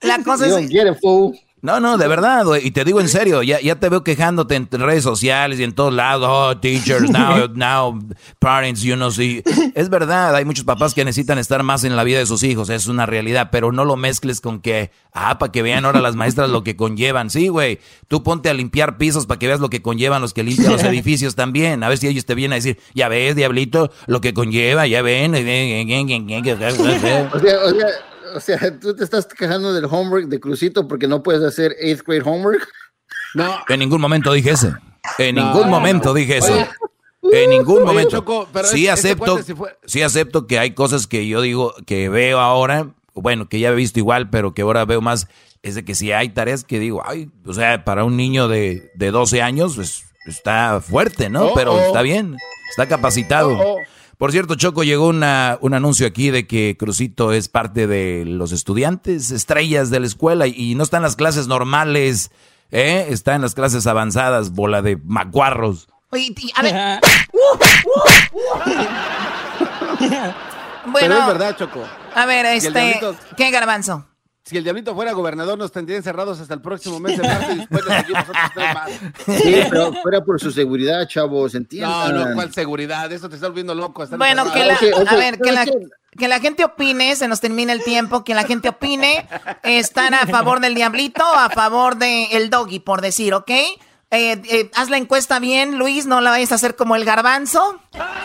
La cosa es. No, no, de verdad, y te digo en serio, ya, ya te veo quejándote en redes sociales y en todos lados, oh, teachers, now, now, parents, you know, sí. Es verdad, hay muchos papás que necesitan estar más en la vida de sus hijos, es una realidad, pero no lo mezcles con que, ah, para que vean ahora las maestras lo que conllevan. Sí, güey, tú ponte a limpiar pisos para que veas lo que conllevan los que limpian los edificios también, a ver si ellos te vienen a decir, ya ves, diablito, lo que conlleva, ya ven. O sea, o sea, o sea, tú te estás quejando del homework de Crucito porque no puedes hacer eighth grade homework. No. En ningún momento dije eso. En ningún momento dije eso. en ningún momento. sí acepto, sí acepto que hay cosas que yo digo que veo ahora, bueno, que ya he visto igual, pero que ahora veo más, es de que si hay tareas que digo, ay, o sea, para un niño de, de 12 años, pues está fuerte, ¿no? Oh, pero oh. está bien, está capacitado. Oh, por cierto, Choco, llegó una, un anuncio aquí de que Crucito es parte de los estudiantes estrellas de la escuela y, no está en las clases normales, ¿eh? Está en las clases avanzadas, bola de macuarros. Oye, a ver. bueno, Pero es verdad, Choco. A ver, este, ¿qué garbanzo? Si el diablito fuera gobernador, nos tendrían cerrados hasta el próximo mes de marzo y después le seguimos otros tres más. Sí, pero fuera por su seguridad, chavos, entiendan. No, no, ¿cuál seguridad? Eso te está volviendo loco. bueno, que la, a ver, que la, que la, gente opine, se nos termina el tiempo, que la gente opine, ¿están a favor del diablito o a favor del el doggy, por decir, ok? Eh, eh, haz la encuesta bien, Luis, no la vayas a hacer como el garbanzo.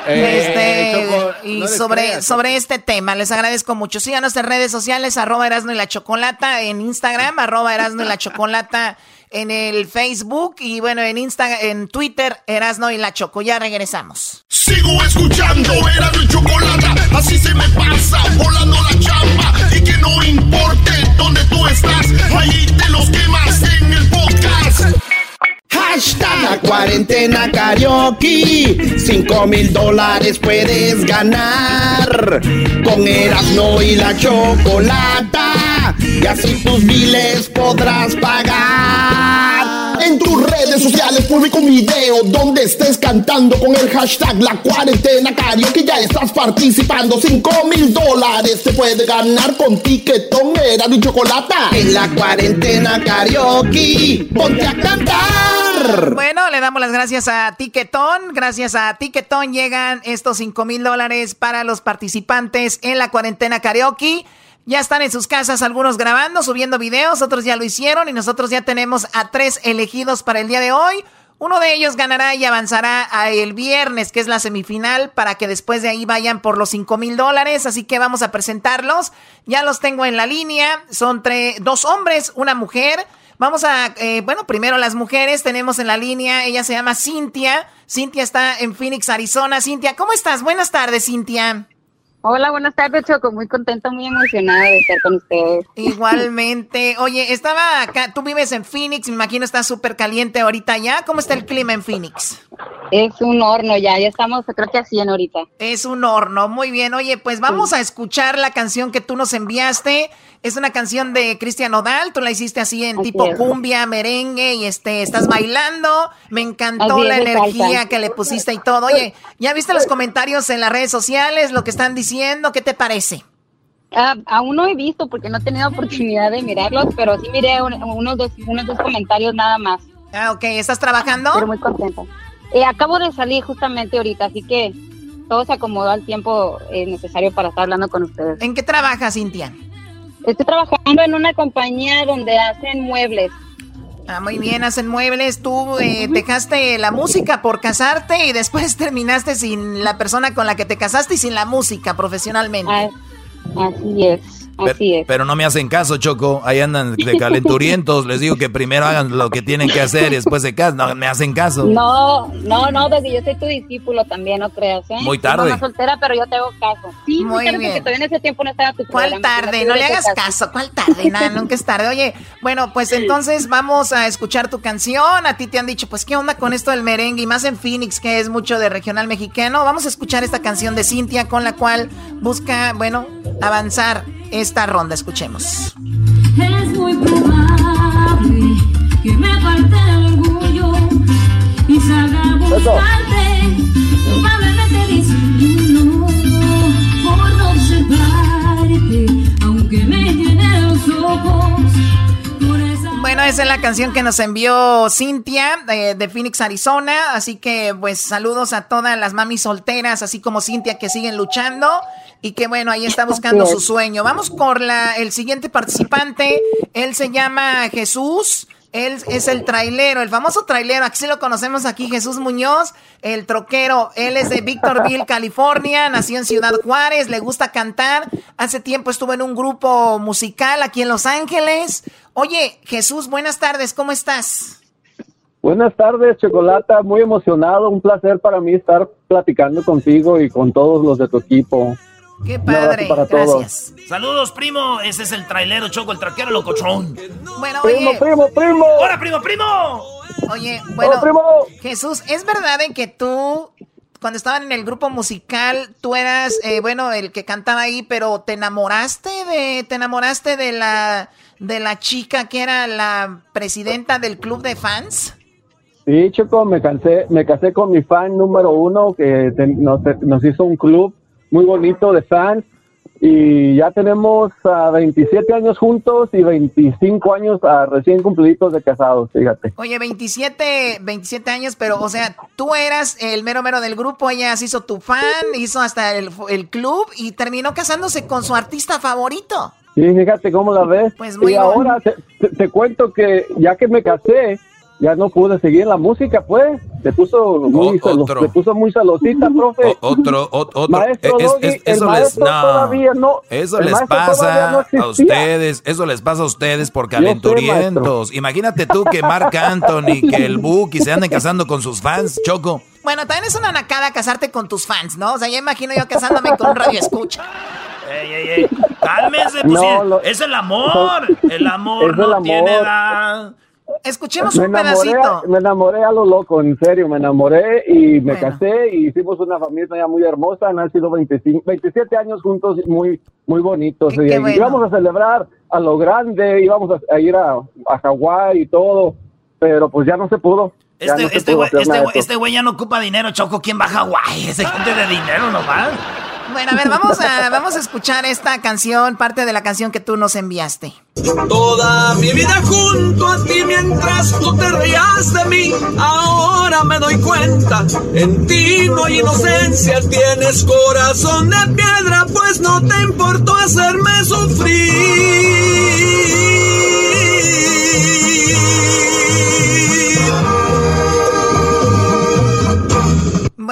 Eh, este, y sobre, sobre este tema, les agradezco mucho. Síganos en redes sociales, arroba Erasno y la Chocolata, en Instagram, arroba Erasno y la Chocolata en el Facebook y bueno, en Instagram, en Twitter, Erasno y la Choco. Ya regresamos. Sigo escuchando Erasno y Chocolata, así se me pasa volando la chamba y que no importe dónde tú estás, ahí te los quemas en el podcast. Hashtag la cuarentena karaoke. 5 mil dólares puedes ganar. Con Erasmo y la chocolata. Y así tus miles podrás pagar. En tus redes sociales publica un video donde estés cantando con el hashtag La Cuarentena Karaoke. Ya estás participando. 5 mil dólares te puede ganar con tiquetón, era y chocolata. En la cuarentena karaoke, ponte a cantar. Bueno, le damos las gracias a Tiquetón. Gracias a Tiquetón llegan estos 5 mil dólares para los participantes en la cuarentena karaoke. Ya están en sus casas algunos grabando, subiendo videos, otros ya lo hicieron y nosotros ya tenemos a tres elegidos para el día de hoy. Uno de ellos ganará y avanzará a el viernes, que es la semifinal, para que después de ahí vayan por los 5 mil dólares. Así que vamos a presentarlos. Ya los tengo en la línea. Son tres, dos hombres, una mujer. Vamos a, eh, bueno, primero las mujeres tenemos en la línea. Ella se llama Cintia. Cintia está en Phoenix, Arizona. Cintia, ¿cómo estás? Buenas tardes, Cintia. Hola, buenas tardes, Choco. Muy contenta, muy emocionada de estar con ustedes. Igualmente. Oye, estaba acá, tú vives en Phoenix, me imagino está súper caliente ahorita ya. ¿Cómo está el clima en Phoenix? Es un horno ya, ya estamos, creo que a 100 ahorita. Es un horno, muy bien. Oye, pues vamos a escuchar la canción que tú nos enviaste. Es una canción de Cristian Odal, tú la hiciste así en tipo cumbia, merengue y este estás bailando. Me encantó la energía que le pusiste y todo. Oye, ¿ya viste los comentarios en las redes sociales, lo que están diciendo? ¿Qué te parece? Ah, aún no he visto porque no he tenido oportunidad de mirarlos, pero sí miré unos, dos, unos dos comentarios nada más. Ah, ok. ¿Estás trabajando? Pero muy contenta. Eh, acabo de salir justamente ahorita, así que todo se acomodó al tiempo eh, necesario para estar hablando con ustedes. ¿En qué trabajas, Cintia? Estoy trabajando en una compañía donde hacen muebles. Ah, muy bien, hacen muebles. Tú eh, dejaste la música por casarte y después terminaste sin la persona con la que te casaste y sin la música profesionalmente. Ah, así es. Así es. Pero no me hacen caso, Choco. Ahí andan de calenturientos. Les digo que primero hagan lo que tienen que hacer y después se casan. No me hacen caso. No, no, no, desde yo soy tu discípulo también, no creas, ¿eh? Muy tarde. Soy soltera, pero yo te hago caso. Sí, muy, bien. Porque todavía en ese tiempo no estaba tu ¿Cuál tarde? No le hagas caso. ¿Cuál tarde? Nada, nunca es tarde. Oye, bueno, pues entonces vamos a escuchar tu canción. A ti te han dicho, pues, ¿qué onda con esto del merengue? Y más en Phoenix, que es mucho de regional mexicano. Vamos a escuchar esta canción de Cintia con la cual busca, bueno, avanzar esta ronda. Escuchemos. Es muy probable que me falte el orgullo y salga a buscarte. Probablemente disimulo por no observarte, aunque me llene los ojos. Bueno, esa es la canción que nos envió Cintia de, de, Phoenix, Arizona. Así que, pues, saludos a todas las mamis solteras, así como Cintia, que siguen luchando y que, bueno, ahí está buscando su sueño. Vamos con la, el siguiente participante. Él se llama Jesús. Él es el trailero, el famoso trailero, aquí lo conocemos aquí, Jesús Muñoz, el troquero. Él es de Victorville, California, nació en Ciudad Juárez, le gusta cantar. Hace tiempo estuvo en un grupo musical aquí en Los Ángeles. Oye, Jesús, buenas tardes, ¿cómo estás? Buenas tardes, Chocolata, muy emocionado, un placer para mí estar platicando contigo y con todos los de tu equipo. Qué padre, gracias. Saludos, primo. Ese es el trailero Choco, el traquero locochón. Bueno, primo, oye. primo, primo. ¡Hola, primo, primo! Oye, bueno, Jesús, ¿es verdad en que tú, cuando estaban en el grupo musical, tú eras, eh, bueno, el que cantaba ahí, pero te enamoraste de, te enamoraste de la, de la chica que era la presidenta del club de fans? Sí, Choco, me casé, me casé con mi fan número uno que nos, nos hizo un club muy bonito de fans y ya tenemos a 27 años juntos y 25 años a recién cumpliditos de casados, fíjate. Oye, 27, 27 años, pero o sea, tú eras el mero mero del grupo, ella se hizo tu fan, hizo hasta el, el club y terminó casándose con su artista favorito. Sí, fíjate cómo la ves. Pues muy y ahora te, te, te cuento que ya que me casé, ya no pude seguir la música, pues. Se puso muy, celo, se puso muy celosita, profe. O, otro, o, otro. Maestro es, Doggy, es, eso el les, no, todavía no. Eso les pasa no a ustedes. Eso les pasa a ustedes por calenturientos. Imagínate tú que Marc Anthony, que el Buki se anden casando con sus fans, Choco. Bueno, también es una nacada casarte con tus fans, ¿no? O sea, ya imagino yo casándome con un radio escucha. Ey, ey, ey. Cálmense, pues No, sí, lo- es el amor. El amor Es el no amor. tiene edad. Escuchemos Me un enamoré, pedacito. me enamoré a lo loco, en serio, me enamoré y me Bueno. casé y hicimos una familia muy hermosa, han sido 25, 27 años juntos muy muy bonitos Qué- y, qué bueno. íbamos a celebrar a lo grande, íbamos a, a ir a, a Hawái y todo, pero pues ya no se pudo. Ya Este no este güey este de güey- este güey ya no ocupa dinero, Choco. ¿Quién va a Hawái? Ese gente de dinero nomás. Bueno, a ver, vamos a, vamos a escuchar esta canción, parte de la canción que tú nos enviaste. Toda mi vida junto a ti mientras tú te reías de mí. Ahora me doy cuenta, en ti no hay inocencia. Tienes corazón de piedra, pues no te importó hacerme sufrir.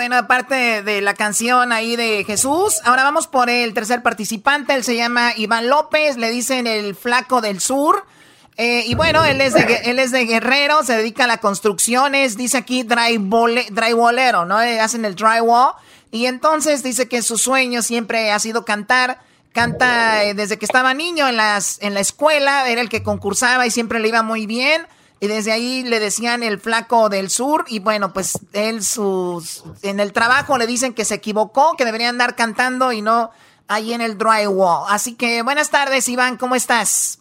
Bueno, aparte de la canción ahí de Jesús, ahora vamos por el tercer participante. Él se llama Iván López, le dicen el flaco del sur. Eh, y bueno, él es, de, él es de Guerrero, se dedica a las construcciones, dice aquí drywallero, ¿no? Eh, hacen el drywall. Y entonces dice que su sueño siempre ha sido cantar. Canta eh, desde que estaba niño en, las, en la escuela, era el que concursaba y siempre le iba muy bien. Y desde ahí le decían el flaco del sur. Y bueno, pues él sus, en el trabajo le dicen que se equivocó, que debería andar cantando y no ahí en el drywall. Así que buenas tardes, Iván, ¿cómo estás?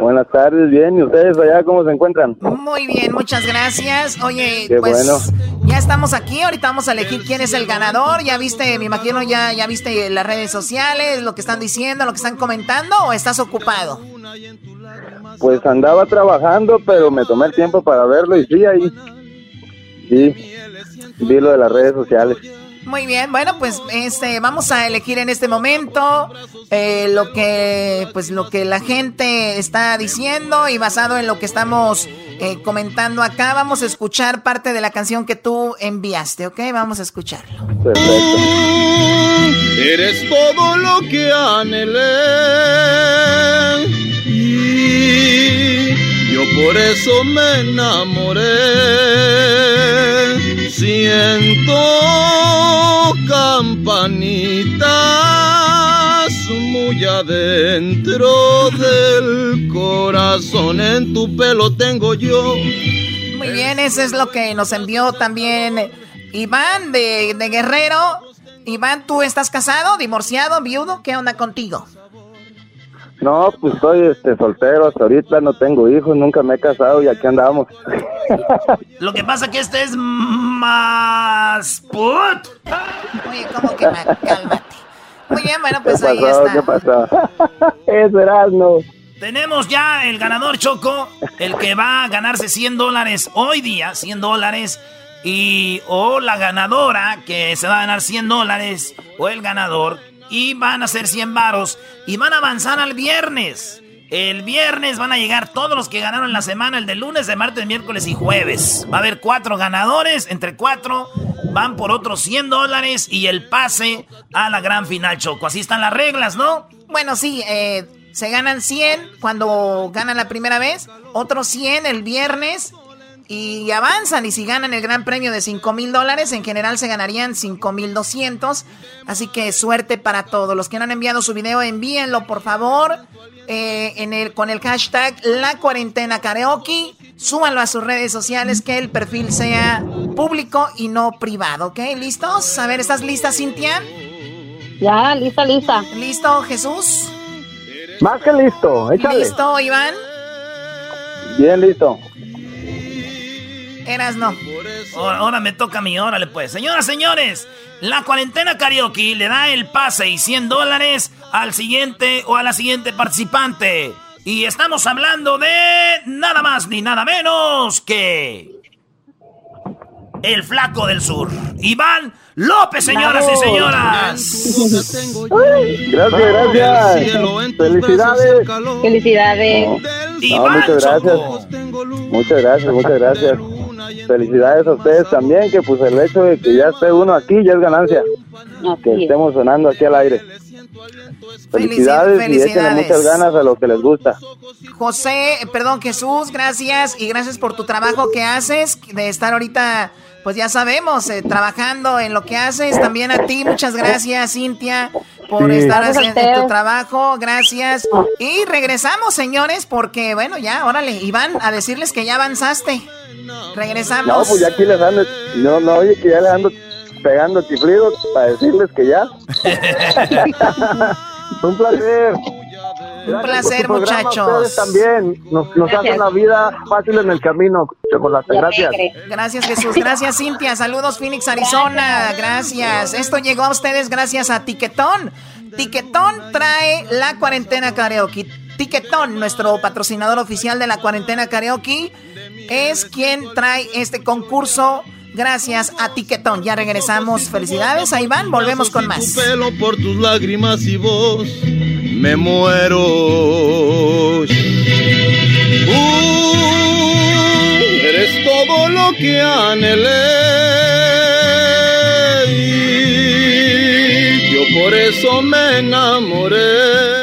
Buenas tardes, bien. ¿Y ustedes allá cómo se encuentran? Muy bien, muchas gracias. Oye, Qué pues bueno. ya estamos aquí. Ahorita vamos a elegir quién es el ganador. Ya viste, me imagino, ya, ya viste las redes sociales, lo que están diciendo, lo que están comentando, o estás ocupado? Pues andaba trabajando, pero me tomé el tiempo para verlo y sí, ahí. Sí, vi lo de las redes sociales. Muy bien, bueno, pues este, vamos a elegir en este momento eh, lo que, pues lo que la gente está diciendo y basado en lo que estamos eh, comentando acá, vamos a escuchar parte de la canción que tú enviaste, ¿ok? Vamos a escucharlo. Perfecto. Eres todo lo que anhelé y yo por eso me enamoré. Siento campanitas muy adentro del corazón. En tu pelo tengo yo. Muy bien, eso es lo que nos envió también Iván de, de Guerrero. Iván, ¿tú estás casado, divorciado, viudo? ¿Qué onda contigo? No, pues estoy este, soltero hasta ahorita, no tengo hijos, nunca me he casado y aquí andamos. Lo que pasa que este es más put. Oye, ¿cómo que ma- cálmate? Muy bien, bueno, pues ¿Qué ahí pasó? está. ¿Qué pasó? Eso era, no. Tenemos ya el ganador Choco, el que va a ganarse 100 dólares hoy día, 100 dólares. Y o la ganadora que se va a ganar 100 dólares, o el ganador, y van a ser 100 varos, y van a avanzar al viernes. El viernes van a llegar todos los que ganaron la semana, el de lunes, de martes, miércoles y jueves. Va a haber cuatro ganadores, entre cuatro van por otros 100 dólares y el pase a la gran final, Choco. Así están las reglas, ¿no? Bueno, sí, eh, se ganan 100 cuando ganan la primera vez, otros 100 el viernes y avanzan. Y si ganan el gran premio de 5 mil dólares, en general se ganarían 5 mil 200. Así que suerte para todos. Los que no han enviado su video, envíenlo por favor eh, en el, con el hashtag La Cuarentena Karaoke. Súbanlo a sus redes sociales, que el perfil sea público y no privado, ¿ok? ¿Listos? A ver, ¿estás lista, Cintia? Ya, lista, lista. ¿Listo, Jesús? Más que listo, échale. ¿Listo, Iván? Bien listo. Eras no. Ahora, ahora me toca a mí, órale pues. Señoras, señores, la cuarentena karaoke le da el pase y 100 dólares al siguiente o a la siguiente participante. Y estamos hablando de nada más ni nada menos que... El flaco del sur. Iván López, señoras y señoras. Gracias, gracias. Felicidades. Felicidades. No, muchas gracias. Muchas gracias, muchas gracias. Felicidades a ustedes también, que pues el hecho de que ya esté uno aquí ya es ganancia. Que estemos sonando aquí al aire. Felicidades, y échenle felicidades. muchas ganas a lo que les gusta. José, perdón, Jesús, gracias y gracias por tu trabajo que haces, de estar ahorita, pues ya sabemos, eh, trabajando en lo que haces. También a ti, muchas gracias, Cintia, por Sí. estar haciendo tu trabajo. Gracias. Y regresamos, señores, porque bueno, ya, órale, Iván, a decirles que ya avanzaste. Regresamos. No, pues ya aquí les ando, no, no, oye, que ya les ando pegando chiflidos para decirles que ya. Un placer. Un placer, muchachos. Ustedes también nos, nos hacen la vida fácil en el camino, chocolate. Gracias. Gracias, Jesús. Gracias, Cintia. Saludos, Phoenix, Arizona. Gracias. Esto llegó a ustedes gracias a Tiquetón. Tiquetón trae la cuarentena karaoke. Tiquetón, nuestro patrocinador oficial de la cuarentena karaoke, es quien trae este concurso. Gracias a Tiquetón. Ya regresamos. Felicidades, ahí van. Volvemos con más. pelo por tus lágrimas y vos me muero. Uh, eres todo lo que anhelé. Yo por eso me enamoré.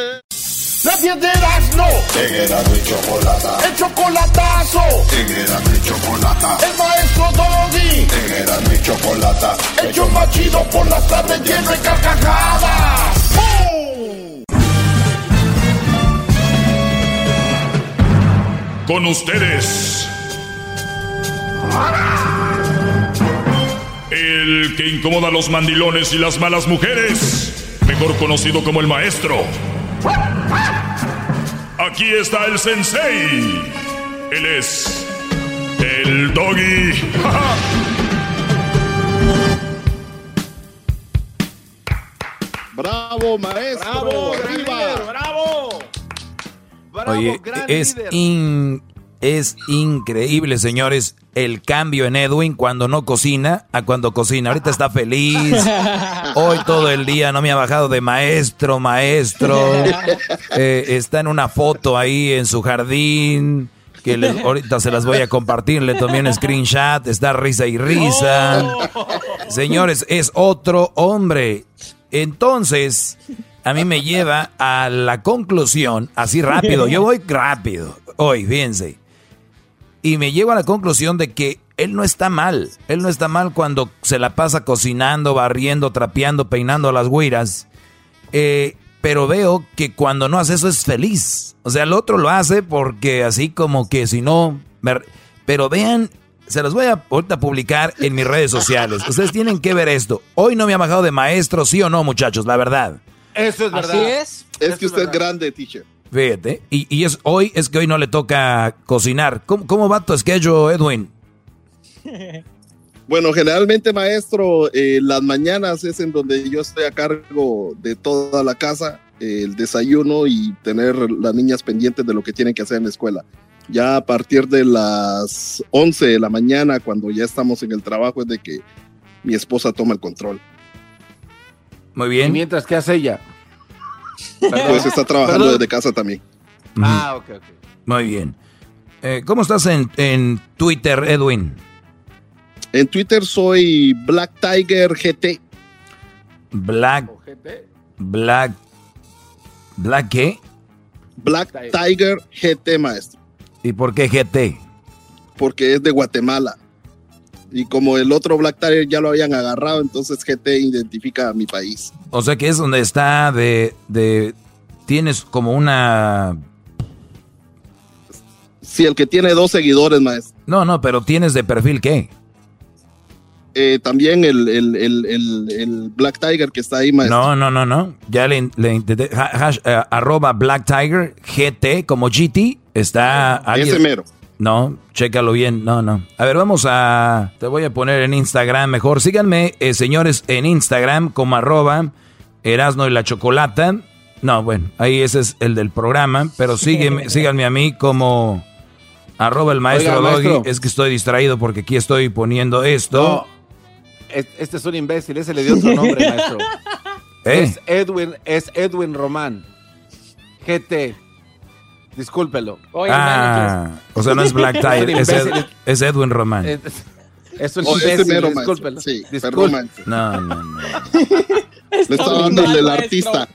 La piedras no. En Erasmo y Chocolata. El chocolatazo. En Erasmo y Chocolata. El maestro Doggy. En Erasmo y Chocolata. El show más chido por las tardes lleno de carcajadas. ¡Bum! Con ustedes. El que incomoda a los mandilones y las malas mujeres. Mejor conocido como el maestro. Aquí está el sensei. Él es el doggy. Bravo, maestro. Bravo, arriba. bravo. Oye, es, in- es increíble, señores, el cambio en Edwin cuando no cocina a cuando cocina. Ahorita está feliz. Hoy todo el día no me ha bajado de maestro, maestro. Eh, está en una foto ahí en su jardín. Que ahorita se las voy a compartir. Le tomé un screenshot. Está risa y risa. Señores, es otro hombre. Entonces, a mí me lleva a la conclusión, así rápido, yo voy rápido, hoy, fíjense. Y me llevo a la conclusión de que él no está mal. Él no está mal cuando se la pasa cocinando, barriendo, trapeando, peinando a las güiras. Eh, pero veo que cuando no hace eso es feliz. O sea, el otro lo hace porque así como que si no... me- Pero vean, se los voy a ahorita publicar en mis redes sociales. Ustedes tienen que ver esto. Hoy no me ha bajado de maestro, sí o no, muchachos, la verdad. Eso es verdad. Es que usted es grande, teacher. Fíjate. Y, y es hoy, es que hoy no le toca cocinar. ¿Cómo, cómo va tu schedule, Edwin? Bueno, generalmente, maestro, eh, las mañanas es en donde yo estoy a cargo de toda la casa, eh, el desayuno y tener las niñas pendientes de lo que tienen que hacer en la escuela. Ya a partir de las 11 de la mañana, cuando ya estamos en el trabajo, es de que mi esposa toma el control. Muy bien. ¿Y mientras qué hace ella? Pues está trabajando Perdón. desde casa también. Ah, ok, ok. Muy bien. Eh, ¿Cómo estás en, en Twitter, Edwin? En Twitter soy Black Tiger GT. Black. Black. ¿Black qué? Black Tiger GT, maestro. ¿Y por qué GT? porque es de Guatemala. Y como el otro Black Tiger ya lo habían agarrado, entonces GT identifica a mi país. O sea que es donde está de. de tienes como una. Sí, el que tiene dos seguidores, maestro. No, no, pero tienes de perfil qué? Eh, también el, el- el- el- Black Tiger que está ahí, maestro. No, no, no, no. Ya le, le hash- eh, arroba Black Tiger GT como GT. Está. alguien- Ese mero. No, chécalo bien. No, no. A ver, vamos a. Te voy a poner en Instagram mejor. Síganme, eh, señores, en Instagram como arroba Erasno y la Chocolata. No, bueno, ahí ese es el del programa. Pero sígueme, síganme a mí como arroba el maestro Oiga, Doggy. maestro. Es que estoy distraído porque aquí estoy poniendo esto. No, es- este es un imbécil, ese le dio otro nombre, maestro. ¿Eh? Es Edwin, es Edwin Román. GT. Discúlpelo. ah, o sea, no es Black Tiger, es, Ed- Imbécil. es Edwin Román. Es, es un Oh, ese imbécil, discúlpelo. Sí, maestro. No, no, no. Le estaba dando el del artista.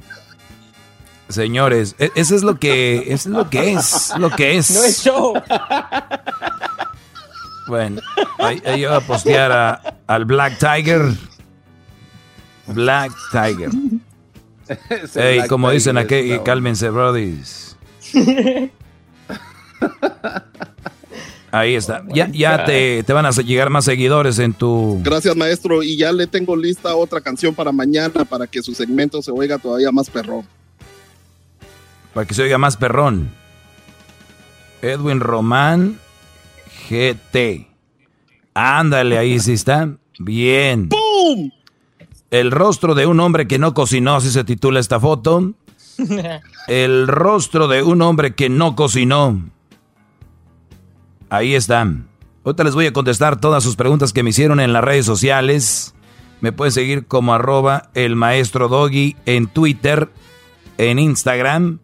Señores, e- eso es lo que eso es lo que es, lo que es. No es show. Bueno, ahí, ahí yo voy a postear a- al Black Tiger. Black Tiger. Ey, como Tiger dicen aquí, está- cálmense, brodis. Ahí está. Ya, ya te, te van a llegar más seguidores en tu... Gracias, maestro. Y ya le tengo lista otra canción para mañana para que su segmento se oiga todavía más perrón. Para que se oiga más perrón. Edwin Román GT. Ándale, ahí sí está. Bien. ¡Pum! El rostro de un hombre que no cocinó, así se titula esta foto. El rostro de un hombre que no cocinó. Ahí están. Ahorita les voy a contestar todas sus preguntas que me hicieron en las redes sociales. Me pueden seguir como arroba el maestro Doggy en Twitter, en Instagram,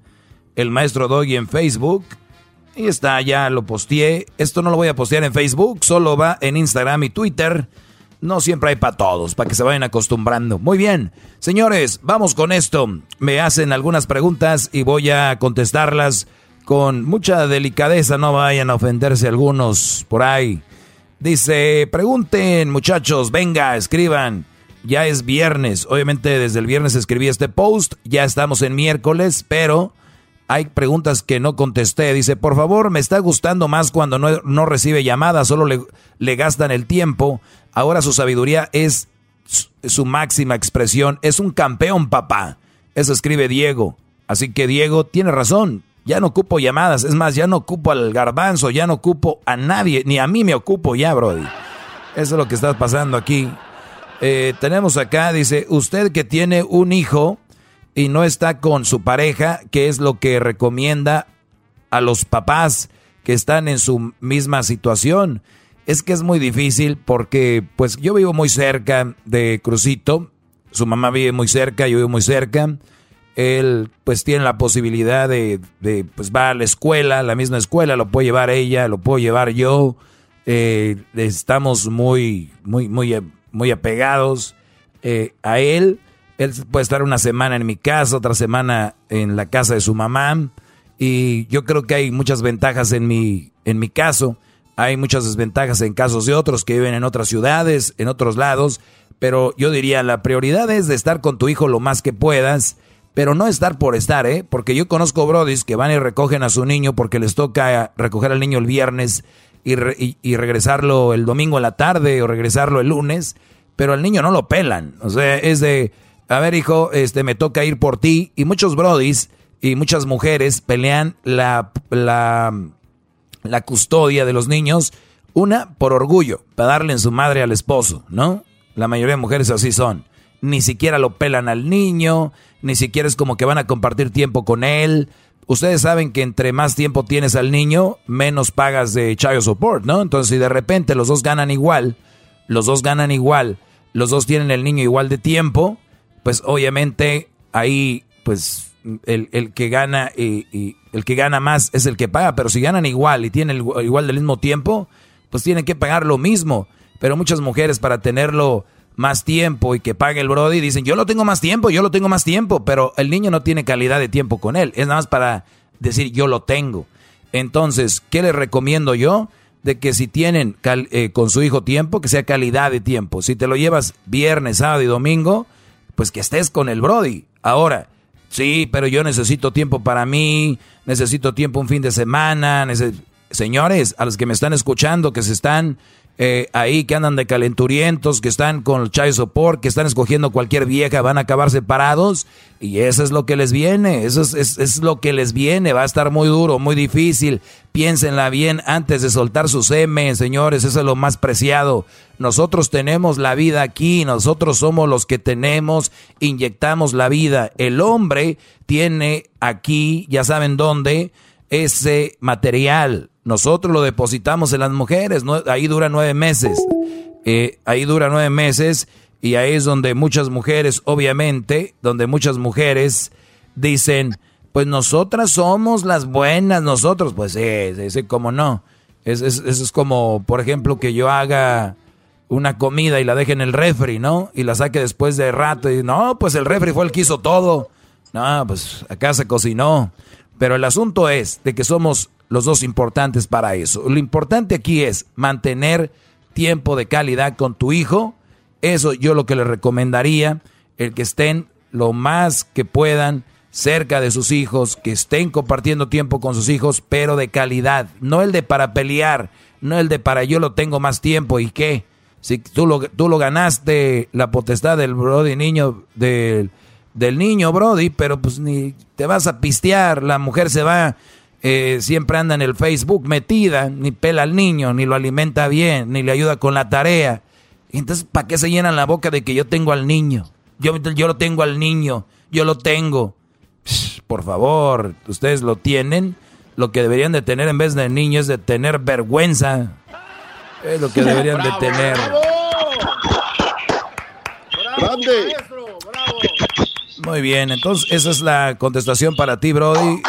el maestro Doggy en Facebook. Y está, ya lo posteé. Esto no lo voy a postear en Facebook, solo va en Instagram y Twitter. No siempre hay para todos, para que se vayan acostumbrando. Muy bien, señores, vamos con esto. Me hacen algunas preguntas y voy a contestarlas con mucha delicadeza. No vayan a ofenderse algunos por ahí. Dice, pregunten muchachos, venga, escriban. Ya es viernes. Obviamente desde el viernes escribí este post. Ya estamos en miércoles, pero hay preguntas que no contesté. Dice, por favor, me está gustando más cuando no, recibe llamadas, solo le, le gastan el tiempo. Ahora su sabiduría es su, máxima expresión. Es un campeón, papá. Eso escribe Diego. Así que Diego tiene razón. Ya no ocupo llamadas. Es más, ya no ocupo al garbanzo, ya no ocupo a nadie. Ni a mí me ocupo ya, Brody. Eso es lo que está pasando aquí. Eh, tenemos acá, dice, usted que tiene un hijo y no está con su pareja, ¿qué es lo que recomienda a los papás que están en su misma situación? Es que es muy difícil porque pues yo vivo muy cerca de Crucito, su mamá vive muy cerca, yo vivo muy cerca. Él pues tiene la posibilidad de, pues va a la escuela, la misma escuela, lo puedo llevar ella, lo puedo llevar yo. Eh, estamos muy, muy, muy, muy apegados eh, a él. Él puede estar una semana en mi casa, otra semana en la casa de su mamá. Y yo creo que hay muchas ventajas en mi, en mi caso. Hay muchas desventajas en casos de otros que viven en otras ciudades, en otros lados, pero yo diría la prioridad es de estar con tu hijo lo más que puedas, pero no estar por estar, ¿eh? Porque yo conozco brodis que van y recogen a su niño porque les toca recoger al niño el viernes y, y, regresarlo el domingo en la tarde o regresarlo el lunes, pero al niño no lo pelan. O sea, es de, a ver hijo, este me toca ir por ti y muchos brodis y muchas mujeres pelean la, la la custodia de los niños, una por orgullo, para darle en su madre al esposo, ¿no? La mayoría de mujeres así son. Ni siquiera lo pelan al niño, ni siquiera es como que van a compartir tiempo con él. Ustedes saben que entre más tiempo tienes al niño, menos pagas de child support, ¿no? Entonces, si de repente los dos ganan igual, los dos ganan igual, los dos tienen el niño igual de tiempo, pues obviamente ahí, pues el, que gana y, el que gana más es el que paga, pero si ganan igual y tienen igual del mismo tiempo, pues tienen que pagar lo mismo. Pero muchas mujeres para tenerlo más tiempo y que pague el Brody dicen, yo lo tengo más tiempo, yo lo tengo más tiempo, pero el niño no tiene calidad de tiempo con él, es nada más para decir yo lo tengo. Entonces, ¿qué les recomiendo yo? De que si tienen eh, con su hijo tiempo, que sea calidad de tiempo. Si te lo llevas viernes, sábado y domingo, pues que estés con el Brody. Ahora, Sí, pero yo necesito tiempo para mí, necesito tiempo un fin de semana. Señores, a los que me están escuchando, que se están eh, ahí, que andan de calenturientos, que están con el child support, que están escogiendo cualquier vieja, van a acabar separados. Y eso es lo que les viene, eso es, es, lo que les viene. Va a estar muy duro, muy difícil. Piénsenla bien antes de soltar su semen, señores, eso es lo más preciado. Nosotros tenemos la vida aquí, nosotros somos los que tenemos, inyectamos la vida. El hombre tiene aquí, ya saben dónde, ese material nosotros lo depositamos en las mujeres, ahí dura nueve meses. Eh, ahí dura nueve meses y ahí es donde muchas mujeres, obviamente, donde muchas mujeres dicen, pues nosotras somos las buenas, nosotros, pues sí, sí, como no. Eso es, es, como, por ejemplo, que yo haga una comida y la deje en el refri, ¿no? Y la saque después de rato y no, pues el refri fue el que hizo todo. No, pues acá se cocinó. Pero el asunto es de que somos los dos importantes para eso. Lo importante aquí es mantener tiempo de calidad con tu hijo. Eso yo lo que le recomendaría, el que estén lo más que puedan cerca de sus hijos, que estén compartiendo tiempo con sus hijos, pero de calidad, no el de para pelear, no el de para yo lo tengo más tiempo y qué. Si tú lo, tú lo ganaste la potestad del brody niño del, del niño brody, pero pues ni te vas a pistear, la mujer se va eh, siempre anda en el Facebook metida, ni pela al niño, ni lo alimenta bien, ni le ayuda con la tarea. Entonces, ¿para qué se llenan la boca de que yo tengo al niño? Yo, yo lo tengo al niño, yo lo tengo. por favor, ustedes lo tienen. Lo que deberían de tener en vez de niños es de tener vergüenza. Es lo que deberían de tener. ¡Grande! Muy bien, entonces esa es la contestación para ti, Brody.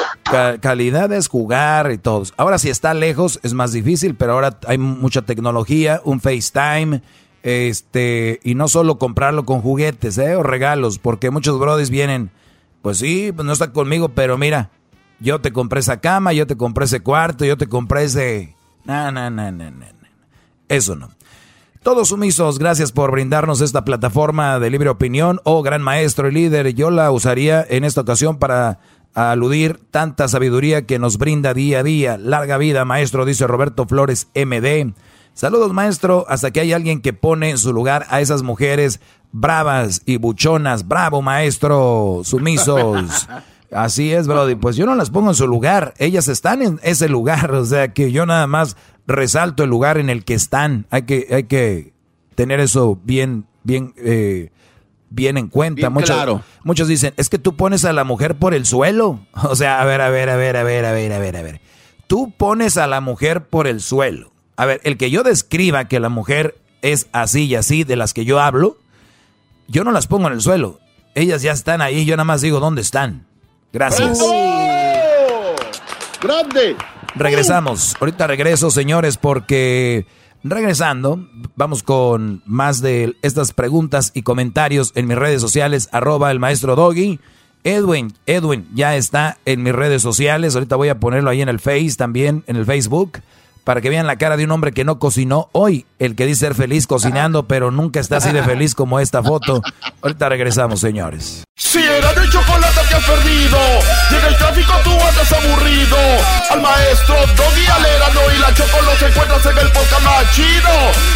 calidad es jugar y todo. Ahora si está lejos es más difícil, pero ahora hay mucha tecnología, un FaceTime, este, y no solo comprarlo con juguetes, ¿eh? O regalos, porque muchos Brodis vienen, pues sí, pues no está conmigo, pero mira, yo te compré esa cama, yo te compré ese cuarto, yo te compré ese... No, no, no, no, no. Eso no. Todos sumisos, gracias por brindarnos esta plataforma de libre opinión. Oh, gran maestro y líder, yo la usaría en esta ocasión para aludir tanta sabiduría que nos brinda día a día. Larga vida, maestro, dice Roberto Flores MD. Saludos, maestro, hasta que hay alguien que pone en su lugar a esas mujeres bravas y buchonas. Bravo, maestro, sumisos. Así es, Brody. Pues yo no las pongo en su lugar. Ellas están en ese lugar. O sea que yo nada más resalto el lugar en el que están. Hay que, hay que tener eso bien, bien, eh, bien en cuenta. muchos, muchos dicen, es que tú pones a la mujer por el suelo. O sea, a ver, a ver, a ver, a ver, a ver, a ver, a ver. Tú pones a la mujer por el suelo. A ver, el que yo describa que la mujer es así y así, de las que yo hablo, yo no las pongo en el suelo. Ellas ya están ahí, yo nada más digo dónde están. Gracias. ¡Grande! Regresamos. Ahorita regreso, señores, porque regresando, vamos con más de estas preguntas y comentarios en mis redes sociales, arroba el maestro Doggy. Edwin, Edwin ya está en mis redes sociales. Ahorita voy a ponerlo ahí en el Face también, en el Facebook para que vean la cara de un hombre que no cocinó hoy, el que dice ser feliz cocinando, pero nunca está así de feliz como esta foto. Ahorita regresamos, señores. Si era de chocolate que has perdido, llega el tráfico tú andas aburrido. Al maestro Doggy Alerano y la Choco los encuentras en el podcast más chido.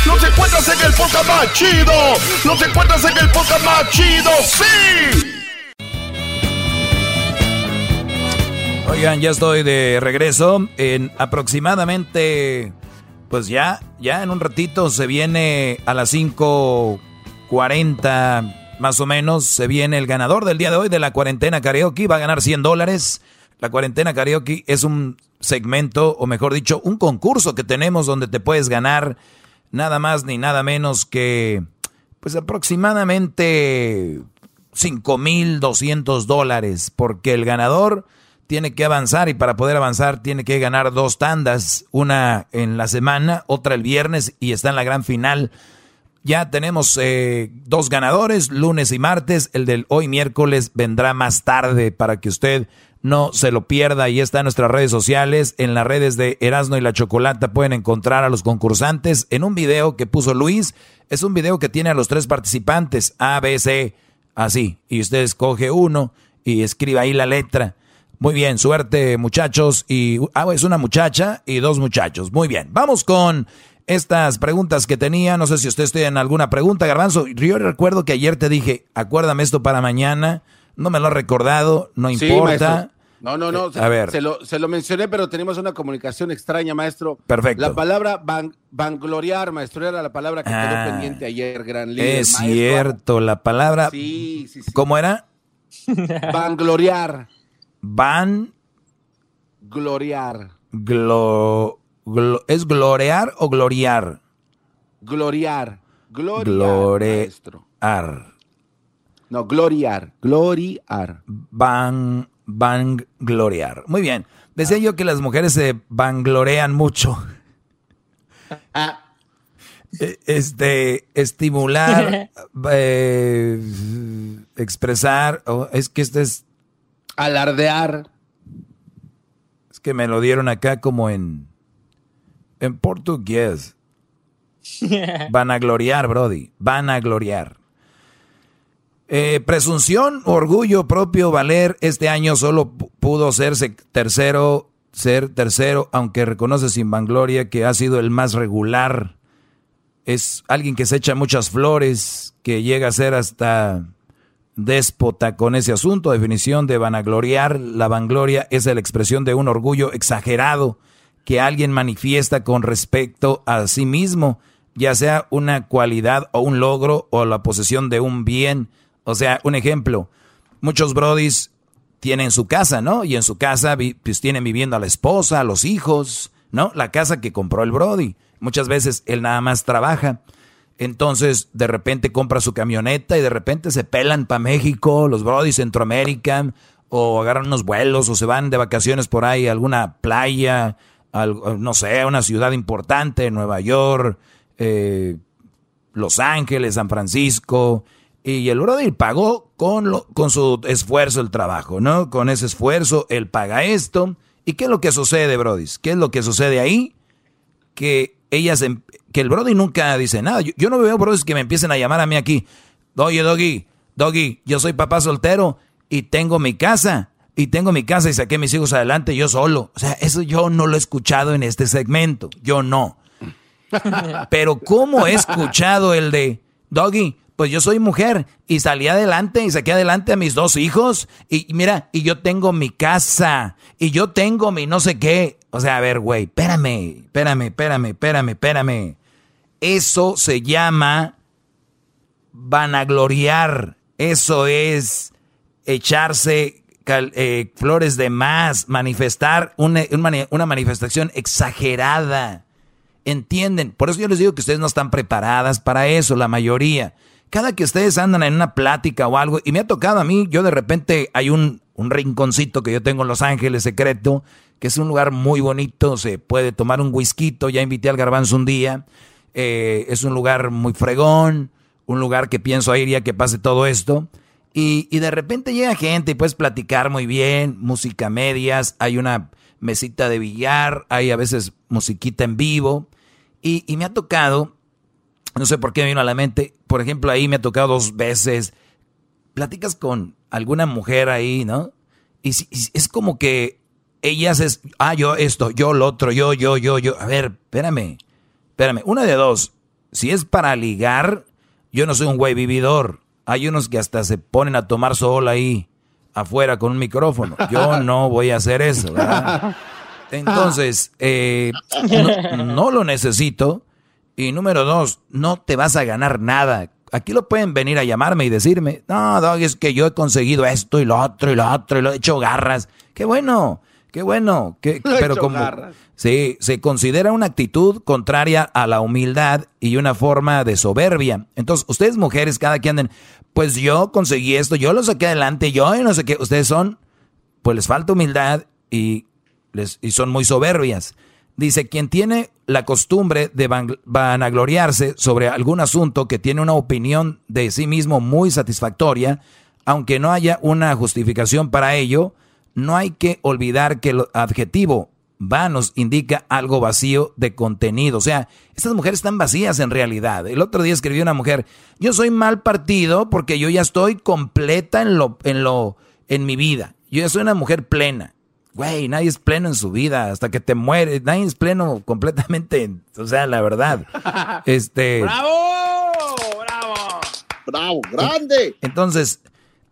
Los encuentras en el podcast más chido. Los encuentras en el podcast más chido. ¡Sí! Oigan, ya estoy de regreso. En aproximadamente, pues ya, ya en un ratito se viene a las 5.40 más o menos, se viene el ganador del día de hoy de la cuarentena karaoke. Va a ganar 100 dólares. La cuarentena karaoke es un segmento, o mejor dicho, un concurso que tenemos donde te puedes ganar nada más ni nada menos que, pues aproximadamente 5.200 dólares. Porque el ganador tiene que avanzar y para poder avanzar tiene que ganar dos tandas, una en la semana, otra el viernes y está en la gran final. Ya tenemos eh, dos ganadores, lunes y martes. El del hoy miércoles vendrá más tarde para que usted no se lo pierda y está en nuestras redes sociales. En las redes de Erasno y la Chocolata pueden encontrar a los concursantes en un video que puso Luis. Es un video que tiene a los tres participantes, A, B, C, así. Y usted escoge uno y escribe ahí la letra. Muy bien, suerte muchachos. Y ah, es una muchacha y dos muchachos. Muy bien, vamos con estas preguntas que tenía. No sé si usted tiene alguna pregunta, Garbanzo. Yo recuerdo que ayer te dije, acuérdame esto para mañana. No me lo ha recordado, no importa. no, no, no. a ver. Se lo, se lo, mencioné, pero tenemos una comunicación extraña, maestro. Perfecto. La palabra van, vangloriar, maestro, era la palabra que quedó ah, pendiente ayer, gran líder. Es cierto, la palabra. Sí, sí, sí. ¿Cómo era? Vangloriar. Van. Gloriar. Glo, ¿Es gloriar o gloriar? Gloriar. Gloriar. No, gloriar. Gloriar. Van. Van gloriar. Muy bien. Decía yo que las mujeres se vanglorean mucho. E, este, estimular, eh, expresar, es que este es Alardear. Es que me lo dieron acá como en, en portugués. Van a gloriar, Brody. Van a gloriar. Eh, presunción, orgullo propio, valer. Este año solo pudo ser tercero, ser tercero, aunque reconoce sin vangloria que ha sido el más regular. Es alguien que se echa muchas flores, que llega a ser hasta déspota con ese asunto. Definición de vanagloriar. La vangloria es la expresión de un orgullo exagerado que alguien manifiesta con respecto a sí mismo, ya sea una cualidad o un logro o la posesión de un bien. O sea, un ejemplo, muchos brodis tienen su casa, ¿no? Y en su casa pues tienen viviendo a la esposa, a los hijos, ¿no? La casa que compró el Brody. Muchas veces él nada más trabaja. Entonces, de repente compra su camioneta y de repente se pelan para México, los Brody Centroamérica, o agarran unos vuelos, o se van de vacaciones por ahí a alguna playa, no sé, una ciudad importante, Nueva York, eh, Los Ángeles, San Francisco. Y el Brody pagó con, lo, con su esfuerzo el trabajo, ¿no? Con ese esfuerzo él paga esto. ¿Y qué es lo que sucede, Brody? ¿Qué es lo que sucede ahí? Que ellas, em, que el Brody nunca dice nada. Yo, no veo Brody que me empiecen a llamar a mí aquí. Oye, Doggy, Doggy, yo soy papá soltero y tengo mi casa. Y tengo mi casa y saqué mis hijos adelante yo solo. O sea, eso yo no lo he escuchado en este segmento. Yo no. Pero ¿cómo he escuchado el de, Doggy, pues yo soy mujer y salí adelante y saqué adelante a mis dos hijos y, mira, y yo tengo mi casa y yo tengo mi no sé qué. O sea, a ver, güey, espérame, espérame, espérame, espérame, espérame. Eso se llama vanagloriar. Eso es echarse eh, flores de más, manifestar una, una manifestación exagerada. ¿Entienden? Por eso yo les digo que ustedes no están preparadas para eso, la mayoría cada que ustedes andan en una plática o algo, y me ha tocado a mí, yo de repente hay un, un rinconcito que yo tengo en Los Ángeles secreto, que es un lugar muy bonito, se puede tomar un whisky, ya invité al garbanzo un día, eh, es un lugar muy fregón, un lugar que pienso ir ya que pase todo esto, y, y de repente llega gente y puedes platicar muy bien, música medias, hay una mesita de billar, hay a veces musiquita en vivo, y, y me ha tocado no sé por qué me vino a la mente. Por ejemplo, ahí me ha tocado dos veces. Platicas con alguna mujer ahí, ¿no? Y, es como que ellas es, ah, yo esto, yo lo otro, yo, yo, yo, yo. A ver, espérame, espérame. Una de dos. Si es para ligar, yo no soy un güey vividor. Hay unos que hasta se ponen a tomar sol ahí afuera con un micrófono. Yo no voy a hacer eso. ¿verdad? Entonces, eh, no, lo necesito. Y número dos, no te vas a ganar nada. Aquí lo pueden venir a llamarme y decirme, no, Dog, es que yo he conseguido esto y lo otro y lo otro y lo he hecho garras. Qué bueno, qué bueno. Que, pero como sí, se considera una actitud contraria a la humildad y una forma de soberbia. Entonces, ustedes mujeres, cada quien anden, pues yo conseguí esto, yo lo saqué adelante, yo y no sé qué. Ustedes son, pues les falta humildad y, les, y son muy soberbias. Dice, quien tiene la costumbre de vanagloriarse sobre algún asunto que tiene una opinión de sí mismo muy satisfactoria, aunque no haya una justificación para ello, no hay que olvidar que el adjetivo vanos indica algo vacío de contenido. O sea, estas mujeres están vacías en realidad. El otro día escribió una mujer, yo soy mal partido porque yo ya estoy completa en lo, en lo, en mi vida. Yo ya soy una mujer plena. Güey, nadie es pleno en su vida hasta que te mueres. Nadie es pleno completamente. O sea, la verdad. Este. ¡Bravo! ¡Bravo! ¡Bravo! ¡Grande! Entonces,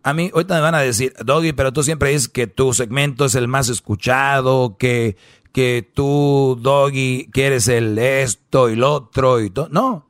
a mí, ahorita me van a decir, Doggy, pero tú siempre dices que tu segmento es el más escuchado, que, que tú, Doggy, quieres el esto y lo otro y todo. No.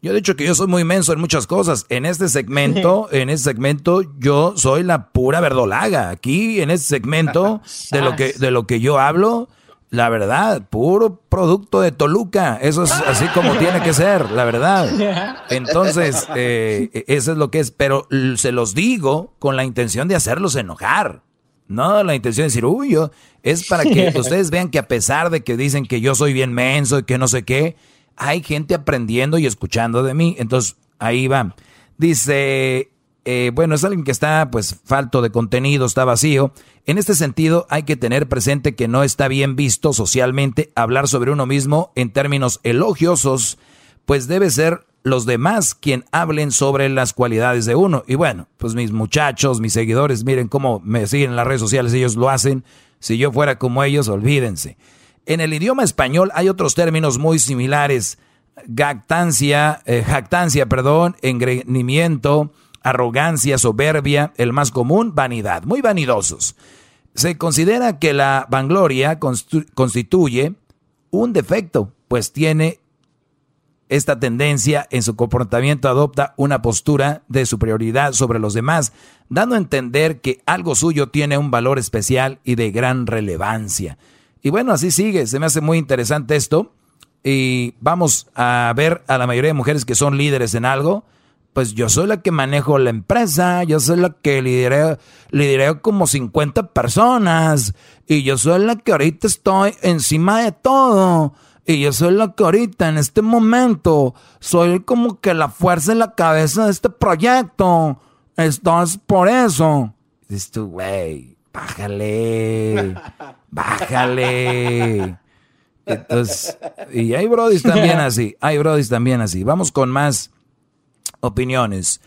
Yo he dicho que yo soy muy inmenso en muchas cosas. En este segmento, en este segmento, yo soy la pura verdolaga. Aquí, en este segmento, de lo que, de lo que yo hablo, la verdad, puro producto de Toluca. Eso es así como tiene que ser, la verdad. Entonces, eh, eso es lo que es. Pero se los digo con la intención de hacerlos enojar. No, la intención de decir, uy, yo, es para que ustedes vean que a pesar de que dicen que yo soy bien menso y que no sé qué, hay gente aprendiendo y escuchando de mí. Entonces, ahí va. Dice, eh, bueno, es alguien que está pues falto de contenido, está vacío. En este sentido, hay que tener presente que no está bien visto socialmente hablar sobre uno mismo en términos elogiosos, pues debe ser los demás quien hablen sobre las cualidades de uno. Y bueno, pues mis muchachos, mis seguidores, miren cómo me siguen en las redes sociales, ellos lo hacen. Si yo fuera como ellos, olvídense. En el idioma español hay otros términos muy similares. Gactancia, eh, jactancia, perdón, engreimiento, arrogancia, soberbia, el más común, vanidad, muy vanidosos. Se considera que la vangloria constituye un defecto, pues tiene esta tendencia en su comportamiento adopta una postura de superioridad sobre los demás, dando a entender que algo suyo tiene un valor especial y de gran relevancia. Y bueno, así sigue, se me hace muy interesante esto. Y vamos a ver a la mayoría de mujeres que son líderes en algo. Pues yo soy la que manejo la empresa, yo soy la que lideré, lideré como 50 personas y yo soy la que ahorita estoy encima de todo y yo soy la que ahorita, en este momento, soy como que la fuerza en la cabeza de este proyecto. Estás por eso. Dices tú, güey, bájale, bájale. Entonces, y hay brodis también así, hay brodis también así. Vamos con más opiniones.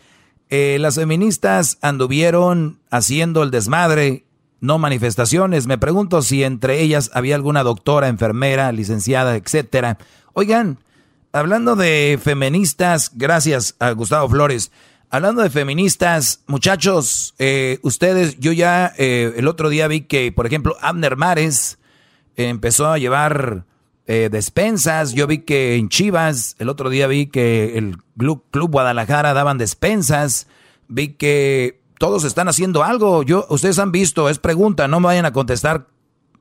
Eh, las feministas anduvieron haciendo el desmadre no manifestaciones. Me pregunto si entre ellas había alguna doctora, enfermera, licenciada, etcétera. Oigan, hablando de feministas, gracias a Gustavo Flores. Hablando de feministas, muchachos, eh, ustedes, yo ya eh, el otro día vi que, por ejemplo, Abner Mares empezó a llevar eh, despensas. Yo vi que en Chivas, el otro día vi que el Club Guadalajara daban despensas. Vi que todos están haciendo algo. Yo, ustedes han visto, es pregunta, no me vayan a contestar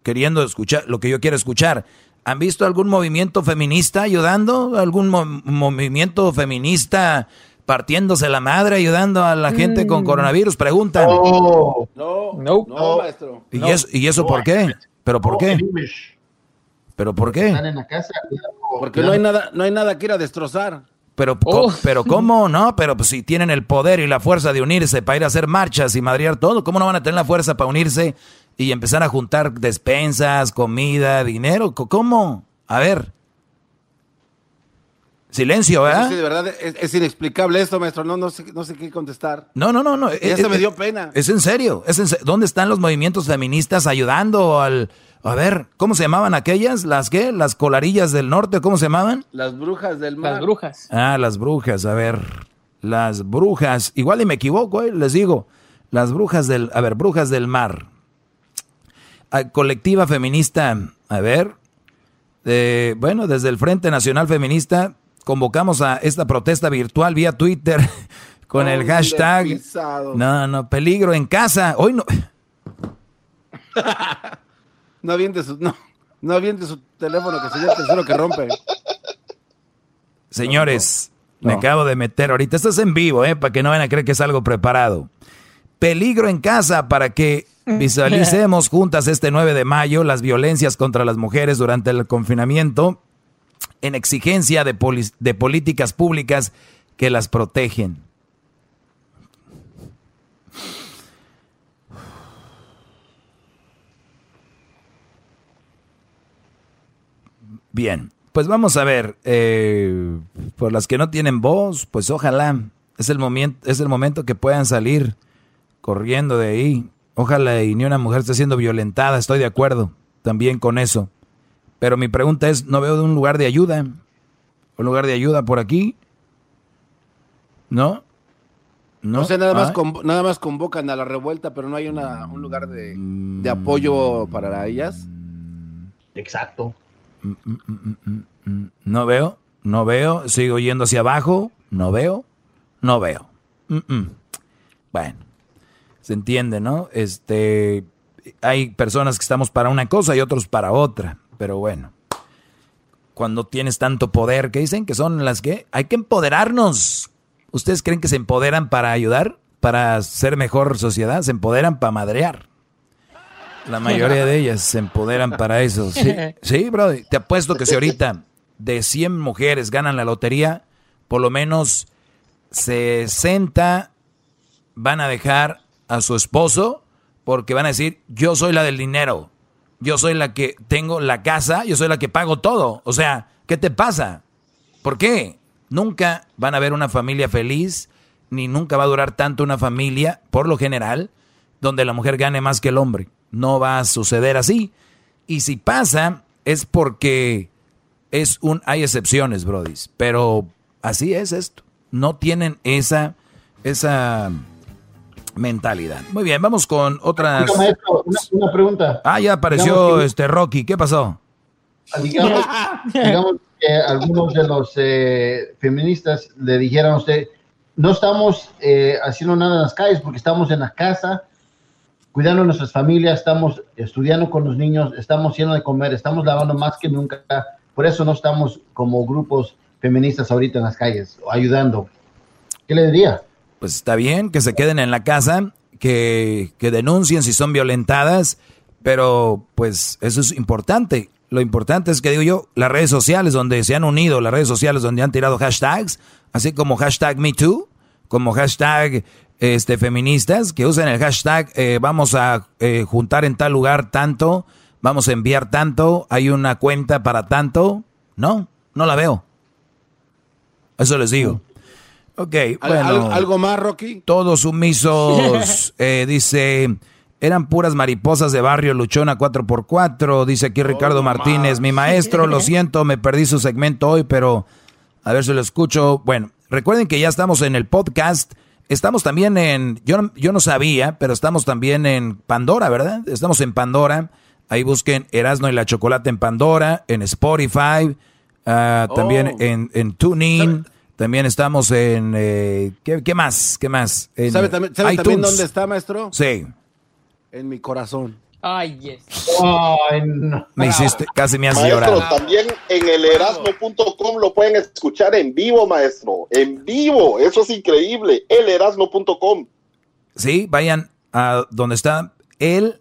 queriendo escuchar lo que yo quiero escuchar. ¿Han visto algún movimiento feminista ayudando? ¿Algún movimiento feminista partiéndose la madre ayudando a la gente con mm. coronavirus? Preguntan. No, no, no, maestro. ¿Y, Eso, ¿Y eso por qué? ¿Pero por qué? ¿Pero por qué? Están en la casa. Porque no hay nada, no hay nada que ir a destrozar. Pero, pero ¿cómo? No, pero pues, si tienen el poder y la fuerza de unirse para ir a hacer marchas y madrear todo, ¿cómo no van a tener la fuerza para unirse y empezar a juntar despensas, comida, dinero? ¿Cómo? A ver. Silencio, ¿verdad? Sí, de verdad es, inexplicable esto, maestro. No, no, sé, no sé qué contestar. No, no, no. no. Ya se me dio pena. Es en serio. Es en ¿Dónde están los movimientos feministas ayudando al, a ver, ¿cómo se llamaban aquellas? ¿Las qué? ¿Las colarillas del norte? ¿Cómo se llamaban? Las brujas del mar. Las brujas. Ah, las brujas, a ver. Las brujas. Igual y me equivoco, ¿eh? les digo. Las brujas del... A ver, brujas del mar. Ah, colectiva feminista. A ver. bueno, desde el Frente Nacional Feminista convocamos a esta protesta virtual vía Twitter con el hashtag... No, no, peligro en casa. Hoy no... No aviente su, no, no aviente su teléfono que sería el tercero que rompe. Señores, me acabo de meter ahorita. Esto es en vivo, ¿eh? Para que no vayan a creer que es algo preparado. Peligro en casa para que visualicemos juntas este 9 de mayo las violencias contra las mujeres durante el confinamiento en exigencia de, de políticas públicas que las protegen. Bien, pues vamos a ver. Eh, por las que no tienen voz, pues ojalá. Es el, momento, es el momento que puedan salir corriendo de ahí. Ojalá y ni una mujer esté siendo violentada, estoy de acuerdo también con eso. Pero mi pregunta es, ¿no veo de un lugar de ayuda? ¿Un lugar de ayuda por aquí? ¿No? No, sé, nada más, nada más convocan a la revuelta, pero no hay una, un lugar de, de apoyo para ellas. Exacto. No veo, no veo, sigo yendo hacia abajo, no veo, no veo. Bueno, se entiende, ¿no? Este, hay personas que estamos para una cosa y otros para otra, pero bueno. Cuando tienes tanto poder, que dicen que son las que hay que empoderarnos. ¿Ustedes creen que se empoderan para ayudar? ¿Para ser mejor sociedad? ¿Se empoderan para madrear? La mayoría de ellas se empoderan para eso. Sí, sí bro. Te apuesto que si ahorita de 100 mujeres ganan la lotería, por lo menos 60 van a dejar a su esposo porque van a decir, yo soy la del dinero, yo soy la que tengo la casa, yo soy la que pago todo. O sea, ¿qué te pasa? ¿Por qué? Nunca van a ver una familia feliz, ni nunca va a durar tanto una familia, por lo general, donde la mujer gane más que el hombre no va a suceder así. Y si pasa, es porque es un, hay excepciones, brodis, pero así es esto. No tienen esa, esa mentalidad. Muy bien, vamos con otras. una, pregunta. Ah, ya apareció este Rocky. ¿Qué pasó? digamos, digamos que algunos de los eh, feministas le dijeron a usted, no estamos eh, haciendo nada en las calles porque estamos en la casa, cuidando a nuestras familias, estamos estudiando con los niños, estamos haciendo de comer, estamos lavando más que nunca. Por eso no estamos como grupos feministas ahorita en las calles, ayudando. ¿Qué le diría? Pues está bien que se queden en la casa, que, que denuncien si son violentadas, pero pues eso es importante. Lo importante es que digo yo, las redes sociales donde se han unido, las redes sociales donde han tirado hashtags, así como hashtag MeToo, como hashtag este, feministas, que usen el hashtag eh, vamos a eh, juntar en tal lugar tanto, vamos a enviar tanto, hay una cuenta para tanto. No, no la veo. Eso les digo. Ok, bueno. ¿Algo más, Rocky? Todos sumisos, eh, dice... Eran puras mariposas de barrio luchona 4x4, dice aquí Ricardo Martínez. Mi maestro, lo siento, me perdí su segmento hoy, pero a ver si lo escucho. Bueno, recuerden que ya estamos en el podcast. Estamos también en, yo, yo no sabía, pero estamos también en Pandora, ¿verdad? Estamos en Pandora. Ahí busquen Erasno y la Chocolate en Pandora, en Spotify, ah, también oh. en, en TuneIn. También estamos en... Eh, ¿qué, más? ¿Qué más? ¿Sabe, también, dónde está, maestro? Sí en mi corazón. Ay, yes. No. Me hiciste, casi me has maestro, llorado. también en el erasmo.com lo pueden escuchar en vivo, maestro. En vivo. Eso es increíble. Elerasmo.com. Sí, vayan a donde está el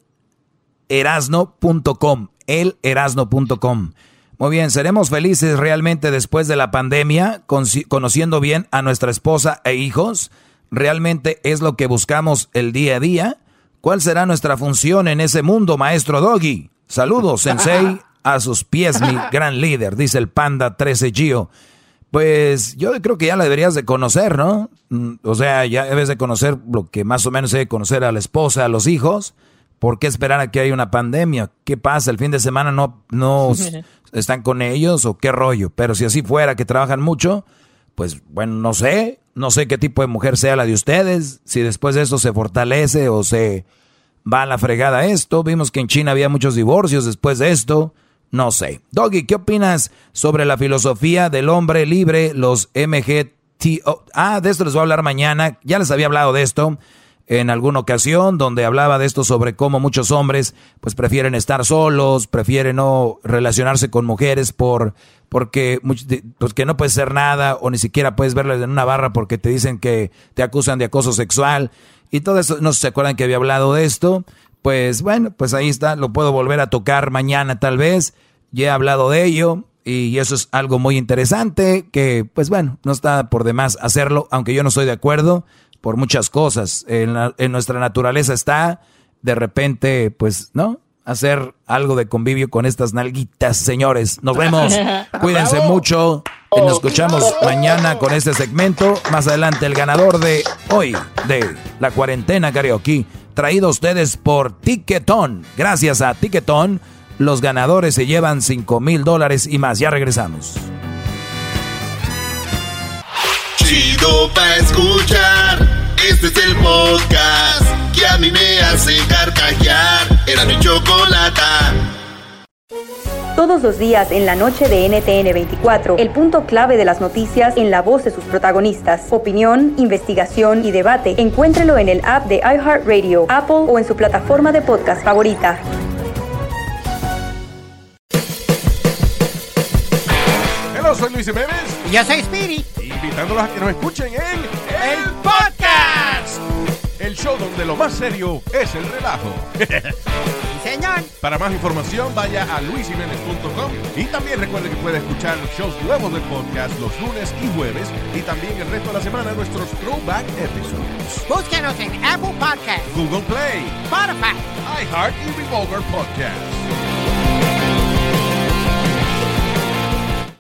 erasno.com. El erasno.com. Muy bien, seremos felices realmente después de la pandemia, conociendo bien a nuestra esposa e hijos. Realmente es lo que buscamos el día a día ¿Cuál será nuestra función en ese mundo, maestro Doggy? Saludos, Sensei, a sus pies, mi gran líder, dice el Panda 13 Gio. Pues yo creo que ya la deberías de conocer, ¿no? Mm, o sea, ya debes de conocer lo que más o menos debe conocer a la esposa, a los hijos. ¿Por qué esperar a que haya una pandemia? ¿Qué pasa? ¿El fin de semana no, no están con ellos o qué rollo? Pero si así fuera, que trabajan mucho, pues bueno, no sé, no sé qué tipo de mujer sea la de ustedes, si después de eso se fortalece o se va a la fregada esto. Vimos que en China había muchos divorcios después de esto. No sé. Doggy, ¿qué opinas sobre la filosofía del hombre libre, los MGTO? Ah, de esto les voy a hablar mañana. Ya les había hablado de esto en alguna ocasión donde hablaba de esto sobre cómo muchos hombres pues prefieren estar solos, prefieren no relacionarse con mujeres por porque pues no puedes ser nada o ni siquiera puedes verles en una barra porque te dicen que te acusan de acoso sexual y todo eso, no se acuerdan que había hablado de esto, pues bueno, pues ahí está, lo puedo volver a tocar mañana tal vez, ya he hablado de ello y eso es algo muy interesante que pues bueno, no está por demás hacerlo, aunque yo no estoy de acuerdo, por muchas cosas. En, nuestra naturaleza está, de repente, pues, ¿no? Hacer algo de convivio con estas nalguitas, señores. Nos vemos. Cuídense mucho. Y nos escuchamos mañana con este segmento. Más adelante, el ganador de hoy, de la cuarentena karaoke, traído a ustedes por Tiquetón. Gracias a Tiquetón, los ganadores se llevan 5 mil dólares y más. Ya regresamos. Chido pa' escuchar. Este es el podcast que a mí me hace carcajear. Era mi chocolata. Todos los días en la noche de NTN 24, el punto clave de las noticias en la voz de sus protagonistas. Opinión, investigación y debate. Encuéntrelo en el app de iHeartRadio, Apple o en su plataforma de podcast favorita. Hola, soy Luis Jiménez. Y yo soy Spirit invitándolos a que nos escuchen en el podcast. El show donde lo más serio es el relajo. señor. Para más información vaya a luisimenez.com y también recuerde que puede escuchar shows nuevos del podcast los lunes y jueves y también el resto de la semana nuestros throwback episodes. Búsquenos en Apple Podcast, Google Play, Spotify, iHeart y Revolver Podcast.